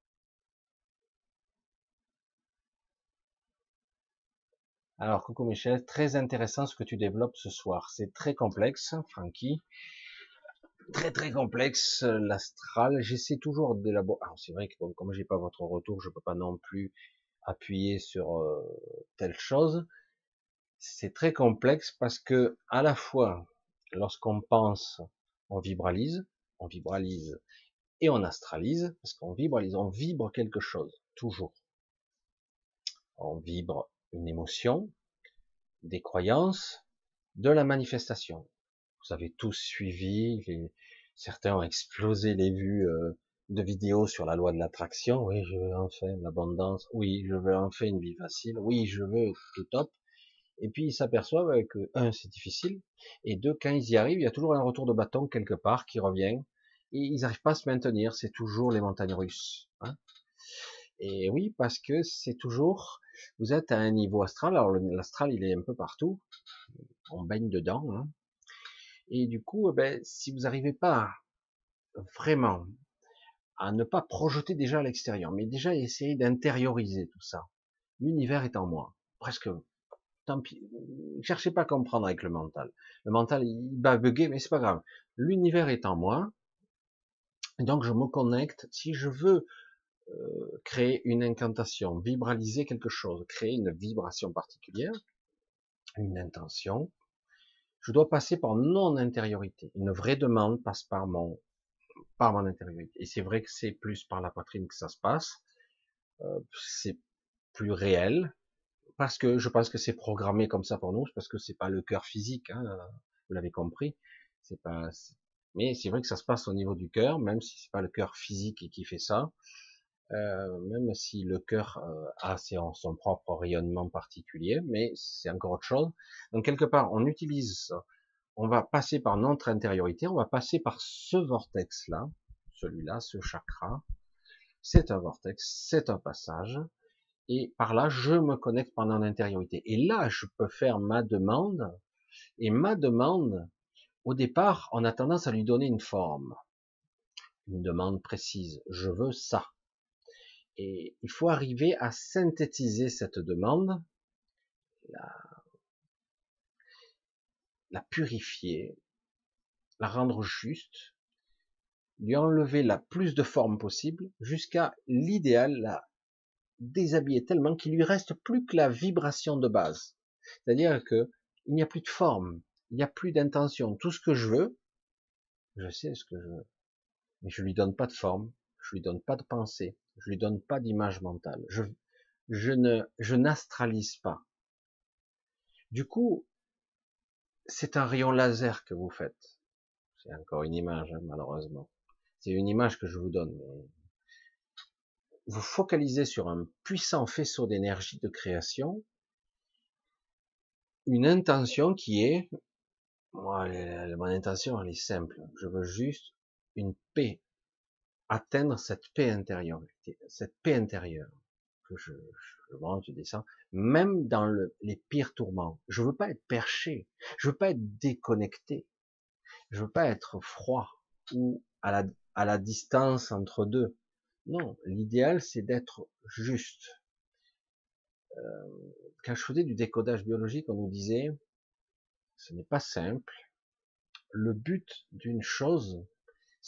Alors, coucou Michel, très intéressant ce que tu développes ce soir. C'est très complexe, Francky. Très très complexe, l'astral. J'essaie toujours d'élaborer. Alors c'est vrai que comme j'ai pas votre retour, je peux pas non plus appuyer sur euh, telle chose. C'est très complexe parce que à la fois, lorsqu'on pense, on vibralise, on vibralise et on astralise, parce qu'on vibralise, on vibre quelque chose, toujours. On vibre une émotion, des croyances, de la manifestation. Vous avez tous suivi, certains ont explosé les vues euh, de vidéos sur la loi de l'attraction. Oui, je veux enfin l'abondance. Oui, je veux enfin une vie facile. Oui, je veux tout top. Et puis ils s'aperçoivent que un, c'est difficile, et deux, quand ils y arrivent, il y a toujours un retour de bâton quelque part qui revient, et ils n'arrivent pas à se maintenir. C'est toujours les montagnes russes. Hein et oui, parce que c'est toujours, vous êtes à un niveau astral. Alors l'astral, il est un peu partout. On baigne dedans. Hein. Et du coup, eh ben, si vous n'arrivez pas vraiment à ne pas projeter déjà à l'extérieur, mais déjà essayer d'intérioriser tout ça. L'univers est en moi. Presque. Tant pis. Cherchez pas à comprendre avec le mental. Le mental, il va bugger, mais c'est pas grave. L'univers est en moi. Donc je me connecte. Si je veux euh, créer une incantation, vibraliser quelque chose, créer une vibration particulière, une intention, je dois passer par non intériorité. Une vraie demande passe par mon par mon intériorité. Et c'est vrai que c'est plus par la poitrine que ça se passe. Euh, c'est plus réel parce que je pense que c'est programmé comme ça pour nous, parce que c'est pas le cœur physique, hein, vous l'avez compris. C'est pas, mais c'est vrai que ça se passe au niveau du cœur, même si c'est pas le cœur physique qui fait ça. Euh, même si le cœur euh, a son propre rayonnement particulier, mais c'est encore autre chose. Donc quelque part, on utilise, on va passer par notre intériorité, on va passer par ce vortex-là, celui-là, ce chakra. C'est un vortex, c'est un passage, et par là, je me connecte pendant l'intériorité. Et là, je peux faire ma demande, et ma demande, au départ, on a tendance à lui donner une forme, une demande précise. Je veux ça. Et il faut arriver à synthétiser cette demande, la, purifier, la rendre juste, lui enlever la plus de forme possible, jusqu'à l'idéal, la déshabiller tellement qu'il lui reste plus que la vibration de base. C'est-à-dire que il n'y a plus de forme, il n'y a plus d'intention. Tout ce que je veux, je sais ce que je veux, mais je lui donne pas de forme, je lui donne pas de pensée, je lui donne pas d'image mentale. Je, je ne, je n'astralise pas. Du coup, c'est un rayon laser que vous faites. C'est encore une image, hein, malheureusement. C'est une image que je vous donne. Vous focalisez sur un puissant faisceau d'énergie de création, une intention qui est, moi, mon intention, elle est simple. Je veux juste une paix atteindre cette paix intérieure, cette paix intérieure que je, je monte, je descends, même dans le, les pires tourments. Je veux pas être perché, je veux pas être déconnecté, je veux pas être froid ou à la, à la distance entre deux. Non, l'idéal c'est d'être juste. Euh, quand je faisais du décodage biologique, on nous disait, ce n'est pas simple. Le but d'une chose,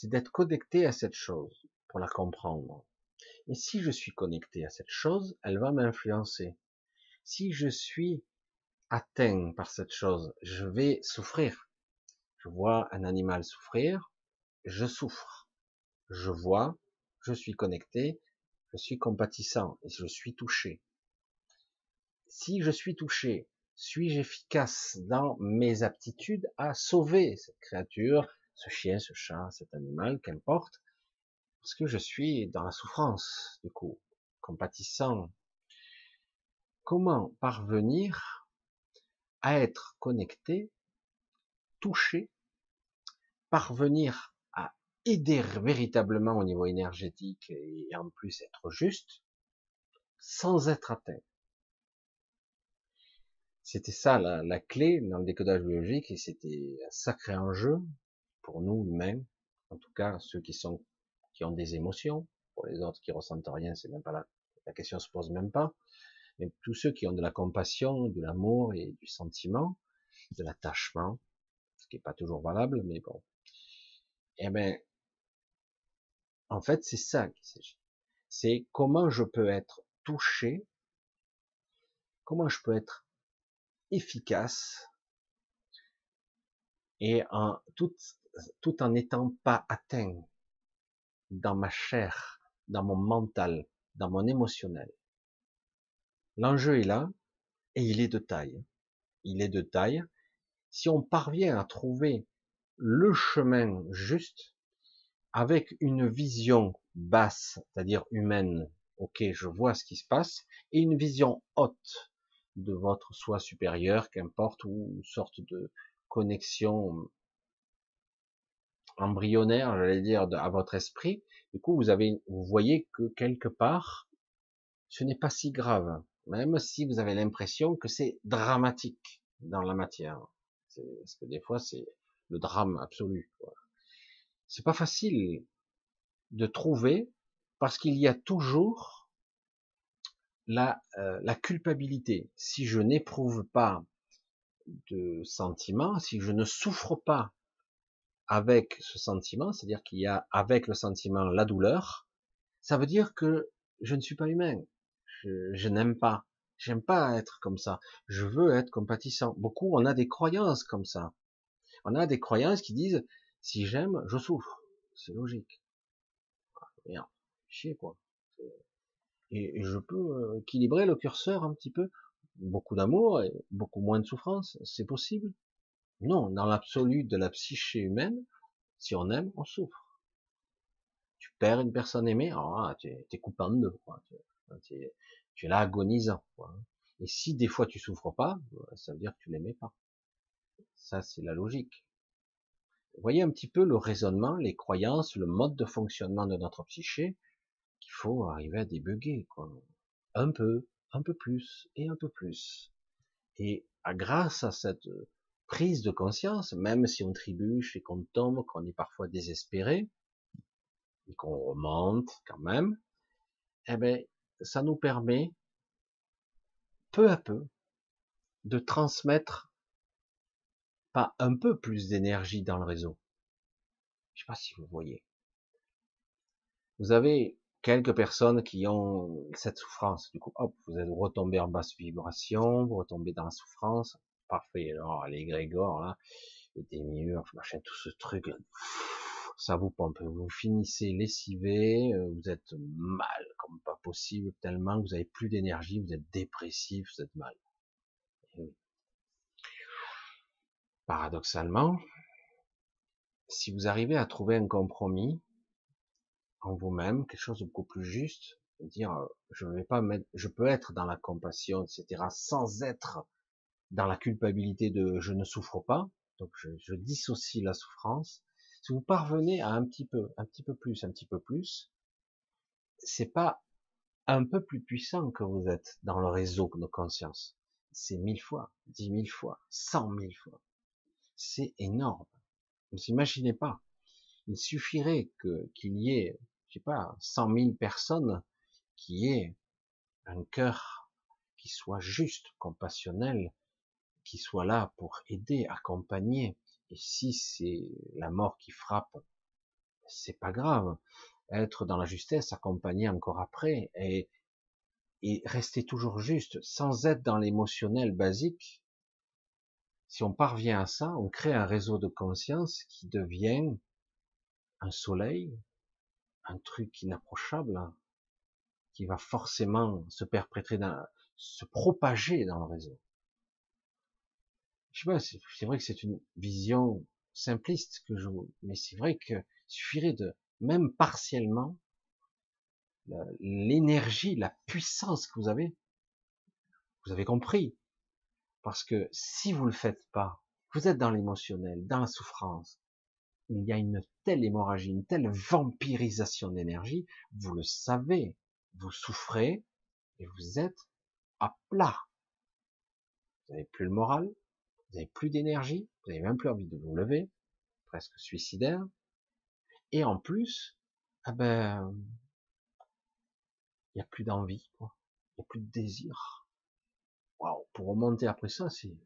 c'est d'être connecté à cette chose pour la comprendre. Et si je suis connecté à cette chose, elle va m'influencer. Si je suis atteint par cette chose, je vais souffrir. Je vois un animal souffrir, je souffre. Je vois, je suis connecté, je suis compatissant et je suis touché. Si je suis touché, suis-je efficace dans mes aptitudes à sauver cette créature, ce chien, ce chat, cet animal, qu'importe, parce que je suis dans la souffrance, du coup, compatissant. Comment parvenir à être connecté, touché, parvenir à aider véritablement au niveau énergétique et en plus être juste, sans être atteint? C'était ça la, la, clé dans le décodage biologique et c'était un sacré enjeu pour nous humains, en tout cas ceux qui sont qui ont des émotions. Pour les autres qui ressentent rien, c'est même pas la, la question se pose même pas. Mais tous ceux qui ont de la compassion, de l'amour et du sentiment, de l'attachement, ce qui est pas toujours valable, mais bon. Eh ben, en fait, c'est ça qu'il s'agit. C'est comment je peux être touché, comment je peux être efficace et en tout, tout en n'étant pas atteint dans ma chair, dans mon mental, dans mon émotionnel. L'enjeu est là et il est de taille. Il est de taille. Si on parvient à trouver le chemin juste avec une vision basse, c'est-à-dire humaine, ok, je vois ce qui se passe, et une vision haute de votre soi supérieur, qu'importe, ou une sorte de connexion embryonnaire, j'allais dire, à votre esprit. Du coup, vous avez, vous voyez que quelque part, ce n'est pas si grave, même si vous avez l'impression que c'est dramatique dans la matière. Parce que des fois, c'est le drame absolu. C'est pas facile de trouver parce qu'il y a toujours la, euh, la culpabilité. Si je n'éprouve pas de sentiment, si je ne souffre pas avec ce sentiment, c'est-à-dire qu'il y a avec le sentiment la douleur, ça veut dire que je ne suis pas humain. Je, n'aime pas. J'aime pas être comme ça. Je veux être compatissant. Beaucoup, on a des croyances comme ça. On a des croyances qui disent si j'aime, je souffre. C'est logique. Merde, chier quoi. Et, je peux euh, équilibrer le curseur un petit peu. Beaucoup d'amour et beaucoup moins de souffrance. C'est possible. Non, dans l'absolu de la psyché humaine, si on aime, on souffre. Tu perds une personne aimée, ah, tu es, coupé en deux. Tu, es, tu es là agonisant. Et si des fois tu souffres pas, ça veut dire que tu l'aimais pas. Ça, c'est la logique. Vous voyez un petit peu le raisonnement, les croyances, le mode de fonctionnement de notre psyché qu'il faut arriver à débugger. Quoi. Un peu, un peu plus et un peu plus. Et grâce à cette prise de conscience, même si on trébuche et qu'on tombe, qu'on est parfois désespéré, et qu'on remonte quand même, eh ben, ça nous permet peu à peu de transmettre pas un peu plus d'énergie dans le réseau. Je sais pas si vous voyez. Vous avez quelques personnes qui ont cette souffrance. Du coup, hop, vous êtes retombé en basse vibration, vous retombez dans la souffrance parfait. Alors, les Grégor, là, le démiurge, machin, tout ce truc, ça vous pompe. Vous finissez lessivé, euh, vous êtes mal comme pas possible, tellement que vous avez plus d'énergie, vous êtes dépressif, vous êtes mal. Paradoxalement, si vous arrivez à trouver un compromis en vous-même, quelque chose de beaucoup plus juste, dire euh, je vais pas mettre, je peux être dans la compassion, etc., sans être dans la culpabilité de je ne souffre pas, donc je, je dissocie la souffrance. Si vous parvenez à un petit peu, un petit peu plus, un petit peu plus, c'est pas un peu plus puissant que vous êtes dans le réseau de conscience. C'est mille fois, dix mille fois, cent mille fois. C'est énorme. Vous imaginez pas. Il suffirait que qu'il y ait, je sais pas, cent mille personnes qui aient un cœur qui soit juste, compassionnel, qui soit là pour aider, accompagner. Et si c'est la mort qui frappe, c'est pas grave. Être dans la justesse, accompagner encore après, et, et rester toujours juste, sans être dans l'émotionnel basique. Si on parvient à ça, on crée un réseau de conscience qui devient un soleil, un truc inapprochable, qui va forcément se perpétrer, dans, se propager dans le réseau je sais pas, c'est vrai que c'est une vision simpliste que je, mais c'est vrai que suffirait de, même partiellement, l'énergie, la puissance que vous avez, vous avez compris. Parce que si vous le faites pas, vous êtes dans l'émotionnel, dans la souffrance, il y a une telle hémorragie, une telle vampirisation d'énergie, vous le savez, vous souffrez et vous êtes à plat. Vous n'avez plus le moral, vous n'avez plus d'énergie, vous n'avez même plus envie de vous lever, presque suicidaire. Et en plus, ah ben, il n'y a plus d'envie, quoi. Il n'y a plus de désir. Waouh, pour remonter après ça, c'est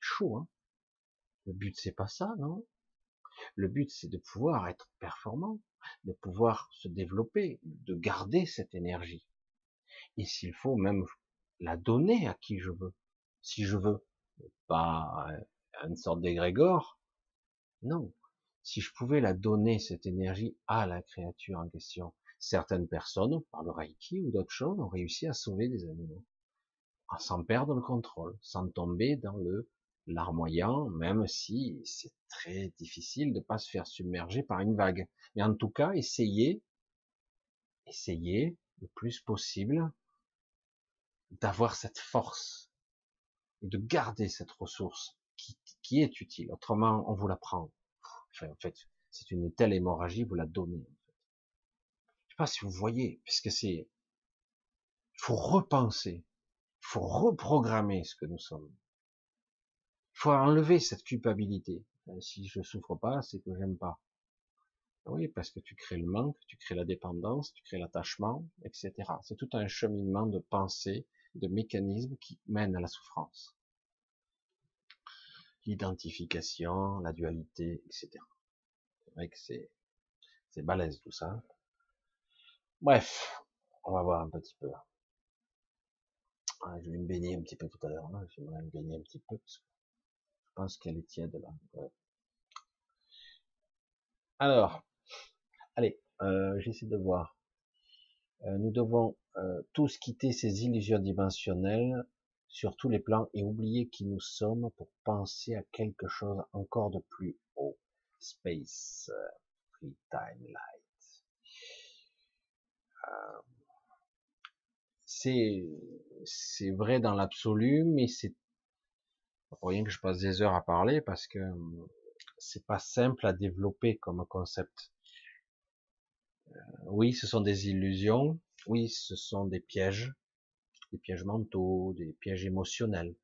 chaud, hein. Le but, c'est pas ça, non? Le but, c'est de pouvoir être performant, de pouvoir se développer, de garder cette énergie. Et s'il faut même la donner à qui je veux, si je veux, pas une sorte d'égrégore, non. Si je pouvais la donner, cette énergie, à la créature en question, certaines personnes, par le Reiki ou d'autres choses, ont réussi à sauver des animaux, sans perdre le contrôle, sans tomber dans le larmoyant, même si c'est très difficile de pas se faire submerger par une vague. Mais en tout cas, essayez, essayez le plus possible d'avoir cette force et de garder cette ressource qui, qui est utile. Autrement, on vous la prend. En fait, c'est une telle hémorragie, vous la donnez. En fait. Je sais pas si vous voyez, puisque c'est, il faut repenser, il faut reprogrammer ce que nous sommes. Il faut enlever cette culpabilité. Si je souffre pas, c'est que j'aime pas. Oui, parce que tu crées le manque, tu crées la dépendance, tu crées l'attachement, etc. C'est tout un cheminement de pensée, de mécanismes qui mènent à la souffrance. L'identification, la dualité, etc. C'est vrai que c'est, c'est balèze tout ça. Bref, on va voir un petit peu. Ah, je vais me baigner un petit peu tout à l'heure. Je vais me baigner un petit peu pense qu'elle est tiède là. Alors, allez, euh, j'essaie de voir. Euh, nous devons euh, tous quitter ces illusions dimensionnelles sur tous les plans et oublier qui nous sommes pour penser à quelque chose encore de plus haut. Space, free time, light. c'est c'est vrai dans l'absolu, mais c'est pour rien que je passe des heures à parler parce que hum, c'est pas simple à développer comme concept. Euh, oui, ce sont des illusions. Oui, ce sont des pièges, des pièges mentaux, des pièges émotionnels.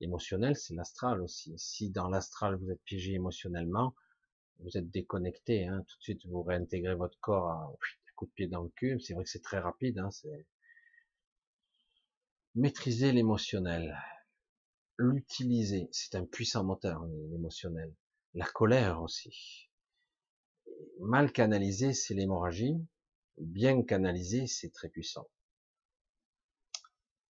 Émotionnel, c'est l'astral aussi. Si dans l'astral vous êtes piégé émotionnellement, vous êtes déconnecté. Hein, tout de suite, vous réintégrez votre corps à, à coup de pied dans le cul. C'est vrai que c'est très rapide. Hein, c'est maîtriser l'émotionnel l'utiliser. C'est un puissant moteur, l'émotionnel. La colère aussi. Mal canalisé, c'est l'hémorragie. Bien canalisé, c'est très puissant.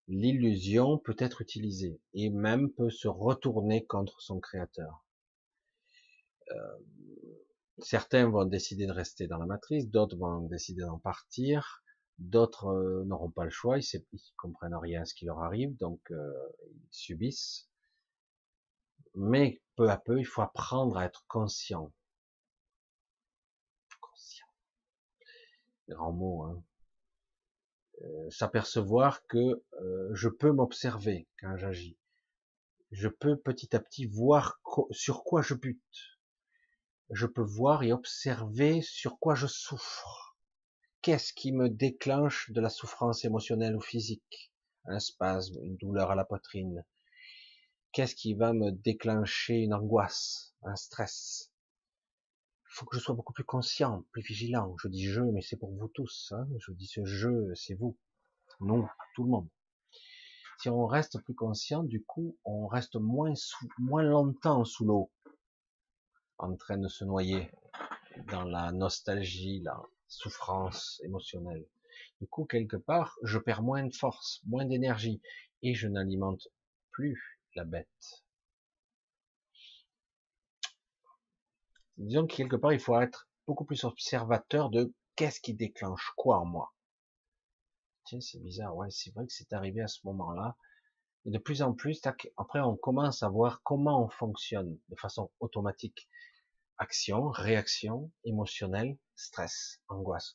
L'illusion peut être utilisée et même peut se retourner contre son créateur. Euh, certains vont décider de rester dans la matrice, d'autres vont décider d'en partir, D'autres euh, n'auront pas le choix, ils, ne comprennent rien à ce qui leur arrive, donc euh, ils subissent. Mais peu à peu, il faut apprendre à être conscient. Conscient. Grand mot, hein. Euh, s'apercevoir que je peux m'observer quand j'agis. Je peux petit à petit voir sur quoi je bute. Je peux voir et observer sur quoi je souffre qu'est-ce qui me déclenche de la souffrance émotionnelle ou physique? Un spasme, une douleur à la poitrine. Qu'est-ce qui va me déclencher une angoisse, un stress? Faut que je sois beaucoup plus conscient, plus vigilant. Je dis je, mais c'est pour vous tous. Hein. je dis ce je, c'est vous. Non, tout le monde. Si on reste plus conscient, du coup, on reste moins, moins longtemps sous l'eau, en train de se noyer dans la nostalgie, là, souffrance émotionnelle. Du coup, quelque part, je perds moins de force, moins d'énergie, et je n'alimente plus la bête. Disons que quelque part, il faut être beaucoup plus observateur de qu'est-ce qui déclenche quoi en moi. Tiens, c'est bizarre, ouais, c'est vrai que c'est arrivé à ce moment-là. Et de plus en plus, après, on commence à voir comment on fonctionne de façon automatique action, réaction, émotionnelle, stress, angoisse.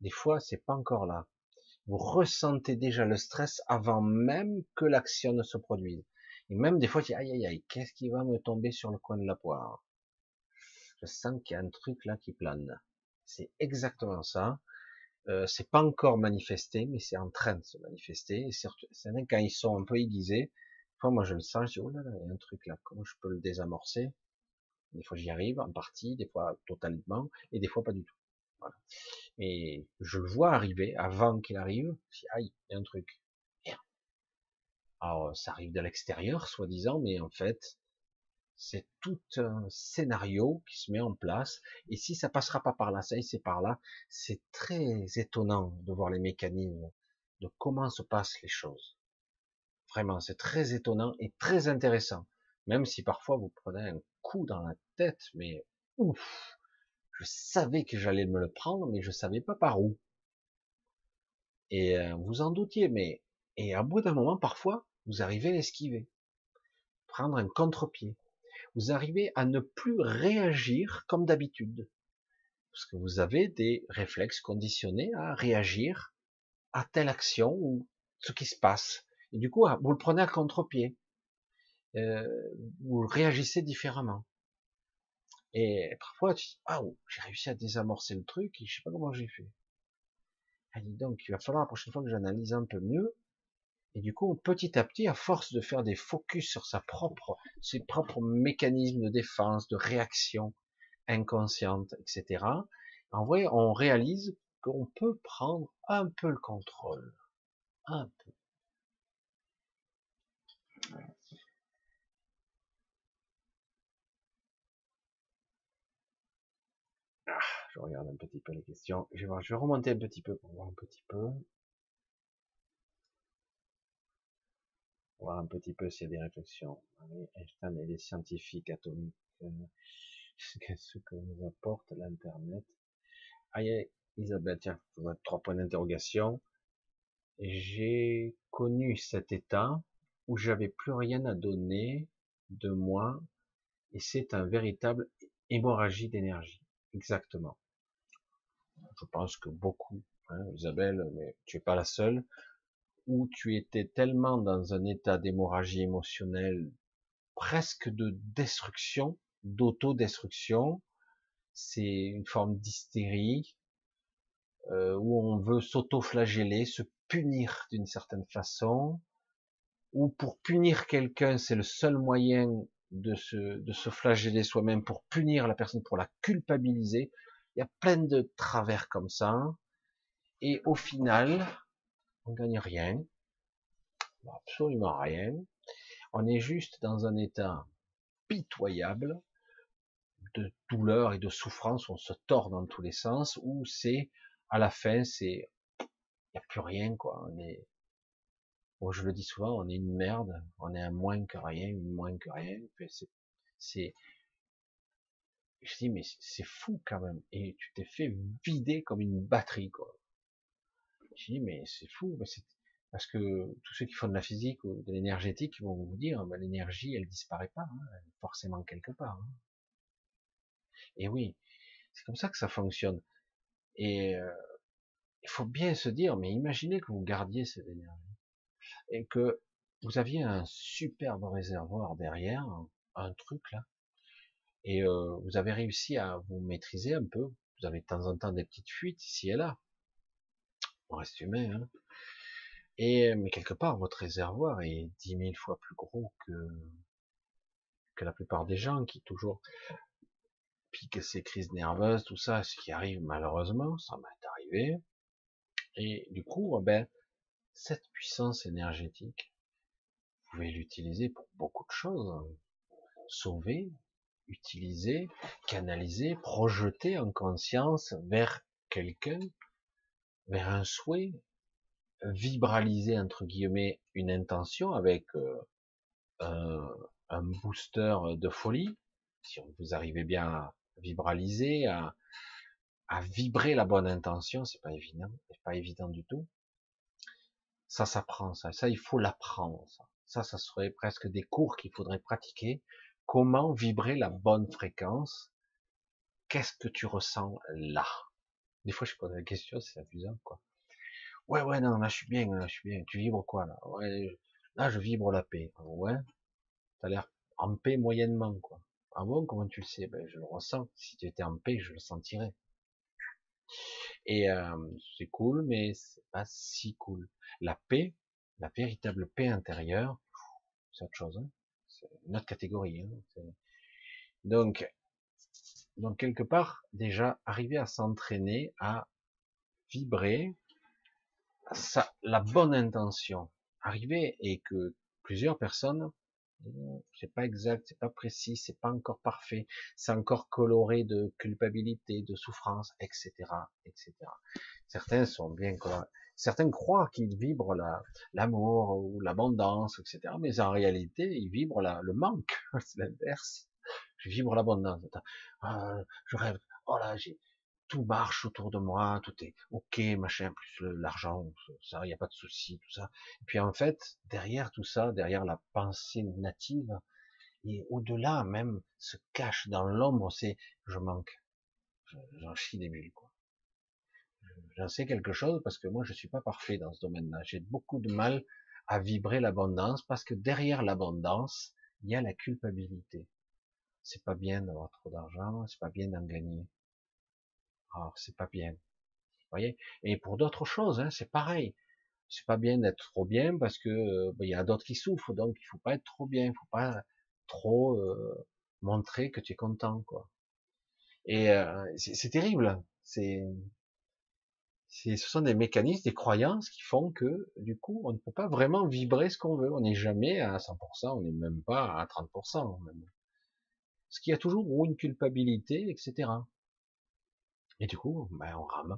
Des fois, c'est pas encore là. Vous ressentez déjà le stress avant même que l'action ne se produise. Et même des fois, tu dis, aïe, aïe, aïe, qu'est-ce qui va me tomber sur le coin de la poire? Je sens qu'il y a un truc là qui plane. C'est exactement ça. Euh, c'est pas encore manifesté, mais c'est en train de se manifester. Et c'est quand ils sont un peu aiguisés, fois moi je le sens, je dis oh là là, il y a un truc là, comment je peux le désamorcer? Des fois j'y arrive en partie, des fois totalement, et des fois pas du tout. Voilà. Et je le vois arriver avant qu'il arrive. Je dis aïe, il y a un truc. Alors ça arrive de l'extérieur, soi-disant, mais en fait c'est tout un scénario qui se met en place. Et si ça passera pas par là, ça c'est par là. C'est très étonnant de voir les mécanismes, de comment se passent les choses. Vraiment, c'est très étonnant et très intéressant. Même si parfois vous prenez un coup dans la tête, mais ouf, je savais que j'allais me le prendre, mais je savais pas par où. Et euh, vous en doutiez, mais et à bout d'un moment, parfois, vous arrivez à l'esquiver, prendre un contre-pied vous arrivez à ne plus réagir comme d'habitude. Parce que vous avez des réflexes conditionnés à réagir à telle action ou ce qui se passe. Et du coup, vous le prenez à contre-pied. Euh, vous réagissez différemment. Et parfois, tu dis, waouh, j'ai réussi à désamorcer le truc et je sais pas comment j'ai fait. Et donc, il va falloir la prochaine fois que j'analyse un peu mieux, et du coup, petit à petit, à force de faire des focus sur ses propres mécanismes de défense, de réaction inconsciente, etc., en vrai, on réalise qu'on peut prendre un peu le contrôle. Un peu. Ah, je regarde un petit peu les questions. Je vais remonter un petit peu pour voir un petit peu. Voir un petit peu s'il y a des réflexions. Einstein et les scientifiques atomiques, euh, ce que nous apporte l'Internet. Ah, Isabelle, tiens, trois points d'interrogation. J'ai connu cet état où j'avais plus rien à donner de moi et c'est un véritable hémorragie d'énergie. Exactement. Je pense que beaucoup, hein, Isabelle, mais tu es pas la seule, où tu étais tellement dans un état d'hémorragie émotionnelle, presque de destruction, d'autodestruction, c'est une forme d'hystérie, euh, où on veut s'auto-flageller, se punir d'une certaine façon, ou pour punir quelqu'un, c'est le seul moyen de se, de se flageller soi-même pour punir la personne, pour la culpabiliser. Il y a plein de travers comme ça. Et au final, on gagne rien, absolument rien. On est juste dans un état pitoyable de douleur et de souffrance, on se tord dans tous les sens, où c'est, à la fin, c'est, il n'y a plus rien, quoi. On est, bon, je le dis souvent, on est une merde, on est un moins que rien, une moins que rien. C'est, c'est, je dis, mais c'est fou quand même. Et tu t'es fait vider comme une batterie, quoi. Je mais c'est fou, parce que tous ceux qui font de la physique ou de l'énergétique vont vous dire, bah, l'énergie, elle disparaît pas, hein, forcément quelque part. Hein. Et oui, c'est comme ça que ça fonctionne. Et euh, il faut bien se dire, mais imaginez que vous gardiez cette énergie et que vous aviez un superbe réservoir derrière, un, truc là, et euh, vous avez réussi à vous maîtriser un peu. Vous avez de temps en temps des petites fuites ici et là, reste humain, hein. Et, mais quelque part, votre réservoir est dix mille fois plus gros que, la plupart des gens qui toujours piquent ces crises nerveuses, tout ça, ce qui arrive malheureusement, ça m'est arrivé. Et du coup, eh ben, cette puissance énergétique, vous pouvez l'utiliser pour beaucoup de choses. Sauver, utiliser, canaliser, projeter en conscience vers quelqu'un vers un souhait, vibraliser entre guillemets une intention avec euh, un, booster de folie, si vous arrivez bien à vibraliser, à, à vibrer la bonne intention, c'est pas évident, c'est pas évident du tout. Ça s'apprend, ça, ça il faut l'apprendre. Ça. ça, ça serait presque des cours qu'il faudrait pratiquer. Comment vibrer la bonne fréquence? Qu'est-ce que tu ressens là? Des fois, je pose la question, c'est amusant, quoi. Ouais, ouais, non, là, je suis bien, là, je suis bien. Tu vibres quoi, là? Ouais, là, je vibre la paix. Ouais? T'as l'air en paix moyennement, quoi. Ah bon, comment tu le sais? Ben, Je le ressens. Si tu étais en paix, je le sentirais. Et euh, c'est cool, mais c'est pas si cool. La paix, la véritable paix intérieure, c'est autre chose. Hein. c'est une autre catégorie. Hein. Donc, donc quelque part, déjà arriver à s'entraîner à vibrer ça, la bonne intention, arriver et que plusieurs personnes c'est pas exact, c'est pas précis, c'est pas encore parfait, c'est encore coloré de culpabilité, de souffrance, etc., etc. Certains sont bien. Certains croient qu'ils vibrent l'amour ou l'abondance, etc. Mais en réalité, ils vibrent la, le manque. c'est l'inverse. Je vibre l'abondance. Ah, je rêve. Oh là, tout marche autour de moi, tout est ok, machin, plus l'argent, il n'y a pas de souci, tout ça. Et puis en fait, derrière tout ça, derrière la pensée native, et au-delà même, se cache dans l'ombre, c'est je manque, j'en chie des bulles, quoi. J'en sais quelque chose parce que moi je suis pas parfait dans ce domaine-là. J'ai beaucoup de mal à vibrer l'abondance parce que derrière l'abondance, il y a la culpabilité. C'est pas bien d'avoir trop d'argent, c'est pas bien d'en gagner. Alors, c'est pas bien. Vous voyez? Et pour d'autres choses, hein, c'est pareil. C'est pas bien d'être trop bien parce que euh, il y a d'autres qui souffrent, donc il faut pas être trop bien, il faut pas trop euh, montrer que tu es content, quoi. Et euh, c'est terrible. C'est, ce sont des mécanismes, des croyances qui font que du coup, on ne peut pas vraiment vibrer ce qu'on veut. On n'est jamais à 100%, on n'est même pas à 30%. Même. Parce qu'il y a toujours une culpabilité, etc. Et du coup, ben, on rame.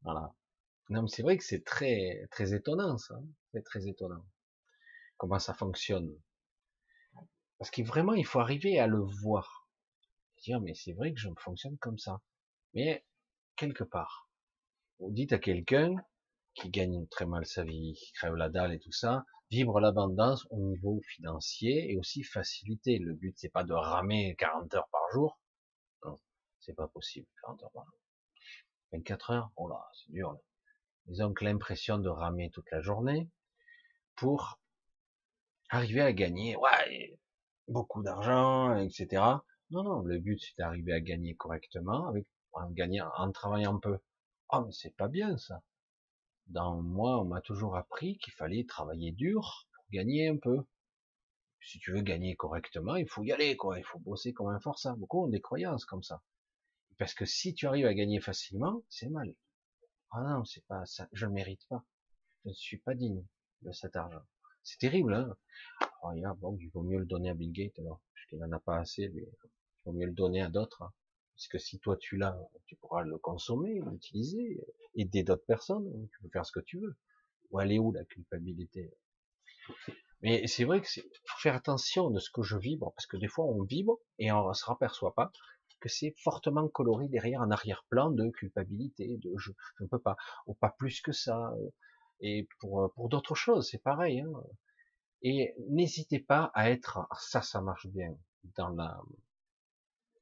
Voilà. Non, mais c'est vrai que c'est très, très étonnant, ça. C'est très étonnant. Comment ça fonctionne. Parce que vraiment, il faut arriver à le voir. Dire, mais c'est vrai que je fonctionne comme ça. Mais, quelque part, vous dites à quelqu'un qui gagne très mal sa vie, qui crève la dalle et tout ça, vibre l'abondance au niveau financier et aussi faciliter. Le but, c'est pas de ramer 40 heures par jour. C'est pas possible, 40 heures par jour. 24 heures, oh là, c'est dur. Là. Ils ont l'impression de ramer toute la journée pour arriver à gagner, ouais, beaucoup d'argent, etc. Non, non, le but c'est d'arriver à gagner correctement avec, en gagnant, en travaillant un peu. Ah, mais c'est pas bien ça. Dans moi, on m'a toujours appris qu'il fallait travailler dur pour gagner un peu. Si tu veux gagner correctement, il faut y aller, quoi. Il faut bosser comme un forçat. Beaucoup ont des croyances comme ça. Parce que si tu arrives à gagner facilement, c'est mal. Ah non, c'est pas ça, je ne mérite pas. Je ne suis pas digne de cet argent. C'est terrible, hein. Oh, bon, il vaut mieux le donner à Bill Gates alors, puisqu'il n'en a pas assez, il vaut mieux le donner à d'autres. Hein. Parce que si toi tu l'as, tu pourras le consommer, l'utiliser, aider d'autres personnes, hein. tu peux faire ce que tu veux. Ou aller où la culpabilité? Mais c'est vrai que faut faire attention de ce que je vibre, parce que des fois on vibre et on ne se raperçoit pas que c'est fortement coloré derrière un arrière-plan de culpabilité, de je, ne peux pas, ou pas plus que ça. Euh, et pour, euh, pour d'autres choses, c'est pareil. Hein. Et n'hésitez pas à être, ah, ça, ça marche bien dans la,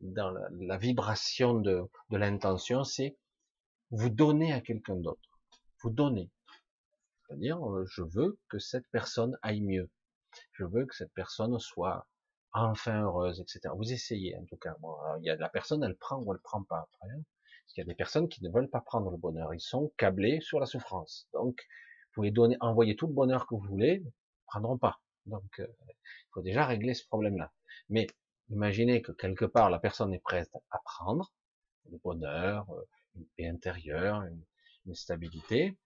dans la, vibration de, de l'intention, c'est vous donner à quelqu'un d'autre. Vous donner. C'est-à-dire, euh, je veux que cette personne aille mieux. Je veux que cette personne soit enfin heureuse, etc. Vous essayez, en tout cas. Bon, il y a la personne, elle prend ou elle prend pas. Après, hein. Parce qu'il y a des personnes qui ne veulent pas prendre le bonheur. Ils sont câblés sur la souffrance. Donc, vous pouvez donner, envoyer tout le bonheur que vous voulez, ils prendront pas. Donc, euh, il faut déjà régler ce problème-là. Mais imaginez que quelque part la personne est prête à prendre le bonheur, euh, une paix intérieure, une, stabilité.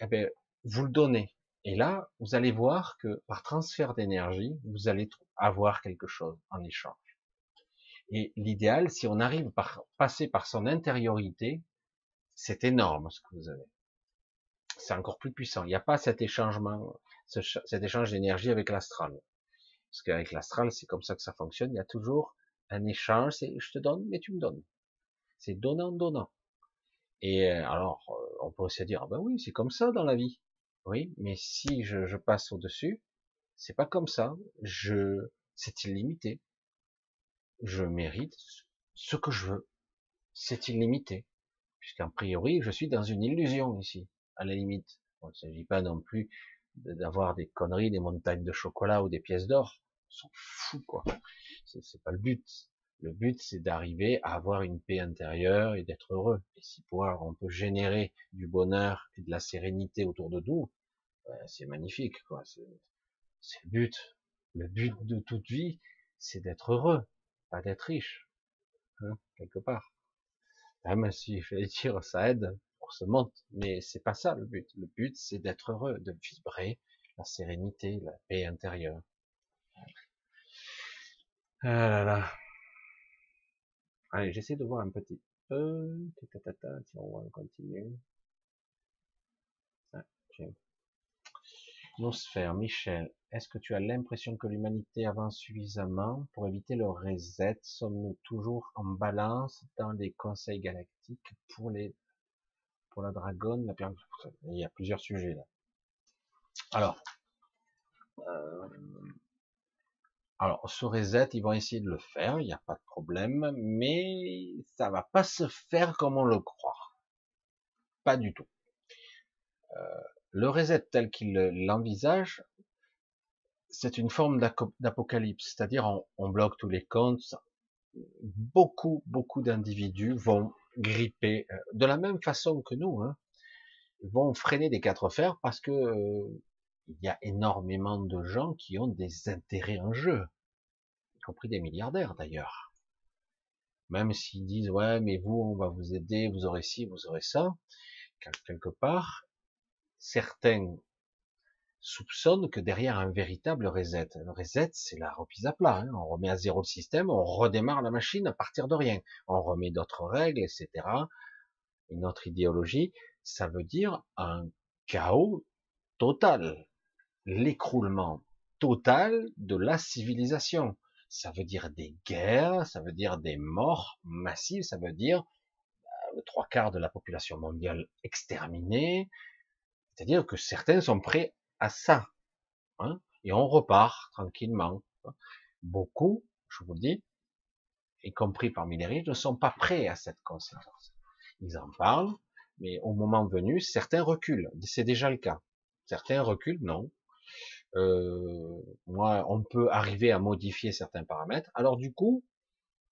Eh bien, vous le donnez. Et là, vous allez voir que par transfert d'énergie, vous allez avoir quelque chose en échange. Et l'idéal, si on arrive par passer par son intériorité, c'est énorme ce que vous avez. C'est encore plus puissant. Il n'y a pas cet échangement, cet échange d'énergie avec l'astral. Parce qu'avec l'astral, c'est comme ça que ça fonctionne. Il y a toujours un échange. C'est je te donne, mais tu me donnes. C'est donnant, donnant. Et euh, alors, euh, on peut aussi dire, ah ben oui, c'est comme ça dans la vie. Oui, mais si je, je passe au-dessus, c'est pas comme ça. Je, c'est illimité. Je mérite ce que je veux. C'est illimité. Puisqu'en priori, je suis dans une illusion ici, à la limite. il ne s'agit pas non plus d'avoir des conneries, des montagnes de chocolat ou des pièces d'or. Ils sont fous, quoi. C'est pas le but. Le but, c'est d'arriver à avoir une paix intérieure et d'être heureux. Et si pouvoir, on peut générer du bonheur et de la sérénité autour de nous, ben, c'est magnifique, quoi. C'est le but. Le but de toute vie, c'est d'être heureux, pas d'être riche, hein, quelque part. Même si, je vais dire, ça aide monde, mais c'est pas ça le but. Le but, c'est d'être heureux, de vibrer la sérénité, la paix intérieure. Ah là là. Allez, j'essaie de voir un petit peu. Si on. Ah, Michel, est-ce que tu as l'impression que l'humanité avance suffisamment pour éviter le reset? Sommes-nous toujours en balance dans les conseils galactiques pour les pour la dragonne la Il y a plusieurs sujets là. Alors, euh, alors, ce reset, ils vont essayer de le faire, il n'y a pas de problème, mais ça va pas se faire comme on le croit. Pas du tout. Euh, le reset tel qu'il l'envisage, c'est une forme d'apocalypse, c'est-à-dire on, bloque tous les comptes, beaucoup, beaucoup d'individus vont gripper, euh, de la même façon que nous, hein, vont freiner des quatre fers parce que euh, il y a énormément de gens qui ont des intérêts en jeu, y compris des milliardaires d'ailleurs. Même s'ils disent ouais mais vous on va vous aider, vous aurez ci, vous aurez ça, quelque part, certains soupçonnent que derrière un véritable reset, le reset c'est la reprise à plat, hein. on remet à zéro le système, on redémarre la machine à partir de rien, on remet d'autres règles, etc. Une autre idéologie, ça veut dire un chaos total l'écroulement total de la civilisation. Ça veut dire des guerres, ça veut dire des morts massives, ça veut dire euh, trois quarts de la population mondiale exterminée. C'est-à-dire que certains sont prêts à ça. Hein, et on repart tranquillement. Beaucoup, je vous le dis, y compris parmi les riches, ne sont pas prêts à cette conséquence. Ils en parlent, mais au moment venu, certains reculent. C'est déjà le cas. Certains reculent, non. Euh, moi, on peut arriver à modifier certains paramètres. Alors du coup,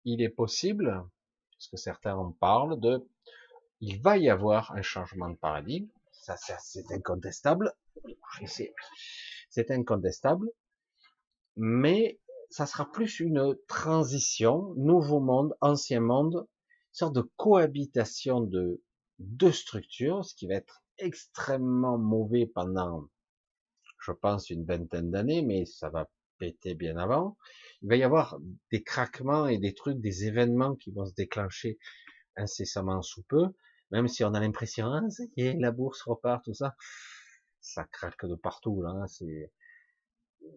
il est possible, parce que certains en parlent, de, il va y avoir un changement de paradigme. Ça, c'est incontestable. C'est incontestable. Mais ça sera plus une transition, nouveau monde, ancien monde, une sorte de cohabitation de deux structures, ce qui va être extrêmement mauvais pendant je pense, une vingtaine d'années, mais ça va péter bien avant. Il va y avoir des craquements et des trucs, des événements qui vont se déclencher incessamment sous peu, même si on a l'impression, ah, ça y est, la bourse repart, tout ça. Ça craque de partout, là. C'est, euh,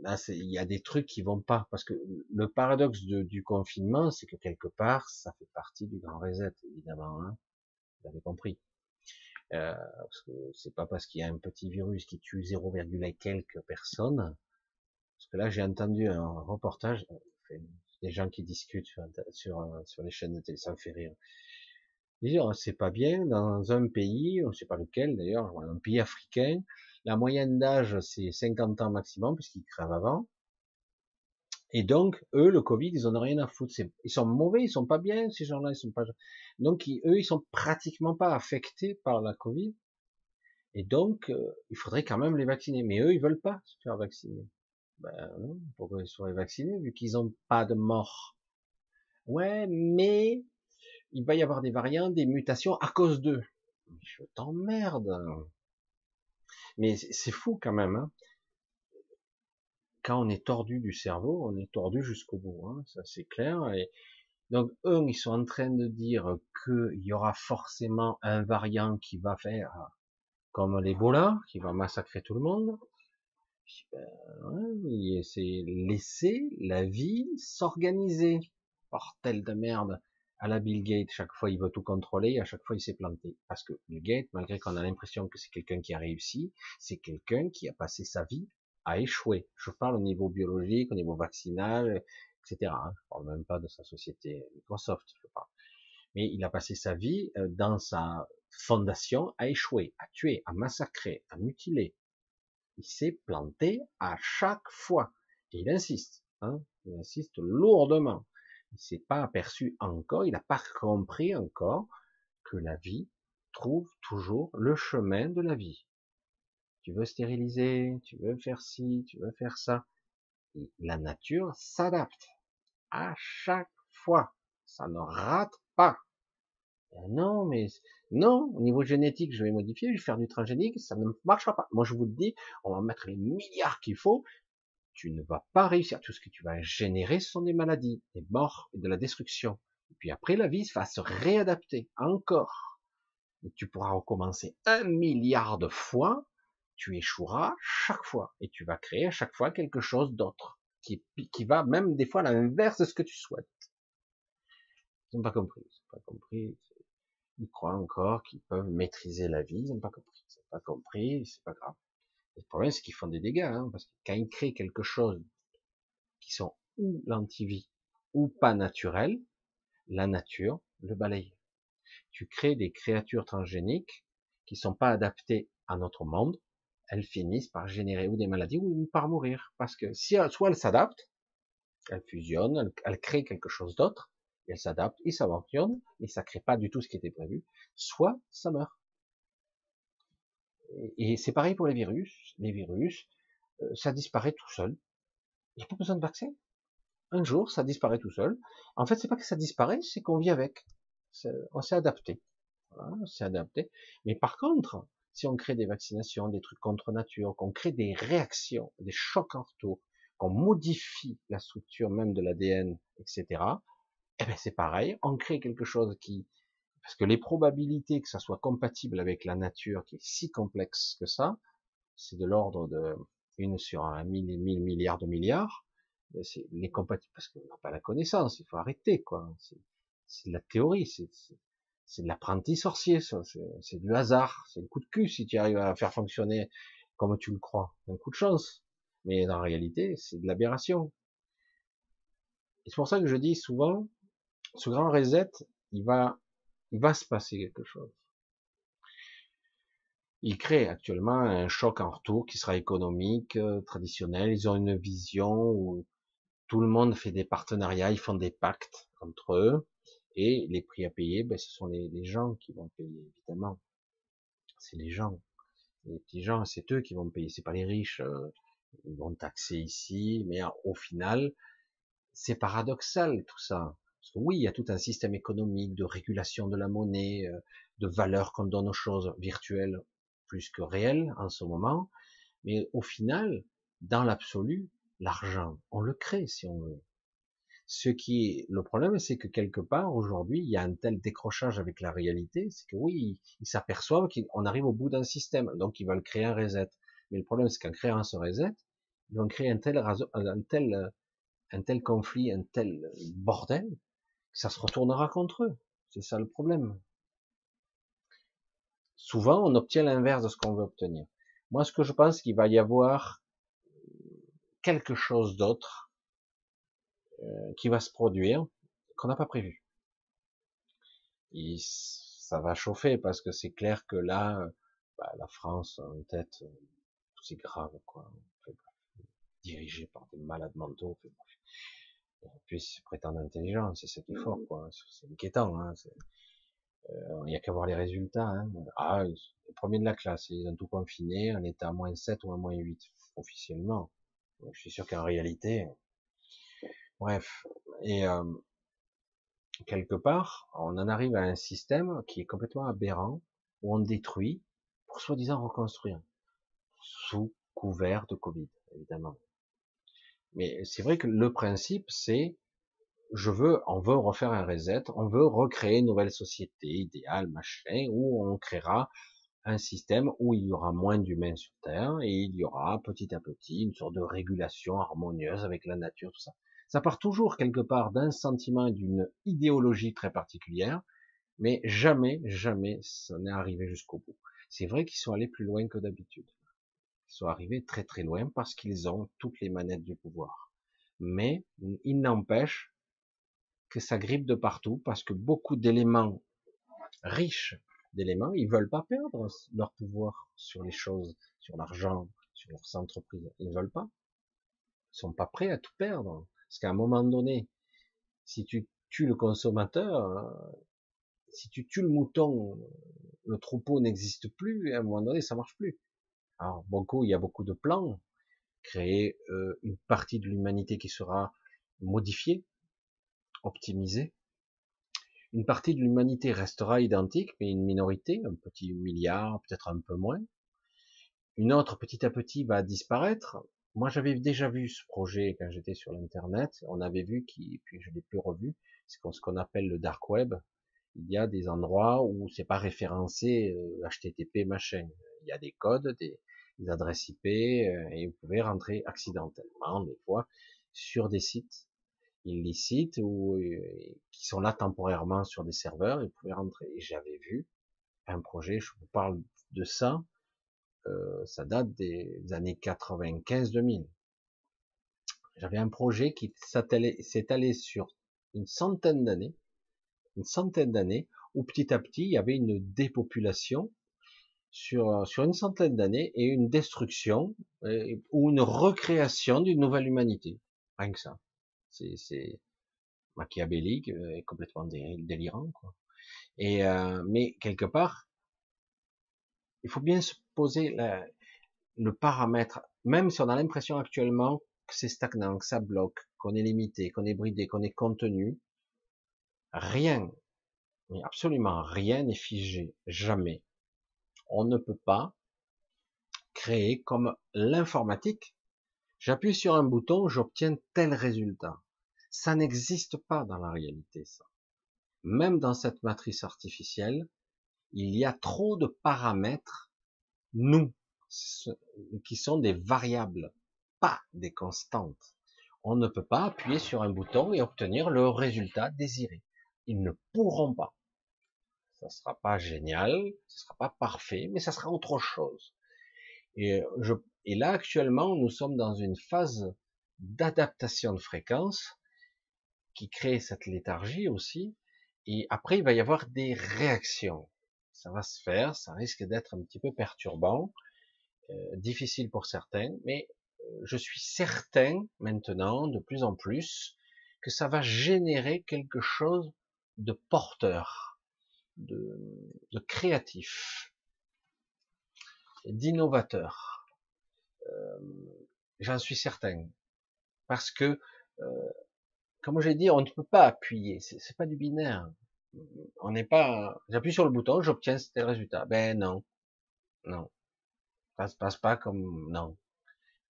là, il y a des trucs qui vont pas, parce que le paradoxe du confinement, c'est que quelque part, ça fait partie du grand reset, évidemment, hein. Vous avez compris. Euh, parce que c'est pas parce qu'il y a un petit virus qui tue 0, quelques personnes. Parce que là, j'ai entendu un reportage, euh, des gens qui discutent sur, sur, euh, sur les chaînes de télé, ça me fait rire. Ils c'est pas bien, dans un pays, on sait pas lequel d'ailleurs, un pays africain, la moyenne d'âge c'est 50 ans maximum, puisqu'ils crèvent avant. Et donc, eux, le Covid, ils en ont rien à foutre. Ils sont mauvais, ils sont pas bien, ces gens-là, ils sont pas. Donc, eux, ils sont pratiquement pas affectés par la Covid. Et donc, euh, il faudrait quand même les vacciner. Mais eux, ils veulent pas se faire vacciner. Ben non, pourquoi ils seraient vaccinés vu qu'ils ont pas de mort? Ouais, mais il va y avoir des variants, des mutations à cause d'eux. Je t'emmerde. Mais c'est fou quand même. Hein quand on est tordu du cerveau, on est tordu jusqu'au bout, hein, ça c'est clair. Donc eux, ils sont en train de dire qu'il y aura forcément un variant qui va faire comme l'Ebola, qui va massacrer tout le monde. Ben, c'est laisser la vie s'organiser. Portel de merde à la Bill Gates, chaque fois il veut tout contrôler, à chaque fois il s'est planté. Parce que Bill Gates, malgré qu'on a l'impression que c'est quelqu'un qui a réussi, c'est quelqu'un qui a passé sa vie a échoué. Je parle au niveau biologique, au niveau vaccinal, etc. Hein. Je parle même pas de sa société Microsoft, je parle. Mais il a passé sa vie euh, dans sa fondation à échouer, à tuer, à massacrer, à mutiler. Il s'est planté à chaque fois. Et il insiste, hein, il insiste lourdement. Il s'est pas aperçu encore, il n'a pas compris encore que la vie trouve toujours le chemin de la vie. Tu veux stériliser, tu veux faire ci, tu veux faire ça. la nature s'adapte à chaque fois. Ça ne rate pas. Euh, non, mais non, au niveau génétique, je vais modifier, je vais faire du transgénique, ça ne marchera pas. Moi, je vous le dis, on va mettre les milliards qu'il faut. Tu ne vas pas réussir. Tout ce que tu vas générer, ce sont des maladies, des morts et de la destruction. Et puis après, la vie va se réadapter encore. Et tu pourras recommencer un milliard de fois. Tu échoueras chaque fois. Et tu vas créer à chaque fois quelque chose d'autre. Qui, qui va même des fois à l'inverse de ce que tu souhaites. Ils n'ont pas compris. Ils n'ont pas compris ils croient encore qu'ils peuvent maîtriser la vie, ils n'ont pas compris. Ils n'ont pas compris, c'est pas grave. Le problème, c'est qu'ils font des dégâts, hein, parce que quand ils créent quelque chose qui sont ou l'antivie ou pas naturel, la nature le balaye. Tu crées des créatures transgéniques qui sont pas adaptées à notre monde, elles finissent par générer ou des maladies ou par mourir. Parce que si soit elles s'adaptent, elles fusionnent, elles, elles créent quelque chose d'autre, elle s'adapte, il s'aventure, mais ça crée pas du tout ce qui était prévu, soit ça meurt. Et, c'est pareil pour les virus. Les virus, euh, ça disparaît tout seul. Il n'y a pas besoin de vaccin. Un jour, ça disparaît tout seul. En fait, c'est pas que ça disparaît, c'est qu'on vit avec. On s'est adapté. Voilà, on s'est adapté. Mais par contre, si on crée des vaccinations, des trucs contre nature, qu'on crée des réactions, des chocs en retour, qu'on modifie la structure même de l'ADN, etc., eh ben c'est pareil, on crée quelque chose qui, parce que les probabilités que ça soit compatible avec la nature, qui est si complexe que ça, c'est de l'ordre de une sur un mille, mille milliards de milliards, c'est les compatibles, parce qu'on n'a pas la connaissance, il faut arrêter, quoi. C'est de la théorie, c'est de l'apprenti sorcier. C'est du hasard, c'est le coup de cul si tu arrives à faire fonctionner comme tu le crois. Un coup de chance. Mais en réalité, c'est de l'aberration. Et c'est pour ça que je dis souvent, ce grand reset, il va, il va se passer quelque chose. Il crée actuellement un choc en retour qui sera économique, euh, traditionnel. Ils ont une vision où tout le monde fait des partenariats, ils font des pactes entre eux, et les prix à payer, ben, ce sont les, les gens qui vont payer, évidemment. C'est les gens. Les petits gens, c'est eux qui vont payer, c'est pas les riches. Euh, ils vont taxer ici, mais au final, c'est paradoxal tout ça. Parce que oui, il y a tout un système économique de régulation de la monnaie, euh, de valeur qu'on donne aux choses virtuelles plus que réelles en ce moment. Mais au final, dans l'absolu, l'argent, on le crée si on veut. Ce qui est le problème, c'est que quelque part aujourd'hui, il y a un tel décrochage avec la réalité, c'est que oui, ils s'aperçoivent qu'on arrive au bout d'un système, donc ils veulent créer un reset. Mais le problème, c'est qu'en créant ce reset, ils vont créer un tel, un tel, un tel conflit, un tel bordel, ça se retournera contre eux. C'est ça le problème. Souvent, on obtient l'inverse de ce qu'on veut obtenir. Moi, ce que je pense qu'il va y avoir quelque chose d'autre euh, qui va se produire qu'on n'a pas prévu. Et ça va chauffer parce que c'est clair que là, bah, la France en tête, c'est grave, quoi. Dirigé par des malades mentaux. Plus, prétendre intelligent, c'est ce qui est fort, mmh. quoi. C'est inquiétant, hein. Euh, il n'y a qu'à voir les résultats. Hein. Ah, les premiers de la classe, ils ont tout confiné, on était à moins 7 ou à moins 8, officiellement. je suis sûr qu'en réalité, bref. Et euh, quelque part, on en arrive à un système qui est complètement aberrant, où on détruit pour soi-disant reconstruire, sous couvert de Covid, évidemment. Mais c'est vrai que le principe, c'est, je veux, on veut refaire un reset, on veut recréer une nouvelle société idéale, machin, où on créera un système où il y aura moins d'humains sur Terre et il y aura petit à petit une sorte de régulation harmonieuse avec la nature, tout ça. Ça part toujours quelque part d'un sentiment et d'une idéologie très particulière, mais jamais, jamais ça n'est arrivé jusqu'au bout. C'est vrai qu'ils sont allés plus loin que d'habitude sont arrivés très très loin parce qu'ils ont toutes les manettes du pouvoir. Mais il n'empêche que ça grippe de partout parce que beaucoup d'éléments riches d'éléments, ils veulent pas perdre leur pouvoir sur les choses, sur l'argent, sur leurs entreprises. Ils ne veulent pas. sont pas prêts à tout perdre. Parce qu'à un moment donné, si tu tues le consommateur, si tu tues le mouton, le troupeau n'existe plus, et à un moment donné, ça marche plus. Alors, beaucoup, il y a beaucoup de plans, créer euh, une partie de l'humanité qui sera modifiée, optimisée. Une partie de l'humanité restera identique, mais une minorité, un petit milliard, peut-être un peu moins. Une autre, petit à petit, va disparaître. Moi, j'avais déjà vu ce projet quand j'étais sur l'internet. On avait vu qui, puis je l'ai plus revu. C'est ce qu'on appelle le dark web. Il y a des endroits où c'est pas référencé HTTP euh, machin. Il y a des codes, des, adresses IP, euh, et vous pouvez rentrer accidentellement des fois sur des sites illicites ou euh, qui sont là temporairement sur des serveurs. Et vous pouvez rentrer. J'avais vu un projet. Je vous parle de ça euh, ça date des années 95-2000. J'avais un projet qui s'étalait sur une centaine d'années, une centaine d'années, où petit à petit il y avait une dépopulation sur, sur une centaine d'années et une destruction euh, ou une recréation d'une nouvelle humanité. Rien que ça. C'est machiavélique euh, et complètement délirant. Quoi. Et mais quelque part, il faut bien se poser le paramètre, même si on a l'impression actuellement que c'est stagnant, que ça bloque, qu'on est limité, qu'on est bridé, qu'on est contenu, rien, mais absolument rien n'est figé, jamais. On ne peut pas créer comme l'informatique. J'appuie sur un bouton, j'obtiens tel résultat. Ça n'existe pas dans la réalité, ça. Même dans cette matrice artificielle, il y a trop de paramètres, nous, qui sont des variables, pas des constantes. On ne peut pas appuyer sur un bouton et obtenir le résultat désiré. Ils ne pourront pas. Ça sera pas génial, ça sera pas parfait, mais ça sera autre chose. Et, je, et là, actuellement, nous sommes dans une phase d'adaptation de fréquence qui crée cette léthargie aussi. Et après, il va y avoir des réactions ça va se faire, ça risque d'être un petit peu perturbant, euh, difficile pour certains, mais euh, je suis certain maintenant, de plus en plus, que ça va générer quelque chose de porteur, de, de créatif, d'innovateur. Euh, J'en suis certain, parce que, euh, comme j'ai dit, on ne peut pas appuyer, c'est pas du binaire on n'est pas, j'appuie sur le bouton, j'obtiens tel résultat. Ben non, non, ça se passe pas comme non.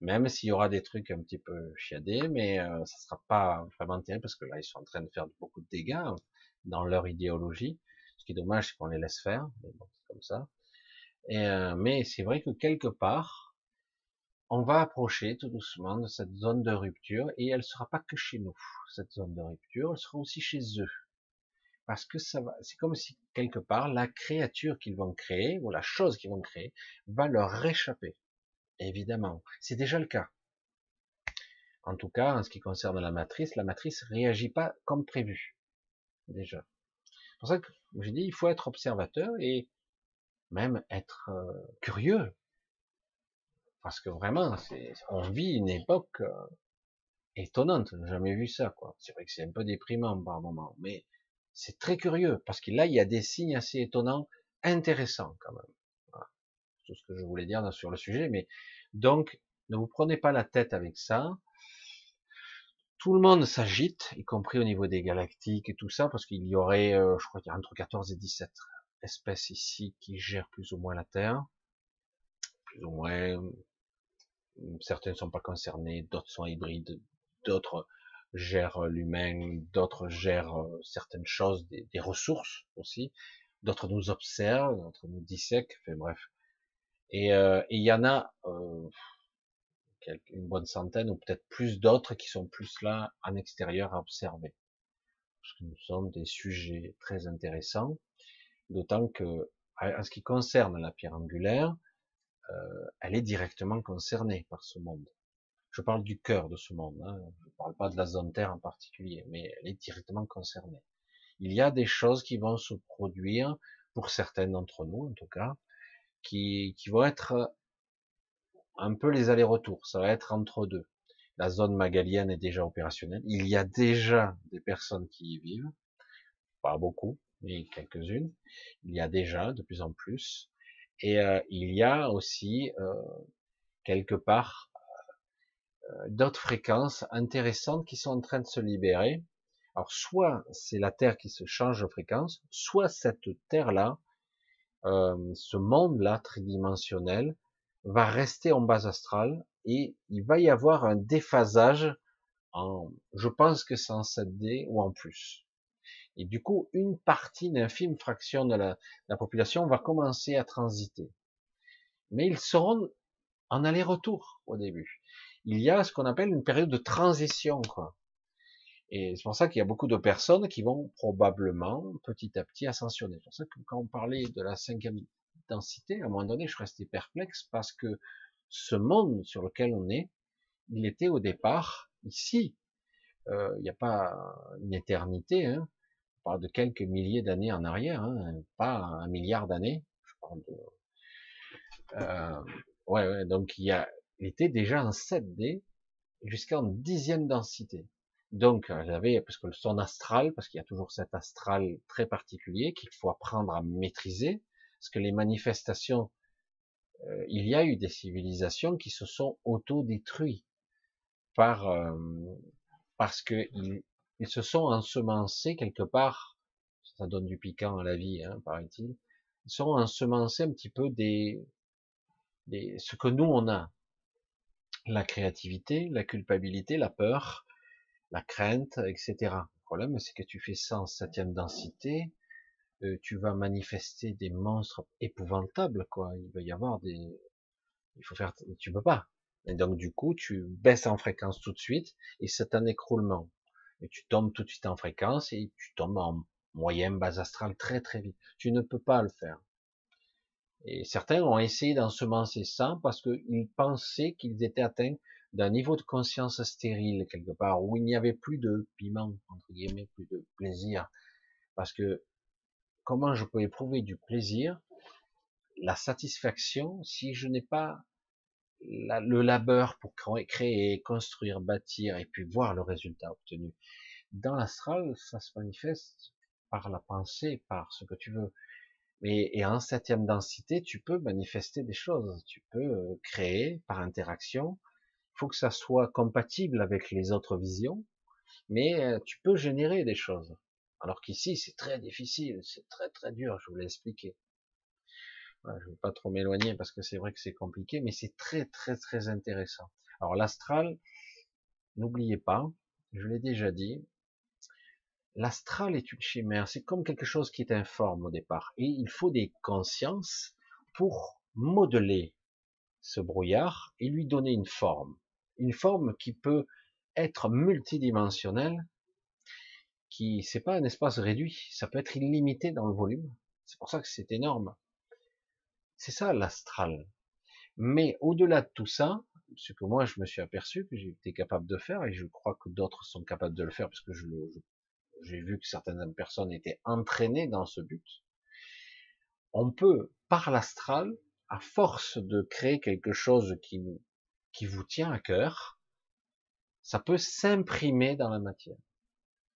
Même s'il y aura des trucs un petit peu chiadés, mais euh, ça sera pas vraiment terrible parce que là ils sont en train de faire beaucoup de dégâts dans leur idéologie. Ce qui est dommage, c'est qu'on les laisse faire, mais bon, c'est comme ça. Euh, mais c'est vrai que quelque part, on va approcher tout doucement de cette zone de rupture et elle sera pas que chez nous, cette zone de rupture, elle sera aussi chez eux parce que ça va, c'est comme si quelque part la créature qu'ils vont créer ou la chose qu'ils vont créer va leur réchapper. Évidemment, c'est déjà le cas. En tout cas, en ce qui concerne la matrice, la matrice réagit pas comme prévu. Déjà. C'est pour ça que j'ai dit, il faut être observateur et même être euh, curieux. Parce que vraiment, on vit une époque euh, étonnante. Jamais vu ça, quoi. C'est vrai que c'est un peu déprimant par moment, mais c'est très curieux, parce que là, il y a des signes assez étonnants, intéressants quand même. Voilà. Tout ce que je voulais dire sur le sujet, mais donc, ne vous prenez pas la tête avec ça. Tout le monde s'agite, y compris au niveau des galactiques et tout ça, parce qu'il y aurait, euh, je crois qu'il y a entre 14 et 17 espèces ici qui gèrent plus ou moins la Terre. Plus ou moins, certaines ne sont pas concernées, d'autres sont hybrides, d'autres gèrent l'humain, d'autres gèrent euh, certaines choses, des, ressources aussi, d'autres nous observent, d'autres nous dissèquent, enfin bref. Et euh, il y en a euh, une bonne centaine ou peut-être plus d'autres qui sont plus là en extérieur à observer. Parce que nous sommes des sujets très intéressants, d'autant que en ce qui concerne la pierre angulaire, euh, elle est directement concernée par ce monde. Je parle du cœur de ce monde, hein. je ne parle pas de la zone Terre en particulier, mais elle est directement concernée. Il y a des choses qui vont se produire, pour certaines d'entre nous en tout cas, qui, qui vont être un peu les allers-retours, ça va être entre deux. La zone magalienne est déjà opérationnelle. Il y a déjà des personnes qui y vivent. Pas beaucoup, mais quelques-unes. Il y a déjà de plus en plus. Et euh, il y a aussi euh, quelque part euh, d'autres fréquences intéressantes qui sont en train de se libérer. Alors soit c'est la Terre qui se change de fréquence, soit cette Terre-là, ce monde-là tridimensionnel, va rester en base astrale et il va y avoir un déphasage en, je pense que c'est en 7D ou en plus. Et du coup, une partie, une infime fraction de la, population va commencer à transiter. Mais ils seront en aller-retour au début. Il y a ce qu'on appelle une période de transition, quoi. Et c'est pour ça qu'il y a beaucoup de personnes qui vont probablement petit à petit ascensionner. C'est pour ça que quand on parlait de la cinquième densité, à un moment donné, je restais perplexe parce que ce monde sur lequel on est, il était au départ ici. Euh, il n'y a pas une éternité, hein. on parle de quelques milliers d'années en arrière, hein, pas un milliard d'années. De... Euh, ouais, donc il, y a, il était déjà en 7D jusqu'en dixième densité. Donc, j'avais, parce que son astral, parce qu'il y a toujours cet astral très particulier qu'il faut apprendre à maîtriser, parce que les manifestations, euh, il y a eu des civilisations qui se sont auto-détruites par euh, parce que ils, se sont ensemencés quelque part. Ça donne du piquant à la vie, hein, paraît-il. Ils sont ensemencés un petit peu des, des ce que nous on a, la créativité, la culpabilité, la peur, la crainte, etc. Le problème, c'est que tu fais ça en septième densité, tu vas manifester des monstres épouvantables, quoi. Il va y avoir des, il faut faire, tu peux pas. Et donc du coup, tu baisses en fréquence tout de suite, et c'est un écroulement. Et tu tombes tout de suite en fréquence et tu tombes en moyenne base astrale très très vite. Tu ne peux pas le faire. Et certains ont essayé d'ensemencer ça parce qu'ils pensaient qu'ils étaient atteints d'un niveau de conscience stérile quelque part où il n'y avait plus de piment entre guillemets, plus de plaisir, parce que comment je peux éprouver du plaisir, la satisfaction, si je n'ai pas le labeur pour créer, construire, bâtir et puis voir le résultat obtenu. Dans l'astral, ça se manifeste par la pensée, par ce que tu veux. Mais, et en septième densité, tu peux manifester des choses, tu peux euh, créer par interaction. Il faut que ça soit compatible avec les autres visions, mais euh, tu peux générer des choses. Alors qu'ici, c'est très difficile, c'est très très dur, je vous l'ai expliqué. je ne vais pas trop m'éloigner parce que c'est vrai que c'est compliqué, mais c'est très très très intéressant. Alors l'astral, n'oubliez pas, je l'ai déjà dit, l'astral est une chimère, c'est comme quelque chose qui est informe au départ, et il faut des consciences pour modeler ce brouillard et lui donner une forme. Une forme qui peut être multidimensionnelle qui c'est pas un espace réduit, ça peut être illimité dans le volume. C'est pour ça que c'est énorme. C'est ça l'astral. Mais au-delà de tout ça, ce que moi je me suis aperçu que j'étais capable de faire, et je crois que d'autres sont capables de le faire parce que je, j'ai vu que certaines personnes étaient entraînées dans ce but. On peut, par l'astral, à force de créer quelque chose qui, qui vous tient à cœur, ça peut s'imprimer dans la matière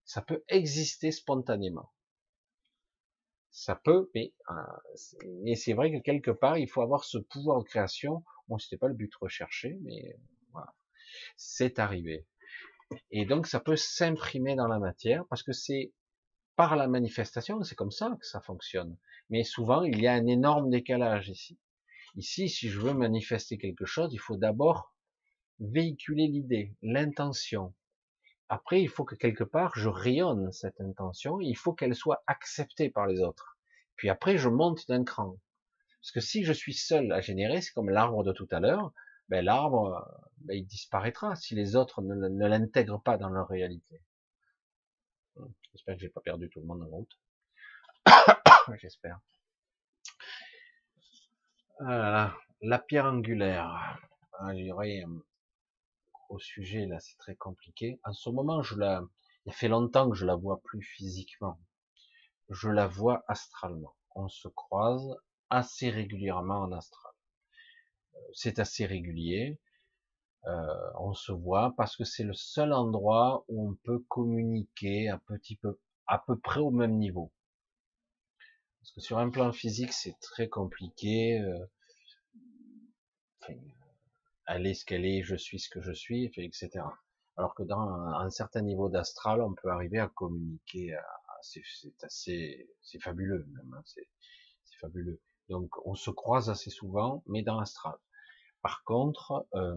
ça peut exister spontanément. Ça peut, mais, euh, c'est vrai que quelque part, il faut avoir ce pouvoir de création. Bon, c'était pas le but recherché, mais voilà. C'est arrivé. Et donc, ça peut s'imprimer dans la matière parce que c'est par la manifestation, c'est comme ça que ça fonctionne. Mais souvent, il y a un énorme décalage ici. Ici, si je veux manifester quelque chose, il faut d'abord véhiculer l'idée, l'intention, après, il faut que quelque part, je rayonne cette intention, il faut qu'elle soit acceptée par les autres. Puis après, je monte d'un cran. Parce que si je suis seul à générer, c'est comme l'arbre de tout à l'heure, ben l'arbre, ben il disparaîtra si les autres ne, l'intègrent pas dans leur réalité. J'espère que j'ai pas perdu tout le monde en route. J'espère. la pierre angulaire. Ah, au sujet, là, c'est très compliqué. En ce moment, je la, il fait longtemps que je la vois plus physiquement. Je la vois astralement. On se croise assez régulièrement en astral. Euh, c'est assez régulier. Euh, on se voit parce que c'est le seul endroit où on peut communiquer un petit peu, à peu près au même niveau. Parce que sur un plan physique, c'est très compliqué. Euh, elle est ce qu'elle est, je suis ce que je suis, etc. Alors que dans un, certain niveau d'astral, on peut arriver à communiquer. C'est assez, c'est fabuleux même. Hein, c'est fabuleux. Donc on se croise assez souvent, mais dans l'astral. Par contre, euh,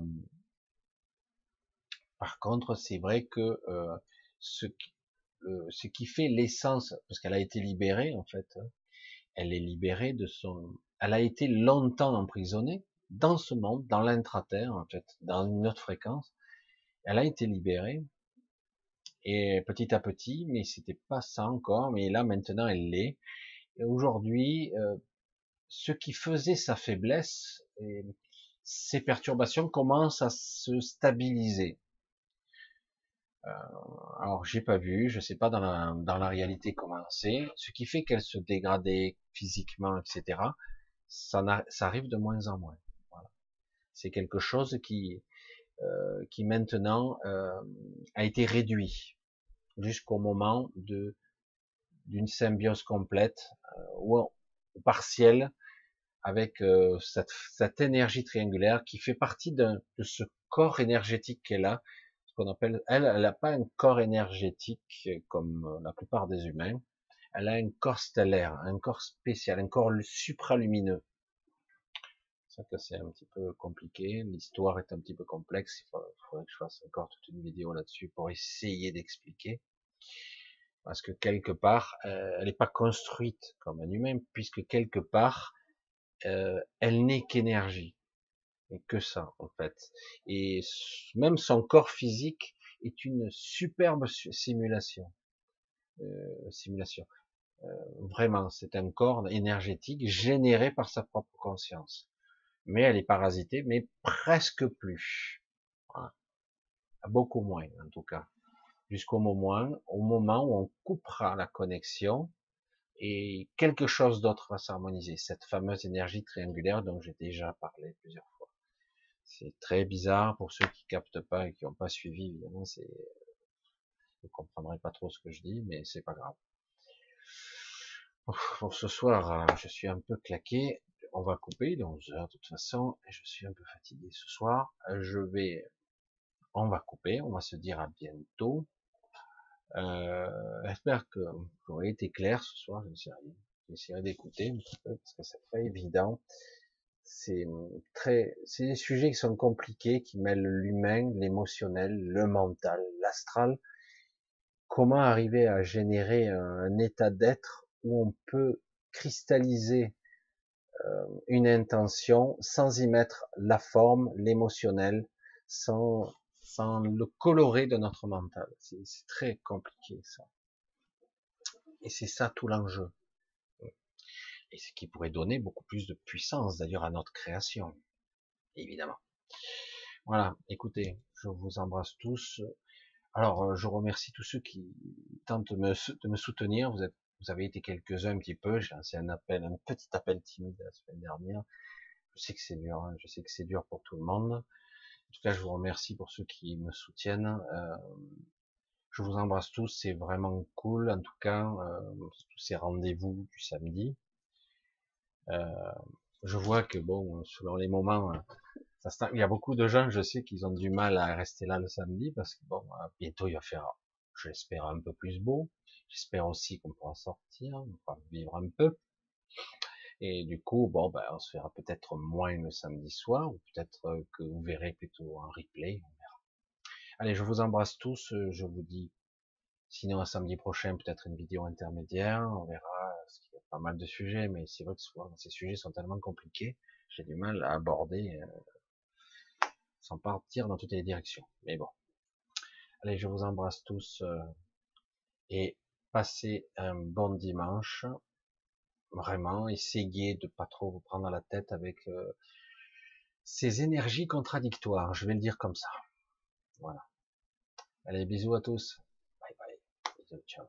par contre, c'est vrai que euh, ce, qui, ce qui fait l'essence, parce qu'elle a été libérée en fait, hein, elle est libérée de son, elle a été longtemps emprisonnée dans ce monde, dans l'intraterre en fait, dans une autre fréquence. Elle a été libérée et petit à petit, mais c'était pas ça encore, mais là maintenant elle l'est. Et aujourd'hui, euh, ce qui faisait sa faiblesse, et ces perturbations commencent à se stabiliser. Euh, alors j'ai pas vu, je sais pas dans la, dans la réalité comment c'est, ce qui fait qu'elle se dégradait physiquement, etc. Ça, ça arrive de moins en moins. C'est quelque chose qui, euh, qui maintenant euh, a été réduit jusqu'au moment d'une symbiose complète euh, ou partielle avec cette, cette, énergie triangulaire qui fait partie de, ce corps énergétique qu'elle a, ce qu'on appelle, elle, elle n'a pas un corps énergétique comme la plupart des humains, elle a un corps stellaire, un corps spécial, un corps supralumineux. Que c'est un petit peu compliqué, l'histoire est un petit peu complexe, il faudrait que je fasse encore toute une vidéo là-dessus pour essayer d'expliquer. Parce que quelque part, euh, elle n'est pas construite comme un humain, puisque quelque part, euh, elle n'est qu'énergie. Et que ça, en fait. Et même son corps physique est une superbe simulation. Euh, simulation. Euh, vraiment, c'est un corps énergétique généré par sa propre conscience. Mais elle est parasitée, mais presque plus. Beaucoup moins, en tout cas. Jusqu'au moment, au moment où on coupera la connexion et quelque chose d'autre va s'harmoniser. Cette fameuse énergie triangulaire dont j'ai déjà parlé plusieurs fois. C'est très bizarre pour ceux qui captent pas et qui n'ont pas suivi, évidemment, c'est, vous comprendrez pas trop ce que je dis, mais c'est pas grave. Pour ce soir, je suis un peu claqué. On va couper, il est 11 heures de toute façon, et je suis un peu fatigué ce soir. Je vais, on va couper, on va se dire à bientôt. Euh, j'espère que vous été clair ce soir. J'essaierai d'écouter un petit peu parce que c'est pas évident. C'est très, c'est des sujets qui sont compliqués, qui mêlent l'humain, l'émotionnel, le mental, l'astral. Comment arriver à générer un état d'être où on peut cristalliser une intention sans y mettre la forme, l'émotionnel, sans sans le colorer de notre mental. C'est très compliqué ça. Et c'est ça tout l'enjeu. Et ce qui pourrait donner beaucoup plus de puissance d'ailleurs à notre création. Évidemment. Voilà, écoutez, je vous embrasse tous. Alors, euh, je remercie tous ceux qui tentent de me, soutenir. Vous, êtes, vous avez été quelques-uns un petit peu. J'ai lancé un appel, un petit appel timide la semaine dernière. Je sais que c'est dur, hein. je sais que c'est dur pour tout le monde. En tout cas, je vous remercie pour ceux qui me soutiennent. Euh, je vous embrasse tous, c'est vraiment cool. En tout cas, euh, tous ces rendez-vous du samedi. Euh, je vois que bon, selon les moments, ça il y a beaucoup de gens, je sais, qu'ils ont du mal à rester là le samedi parce que bon, bientôt il va faire, j'espère un peu plus beau. J'espère aussi qu'on pourra sortir, on pourra vivre un peu. Et du coup, bon, ben, on se verra peut-être moins le samedi soir, ou peut-être euh, que vous verrez plutôt un replay, on verra. Allez, je vous embrasse tous, euh, je vous dis, sinon un samedi prochain, peut-être une vidéo intermédiaire, on verra, parce qu'il y a pas mal de sujets, mais c'est vrai que souvent, ces sujets sont tellement compliqués, j'ai du mal à aborder, euh, sans partir dans toutes les directions. Mais bon. Allez, je vous embrasse tous, et passez un bon dimanche vraiment essayez de pas trop vous prendre la tête avec euh, ces énergies contradictoires, je vais le dire comme ça. Voilà. Allez, bisous à tous. Bye bye. Bisous, ciao.